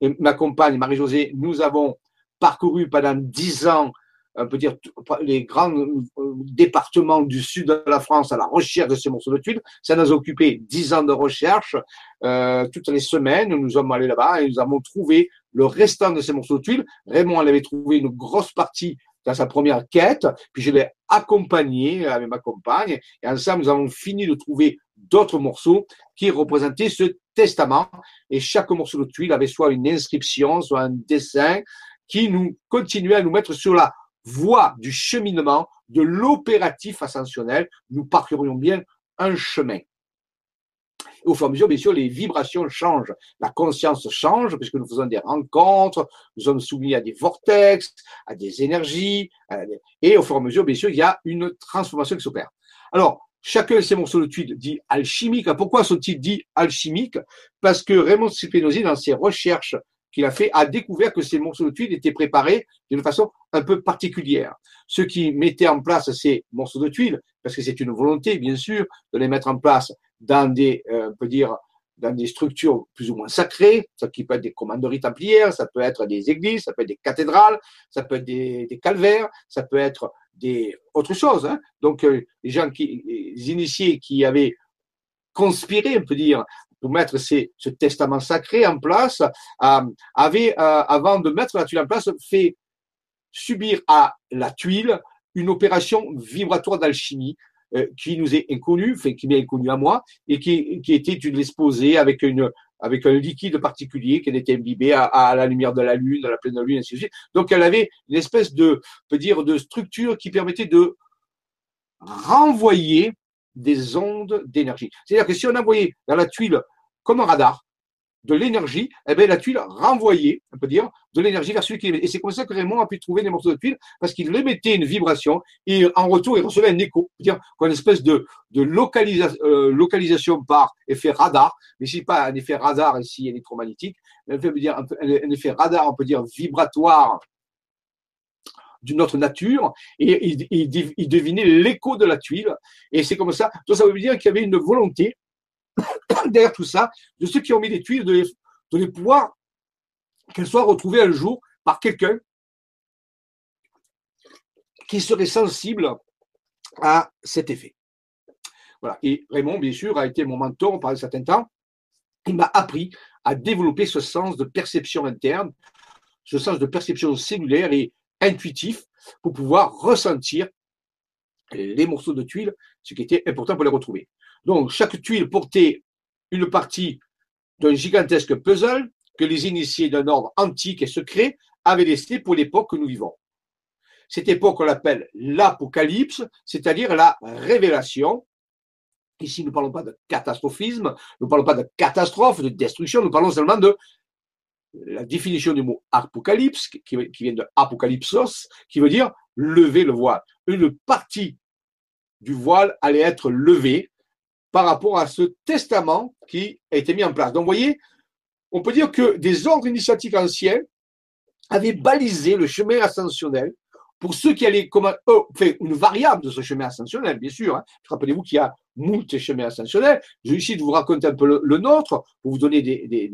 et ma compagne Marie-Josée, nous avons parcouru pendant dix ans, on peut dire, les grands euh, départements du sud de la France à la recherche de ces morceaux de tuiles. Ça nous a occupé dix ans de recherche. Euh, toutes les semaines, nous sommes allés là-bas et nous avons trouvé le restant de ces morceaux de tuiles. Raymond avait trouvé une grosse partie dans sa première quête, puis je l'ai accompagné avec ma compagne, et ensemble, nous avons fini de trouver d'autres morceaux qui représentaient ce testament, et chaque morceau de tuile avait soit une inscription, soit un dessin, qui nous continuait à nous mettre sur la voie du cheminement, de l'opératif ascensionnel. Nous parcourions bien un chemin. Au fur et à mesure, bien sûr, les vibrations changent, la conscience change, puisque nous faisons des rencontres, nous sommes soumis à des vortex, à des énergies, et au fur et à mesure, bien sûr, il y a une transformation qui s'opère. Alors, Chacun de ces morceaux de tuiles dit alchimique. Pourquoi sont-ils dits alchimiques? Parce que Raymond Spinozzi, dans ses recherches qu'il a fait, a découvert que ces morceaux de tuiles étaient préparés d'une façon un peu particulière. Ceux qui mettaient en place ces morceaux de tuiles, parce que c'est une volonté, bien sûr, de les mettre en place dans des, euh, on peut dire, dans des structures plus ou moins sacrées, ça qui peut être des commanderies templières, ça peut être des églises, ça peut être des cathédrales, ça peut être des, calvaires, ça peut être des autre chose. Hein. Donc euh, les gens qui, les initiés qui avaient conspiré, on peut dire, pour mettre ce testament sacré en place, euh, avaient, euh, avant de mettre la tuile en place, fait subir à la tuile une opération vibratoire d'alchimie euh, qui nous est inconnue, enfin, qui m'est inconnue à moi, et qui, qui était une exposée avec une avec un liquide particulier qui était imbibé à, à, la lumière de la lune, à la pleine lune, ainsi de suite. Donc elle avait une espèce de, peut dire, de structure qui permettait de renvoyer des ondes d'énergie. C'est-à-dire que si on envoyait dans la tuile comme un radar, de l'énergie, eh bien, la tuile renvoyait, on peut dire, de l'énergie vers celui qui. Et c'est comme ça que Raymond a pu trouver des morceaux de tuile, parce qu'il émettait une vibration, et en retour, il recevait un écho, dire une espèce de, de euh, localisation par effet radar, mais c'est pas un effet radar ici électromagnétique, un, dire, un, effet radar, on peut dire vibratoire d'une autre nature, et il, il, il devinait l'écho de la tuile, et c'est comme ça. Donc ça veut dire qu'il y avait une volonté derrière tout ça, de ceux qui ont mis des tuiles, de les, pouvoir qu'elles soient retrouvées un jour par quelqu'un qui serait sensible à cet effet. Voilà. Et Raymond, bien sûr, a été mon mentor pendant un certain temps. Il m'a appris à développer ce sens de perception interne, ce sens de perception cellulaire et intuitif pour pouvoir ressentir les morceaux de tuiles, ce qui était important pour les retrouver. Donc, chaque tuile portait une partie d'un gigantesque puzzle que les initiés d'un ordre antique et secret avaient laissé pour l'époque que nous vivons. Cette époque, on l'appelle l'apocalypse, c'est-à-dire la révélation. Ici, nous ne parlons pas de catastrophisme, nous ne parlons pas de catastrophe, de destruction, nous parlons seulement de la définition du mot apocalypse, qui vient de apocalypsos, qui veut dire lever le voile. Une partie du voile allait être levée par rapport à ce testament qui a été mis en place. Donc, vous voyez, on peut dire que des ordres initiatiques anciens avaient balisé le chemin ascensionnel pour ceux qui allaient comme oh, une variable de ce chemin ascensionnel, bien sûr. Hein. Rappelez-vous qu'il y a moult chemins ascensionnels. Je vais ici de vous raconter un peu le, nôtre pour vous donner des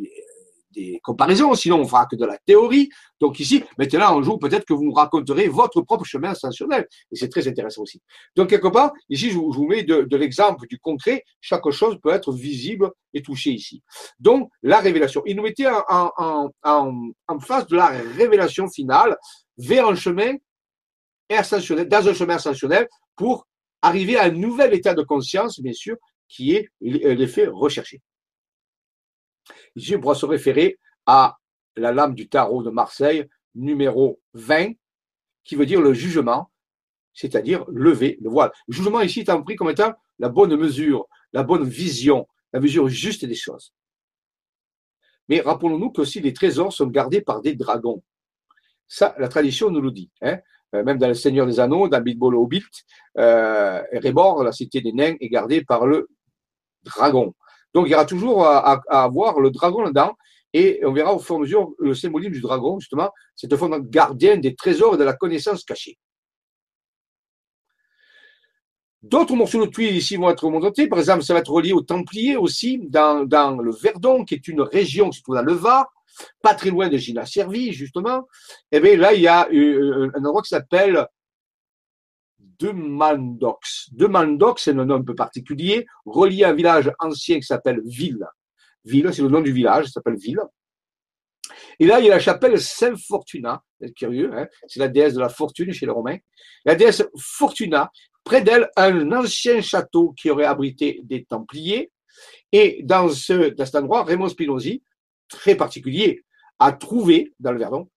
comparaisons, sinon on fera que de la théorie. Donc ici, maintenant, un jour, peut-être que vous nous raconterez votre propre chemin ascensionnel. Et c'est très intéressant aussi. Donc, quelque part, ici, je vous, mets de, l'exemple du concret. Chaque chose peut être visible et touchée ici. Donc, la révélation. Il nous mettait en, en, face de la révélation finale vers un chemin ascensionnel, dans un chemin ascensionnel pour arriver à un nouvel état de conscience, bien sûr, qui est l'effet recherché. Ici, on pourra se référer à la lame du tarot de Marseille, numéro 20, qui veut dire le jugement, c'est-à-dire lever le voile. Le jugement ici est compris comme étant la bonne mesure, la bonne vision, la mesure juste des choses. Mais rappelons-nous que aussi les trésors sont gardés par des dragons. Ça, la tradition nous le dit. Hein. Euh, même dans le Seigneur des Anneaux, dans Bilbo Hobbit, euh, Erebor, la cité des nains, est gardée par le dragon. Donc il y aura toujours à, avoir le dragon là-dedans, et on verra au fur et à mesure le symbolisme du dragon, justement, cette forme gardien des trésors et de la connaissance cachée. D'autres morceaux de tuiles ici vont être montés. Par exemple, ça va être relié aux Templiers aussi, dans, dans le Verdon, qui est une région qui se trouve dans le Var, pas très loin de Gina Servi, justement. Et eh bien là, il y a euh, un endroit qui s'appelle de Mandox. De Mandox, c'est un nom un peu particulier, relié à un village ancien qui s'appelle Ville. Ville, c'est le nom du village, ça s'appelle Ville. Et là, il y a la chapelle Saint-Fortuna, c'est curieux, hein? C'est la déesse de la fortune chez les Romains. La déesse Fortuna, près d'elle, un ancien château qui aurait abrité des Templiers. Et dans, ce, dans cet endroit, Raymond Spinozzi, très particulier, a trouvé dans le Verdon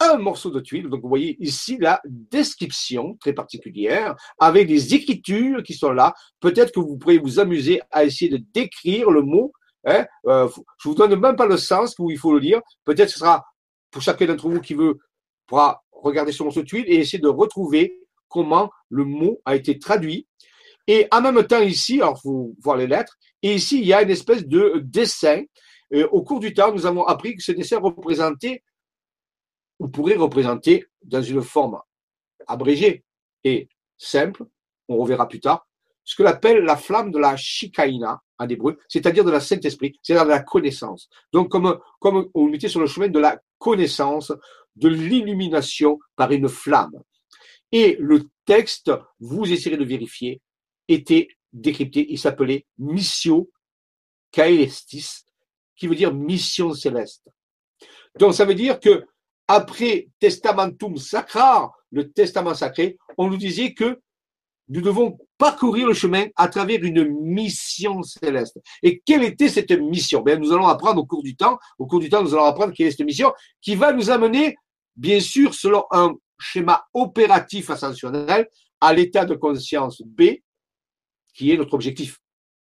un morceau de tuile. Donc, vous voyez ici la description très particulière avec des écritures qui sont là. Peut-être que vous pourrez vous amuser à essayer de décrire le mot. Hein. Euh, je vous donne même pas le sens où il faut le lire. Peut-être que ce sera pour chacun d'entre vous qui veut pourra regarder ce morceau tuile et essayer de retrouver comment le mot a été traduit. Et en même temps ici, alors faut voir les lettres, et ici il y a une espèce de dessin. au cours du temps, nous avons appris que ce dessin représentait ou pourrait représenter dans une forme abrégée et simple, on reverra plus tard, ce que l'appelle la flamme de la Shikaina en hébreu, c'est-à-dire de la Saint-Esprit, c'est-à-dire de la connaissance. Donc, comme, comme on mettait sur le chemin de la connaissance, de l'illumination par une flamme. Et le texte, vous essayerez de vérifier, était décrypté, il s'appelait Missio Caelestis, qui veut dire mission céleste. Donc, ça veut dire que après Testamentum Sacra, le testament sacré, on nous disait que nous devons parcourir le chemin à travers une mission céleste. Et quelle était cette mission? Ben, Nous allons apprendre au cours du temps, au cours du temps, nous allons apprendre quelle est cette mission qui va nous amener, bien sûr, selon un schéma opératif ascensionnel, à l'état de conscience B, qui est notre objectif.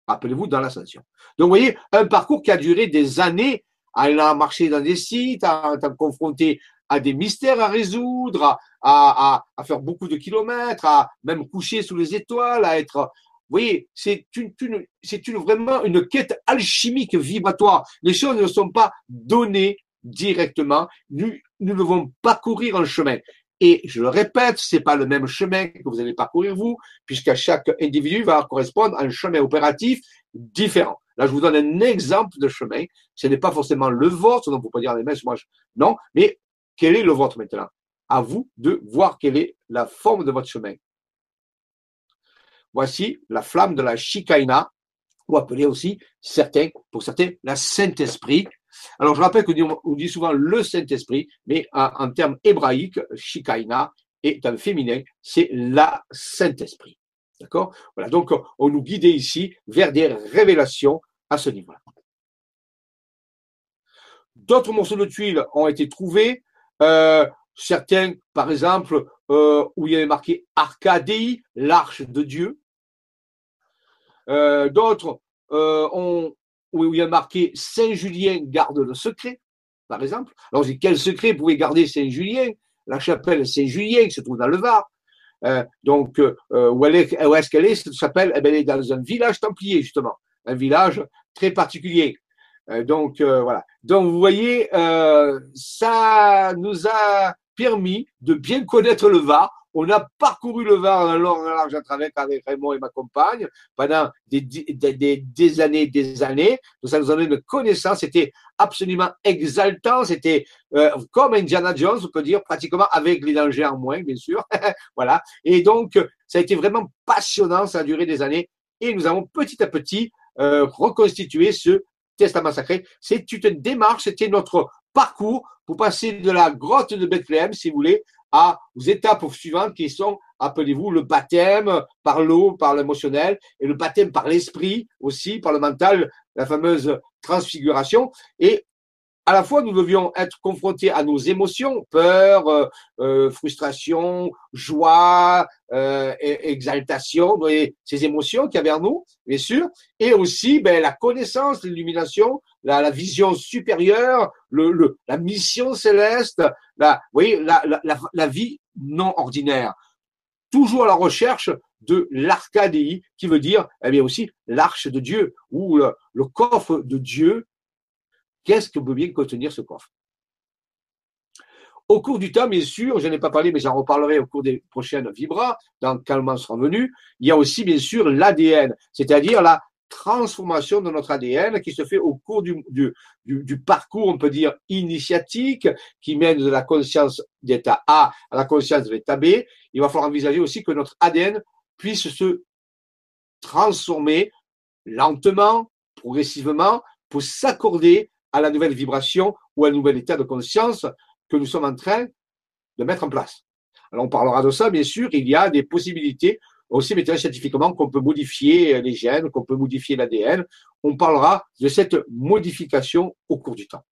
Rappelez-vous, dans l'ascension. Donc, vous voyez, un parcours qui a duré des années, à marcher dans des sites, à être confronté à des mystères à résoudre, à, à, faire beaucoup de kilomètres, à même coucher sous les étoiles, à être. Vous voyez, c'est une, c'est une, vraiment une quête alchimique vibratoire. Les choses ne sont pas données directement. Nous, nous devons parcourir un chemin. Et je le répète, c'est pas le même chemin que vous allez parcourir vous, puisqu'à chaque individu va correspondre à un chemin opératif différent. Là, je vous donne un exemple de chemin. Ce n'est pas forcément le vôtre, donc vous pouvez dire les messes, moi, non, mais quel est le vôtre maintenant? À vous de voir quelle est la forme de votre chemin. Voici la flamme de la Shikaina, ou appelée aussi certains, pour certains, la Saint-Esprit. Alors, je rappelle qu'on dit souvent le Saint-Esprit, mais en, termes hébraïques, Shikaina est un féminin, c'est la Saint-Esprit. D'accord? Voilà, donc on nous guidait ici vers des révélations à ce niveau-là. D'autres morceaux de tuiles ont été trouvés. Euh, certains, par exemple, euh, où il y avait marqué Arcadie, l'arche de Dieu. Euh, d'autres ont, où il y a marqué Saint-Julien garde le secret, par exemple. Alors, quel secret pouvait garder Saint-Julien La chapelle Saint-Julien qui se trouve dans le Var. donc, où, est-ce qu'elle est, Cette chapelle eh ben, Elle est dans un village templier, justement. Un village très particulier. Euh, donc euh, voilà. Donc vous voyez, euh, ça nous a permis de bien connaître le Var. On a parcouru le Var long, large, à travers avec Raymond et ma compagne pendant des, des, des, années, des années. Donc ça nous a donné une connaissance. C'était absolument exaltant. C'était comme Indiana Jones, on peut dire, pratiquement avec les dangers en moins, bien sûr. voilà. Et donc ça a été vraiment passionnant. Ça a duré des années. Et nous avons petit à petit reconstitué ce Testament sacré. C'est une démarche, c'était notre parcours pour passer de la grotte de Bethléem, si vous voulez, à, aux étapes suivantes qui sont appelez-vous, le baptême par l'eau, par l'émotionnel, et le baptême par l'esprit aussi, par le mental, la fameuse transfiguration. À la fois, nous devions être confrontés à nos émotions, peur, euh, euh, frustration, joie, euh, exaltation, ces émotions qu'il y nous, bien sûr, et aussi ben, la connaissance, l'illumination, la, la, vision supérieure, le, le, la mission céleste, la, vous voyez, la, la, la vie non ordinaire. Toujours à la recherche de l'arcadie, qui veut dire eh bien aussi l'arche de Dieu, ou le, le coffre de Dieu Qu'est-ce que peut bien contenir ce coffre? Au cours du temps, bien sûr, je n'ai pas parlé, mais j'en reparlerai au cours des prochaines vibras, dans Calmant sera venu, il y a aussi bien sûr l'ADN, c'est-à-dire la transformation de notre ADN qui se fait au cours du, du, parcours, on peut dire, initiatique, qui mène de la conscience d'état A à la conscience de l'état B. Il va falloir envisager aussi que notre ADN puisse se transformer lentement, progressivement, pour s'accorder à la nouvelle vibration ou à un nouvel état de conscience que nous sommes en train de mettre en place. Alors on parlera de ça, bien sûr, il y a des possibilités aussi mais scientifiquement qu'on peut modifier les gènes, qu'on peut modifier l'ADN. On parlera de cette modification au cours du temps.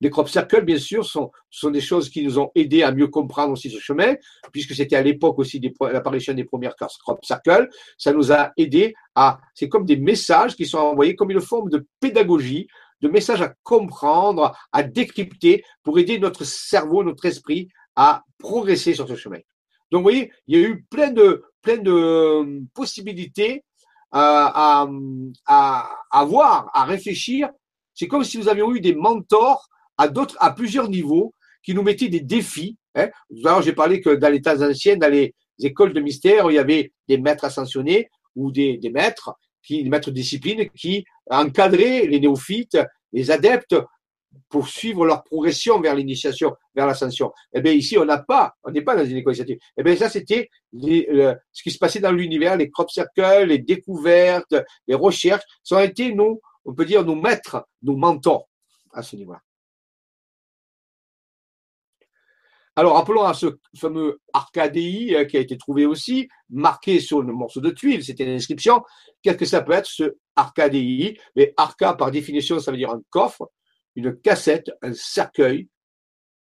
Les crop circles, bien sûr, sont, sont des choses qui nous ont aidés à mieux comprendre aussi ce chemin, puisque c'était à l'époque aussi l'apparition des premières crop circles. Ça nous a aidé à, c'est comme des messages qui sont envoyés comme une forme de pédagogie, de messages à comprendre, à décrypter pour aider notre cerveau, notre esprit à progresser sur ce chemin. Donc, vous voyez, il y a eu plein de, plein de euh, possibilités à, à, à voir, à réfléchir. C'est comme si nous avions eu des mentors à d'autres, à plusieurs niveaux, qui nous mettaient des défis. Hein. Alors, j'ai parlé que dans les temps anciens, dans les écoles de mystère, il y avait des maîtres ascensionnés ou des, maîtres, des maîtres de discipline, qui encadraient les néophytes, les adeptes, pour suivre leur progression vers l'initiation, vers l'ascension. Eh bien, ici, on n'a pas, on n'est pas dans une école initiative. Eh bien, ça, c'était ce qui se passait dans l'univers, les crop circles, les découvertes, les recherches, ça a été nos, on peut dire, nos maîtres, nos mentors à ce niveau-là. Alors, appelons à ce fameux Arcadei euh, qui a été trouvé aussi, marqué sur le morceau de tuile, c'était l'inscription. Qu'est-ce que ça peut être ce Arcadei Mais Arca, par définition, ça veut dire un coffre, une cassette, un cercueil,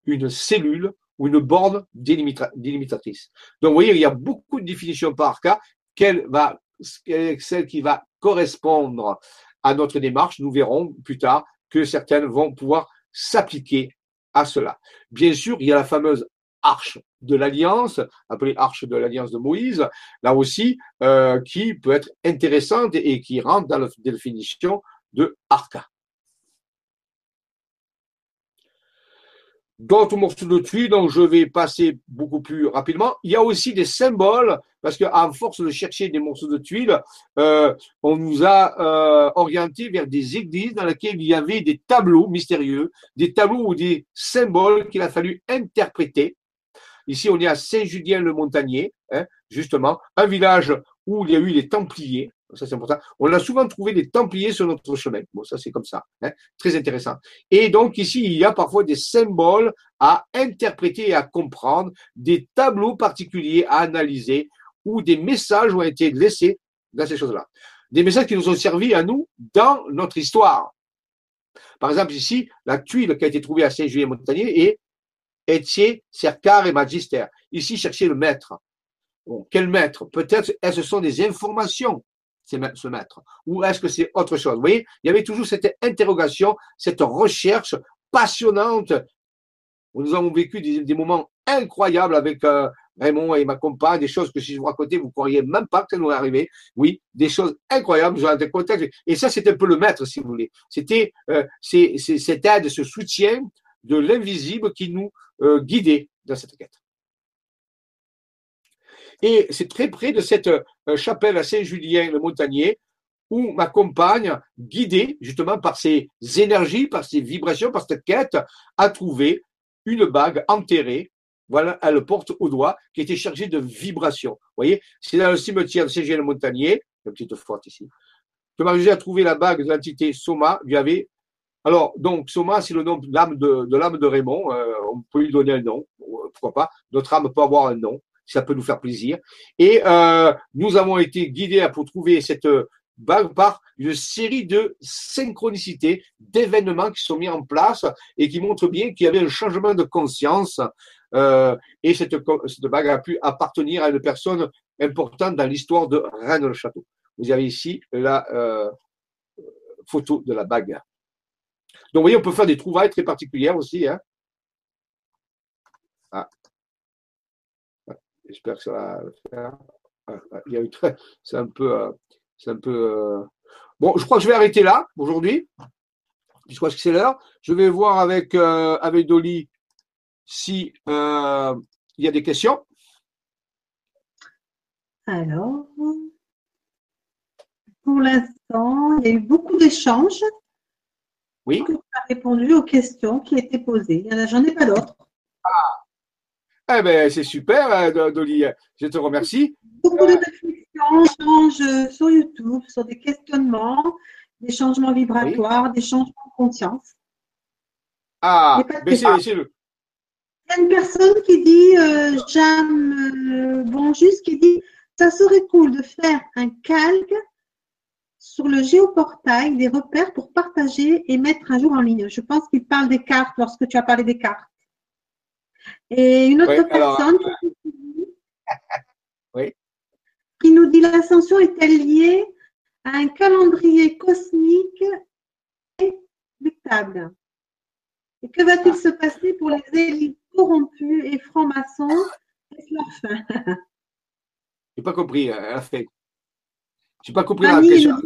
une cellule ou une borne délimitatrice. Donc, vous voyez, il y a beaucoup de définitions par Arca. Quelle va, celle qui va correspondre à notre démarche, nous verrons plus tard que certaines vont pouvoir s'appliquer à cela. Bien sûr, il y a la fameuse arche de l'alliance, appelée arche de l'alliance de Moïse, là aussi, euh, qui peut être intéressante et qui rentre dans la définition de arca. D'autres morceaux de tuiles, donc je vais passer beaucoup plus rapidement. Il y a aussi des symboles, parce qu'à force de chercher des morceaux de tuiles, euh, on nous a euh, orienté vers des églises dans lesquelles il y avait des tableaux mystérieux, des tableaux ou des symboles qu'il a fallu interpréter. Ici, on est à Saint-Julien-le-Montagnier, hein, justement, un village où il y a eu les Templiers, ça c'est important. On a souvent trouvé des Templiers sur notre chemin. Bon, ça c'est comme ça, hein. très intéressant. Et donc ici, il y a parfois des symboles à interpréter et à comprendre, des tableaux particuliers à analyser, ou des messages ont été laissés dans ces choses-là. Des messages qui nous ont servi à nous dans notre histoire. Par exemple, ici, la tuile qui a été trouvée à Saint-Julien-Montagnier est Etier, Cercar et Magister. Ici, chercher le maître. Bon, quel maître? Peut-être ce sont des informations ce maître Ou est-ce que c'est autre chose? Vous voyez, il y avait toujours cette interrogation, cette recherche passionnante. Nous avons vécu des, moments incroyables avec euh, Raymond et ma compagne, des choses que si je vous racontais, vous ne croiriez même pas que ça nous est arrivé. Oui, des choses incroyables des. Et ça, c'était un peu le maître, si vous voulez. C'était euh, cette aide, ce soutien de l'invisible qui nous euh, guidait dans cette quête. Et c'est très près de cette euh, chapelle à Saint-Julien-le-Montagnier où ma compagne, guidée justement par ses énergies, par ses vibrations, par cette quête, a trouvé une bague enterrée. Voilà, elle le porte au doigt, qui était chargée de vibrations. Vous voyez, c'est dans le cimetière de Saint-Julien-le-Montagnier, une petite forte ici, que Marie a trouvé la bague de l'entité Soma, lui avait Alors, donc, Soma, c'est le nom de l'âme de, de de Raymond. Euh, on peut lui donner un nom, pourquoi pas. Notre âme peut avoir un nom, ça peut nous faire plaisir. Et euh, nous avons été guidés pour trouver cette bague par une série de synchronicités, d'événements qui sont mis en place et qui montrent bien qu'il y avait un changement de conscience. Euh, et cette, bague a pu appartenir à une personne importante dans l'histoire de Rennes le Château. Vous avez ici la euh, photo de la bague. Donc, vous voyez, on peut faire des trouvailles très particulières aussi. Hein. Ah. J'espère que ça va le faire. Ah, ah, il y a eu très... C'est un peu. Euh, c'est un peu. Euh, bon, je crois que je vais arrêter là aujourd'hui. Je crois que c'est l'heure. Je vais voir avec, euh, avec Dolly si il y a des questions. Alors, pour l'instant, il y a eu beaucoup d'échanges. Oui. Tu as répondu aux questions qui étaient posées. J'en ai pas d'autres. Eh bien, c'est super, euh, Dolly. Je te remercie. Beaucoup de réflexions, échanges sur YouTube, sur des questionnements, des changements vibratoires, des changements de conscience. Ah, mais c'est le. Il y a une personne qui dit, euh, Jeanne euh, juste qui dit ça serait cool de faire un calque sur le géoportail des repères pour partager et mettre un jour en ligne. Je pense qu'il parle des cartes lorsque tu as parlé des cartes. Et une autre personne qui nous dit l'ascension est-elle liée à un calendrier cosmique inéluctable? Et que va-t-il se passer pour les élites corrompus et francs-maçons? Est-ce leur fin? N'ai pas compris la fin. Je n'ai pas compris la question.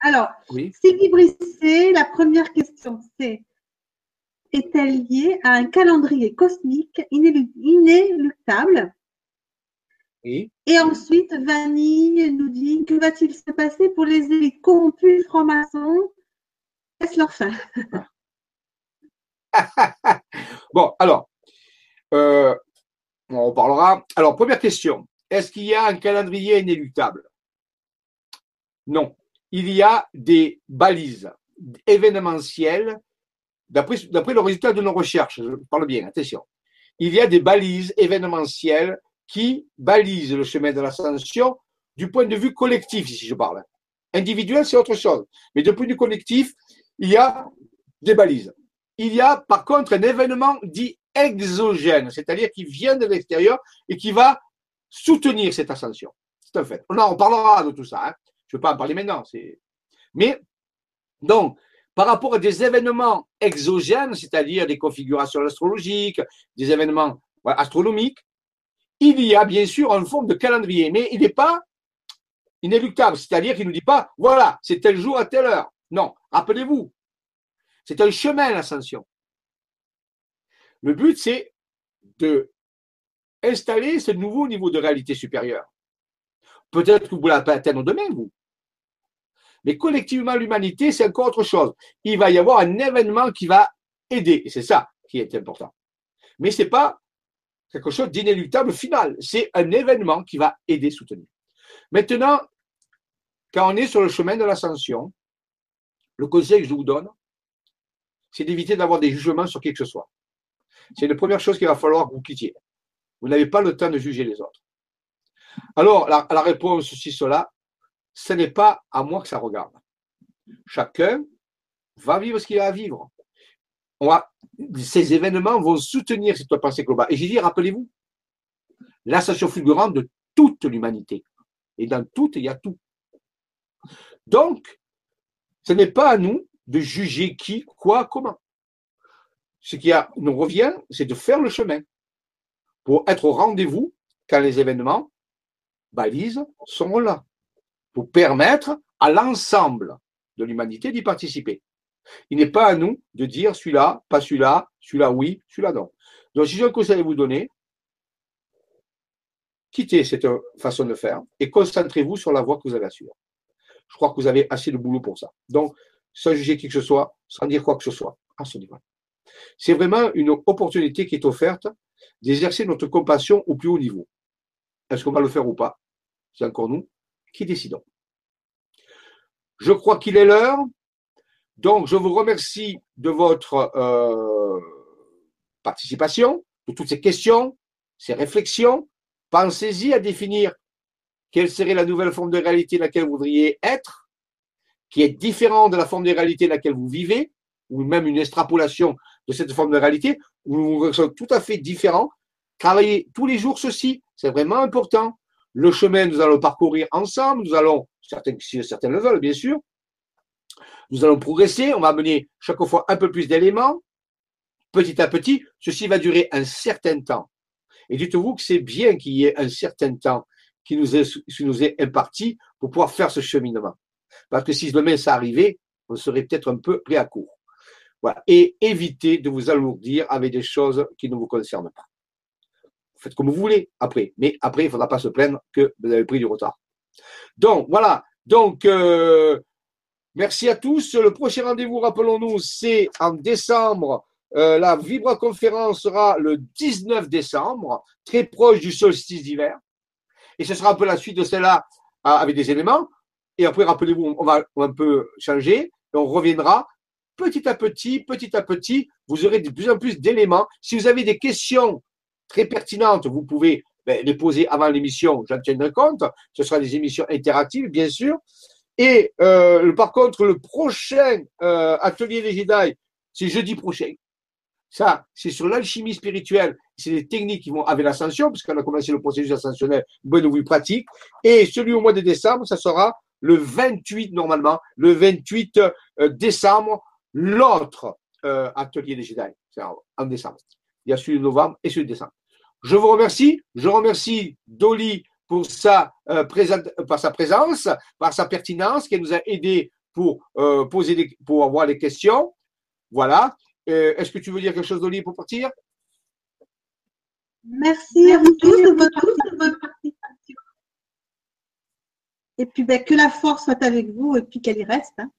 Alors, oui. Sylvie la première question, c'est est-elle liée à un calendrier cosmique inéluctable? Oui. Et ensuite, Vanille nous dit que va-t-il se passer pour les élites corrompus francs-maçons? Est-ce leur fin? Bon, alors, euh, on parlera. Alors, première question. Est-ce qu'il y a un calendrier inéluctable? Non. Il y a des balises événementielles, d'après le résultat de nos recherches, je parle bien, attention. Il y a des balises événementielles qui balisent le chemin de l'ascension du point de vue collectif, si je parle. Individuel, c'est autre chose. Mais du point de collectif, il y a des balises. Il y a par contre un événement dit exogène, c'est-à-dire qui vient de l'extérieur et qui va soutenir cette ascension. C'est un fait. On en parlera de tout ça. Hein. Je ne vais pas en parler maintenant. Mais, donc, par rapport à des événements exogènes, c'est-à-dire des configurations astrologiques, des événements astronomiques, il y a bien sûr une forme de calendrier, mais il n'est pas inéluctable, c'est-à-dire qu'il ne nous dit pas, voilà, c'est tel jour à telle heure. Non, rappelez-vous, c'est un chemin l'ascension. Le but, c'est de installer ce nouveau niveau de réalité supérieure. Peut-être que vous ne pas atteindre demain, vous. Mais collectivement, l'humanité, c'est encore autre chose. Il va y avoir un événement qui va aider. Et c'est ça qui est important. Mais ce n'est pas quelque chose d'inéluctable final. C'est un événement qui va aider, soutenir. Maintenant, quand on est sur le chemin de l'ascension, le conseil que je vous donne, c'est d'éviter d'avoir des jugements sur qui que ce soit. C'est la première chose qu'il va falloir que vous quittiez. Vous n'avez pas le temps de juger les autres. Alors, la, réponse, ceci, cela, ce n'est pas à moi que ça regarde. Chacun va vivre ce qu'il a à vivre. ces événements vont soutenir cette pensée globale. Et j'ai dit, rappelez-vous, l'ascension fulgurante de toute l'humanité. Et dans toute, il y a tout. Donc, ce n'est pas à nous de juger qui, quoi, comment. Ce qui nous revient, c'est de faire le chemin pour être au rendez-vous quand les événements balises sont là, pour permettre à l'ensemble de l'humanité d'y participer. Il n'est pas à nous de dire celui-là, pas celui-là, celui-là oui, celui-là non. Donc, si j'ai un conseil à vous donner, quittez cette façon de faire et concentrez-vous sur la voie que vous avez à suivre. Je crois que vous avez assez de boulot pour ça. Donc, sans juger qui que ce soit, sans dire quoi que ce soit, à ce niveau. C'est vraiment une opportunité qui est offerte d'exercer notre compassion au plus haut niveau. Est-ce qu'on va le faire ou pas? C'est encore nous qui décidons. Je crois qu'il est l'heure Donc, je vous remercie de votre euh, participation, de toutes ces questions, ces réflexions. Pensez-y à définir quelle serait la nouvelle forme de réalité dans laquelle vous voudriez être, qui est différente de la forme de réalité dans laquelle vous vivez, ou même une extrapolation de cette forme de réalité, où vous tout à fait différents. Travaillez tous les jours ceci, c'est vraiment important. Le chemin, nous allons parcourir ensemble, nous allons, certains, si certains le veulent, bien sûr, nous allons progresser, on va amener chaque fois un peu plus d'éléments. Petit à petit, ceci va durer un certain temps. Et dites-vous que c'est bien qu'il y ait un certain temps qui nous est, qui nous est imparti pour pouvoir faire ce cheminement. Parce que si demain ça arrivait, on serait peut-être un peu pris à court. Voilà. Et évitez de vous alourdir avec des choses qui ne vous concernent pas. Faites comme vous voulez après. Mais après, il ne faudra pas se plaindre que vous avez pris du retard. Donc, voilà. Donc, euh, merci à tous. Le prochain rendez-vous, rappelons-nous, c'est en décembre. Euh, la Vibra conférence sera le 19 décembre, très proche du solstice d'hiver. Et ce sera un peu la suite de celle-là avec des éléments. Et après, rappelez-vous, on va un peu changer on reviendra petit à petit, petit à petit. Vous aurez de plus en plus d'éléments. Si vous avez des questions très pertinentes, vous pouvez ben, les poser avant l'émission, j'en tiendrai compte. Ce sera des émissions interactives, bien sûr. Et euh, par contre, le prochain euh, atelier des Jedi, c'est jeudi prochain. Ça, c'est sur l'alchimie spirituelle. C'est des techniques qui vont avec l'ascension, puisqu'on a commencé le processus ascensionnel, bonne ou pratique. Et celui au mois de décembre, ça sera le 28 normalement, le 28 euh, décembre, l'autre atelier des Jedi. C'est en, décembre. Il y a celui de novembre et celui de décembre. Je vous remercie. Je remercie Dolly pour sa, euh, par sa présence, par sa pertinence, qui nous a aidé pour poser des, pour avoir les questions. Voilà. Euh, est-ce que tu veux dire quelque chose, Dolly, pour partir? Merci à vous tous de votre, participation. Et puis, ben, que la force soit avec vous et puis qu'elle y reste. Hein.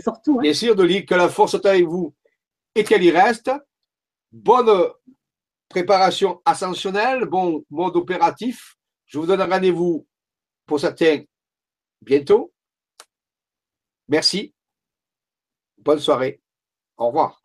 Surtout. Hein. Bien sûr, Dolly, que la force soit avec vous et qu'elle y reste. Bonne préparation ascensionnelle, bon mode opératif. Je vous donne rendez-vous pour certains bientôt. Merci. Bonne soirée. Au revoir.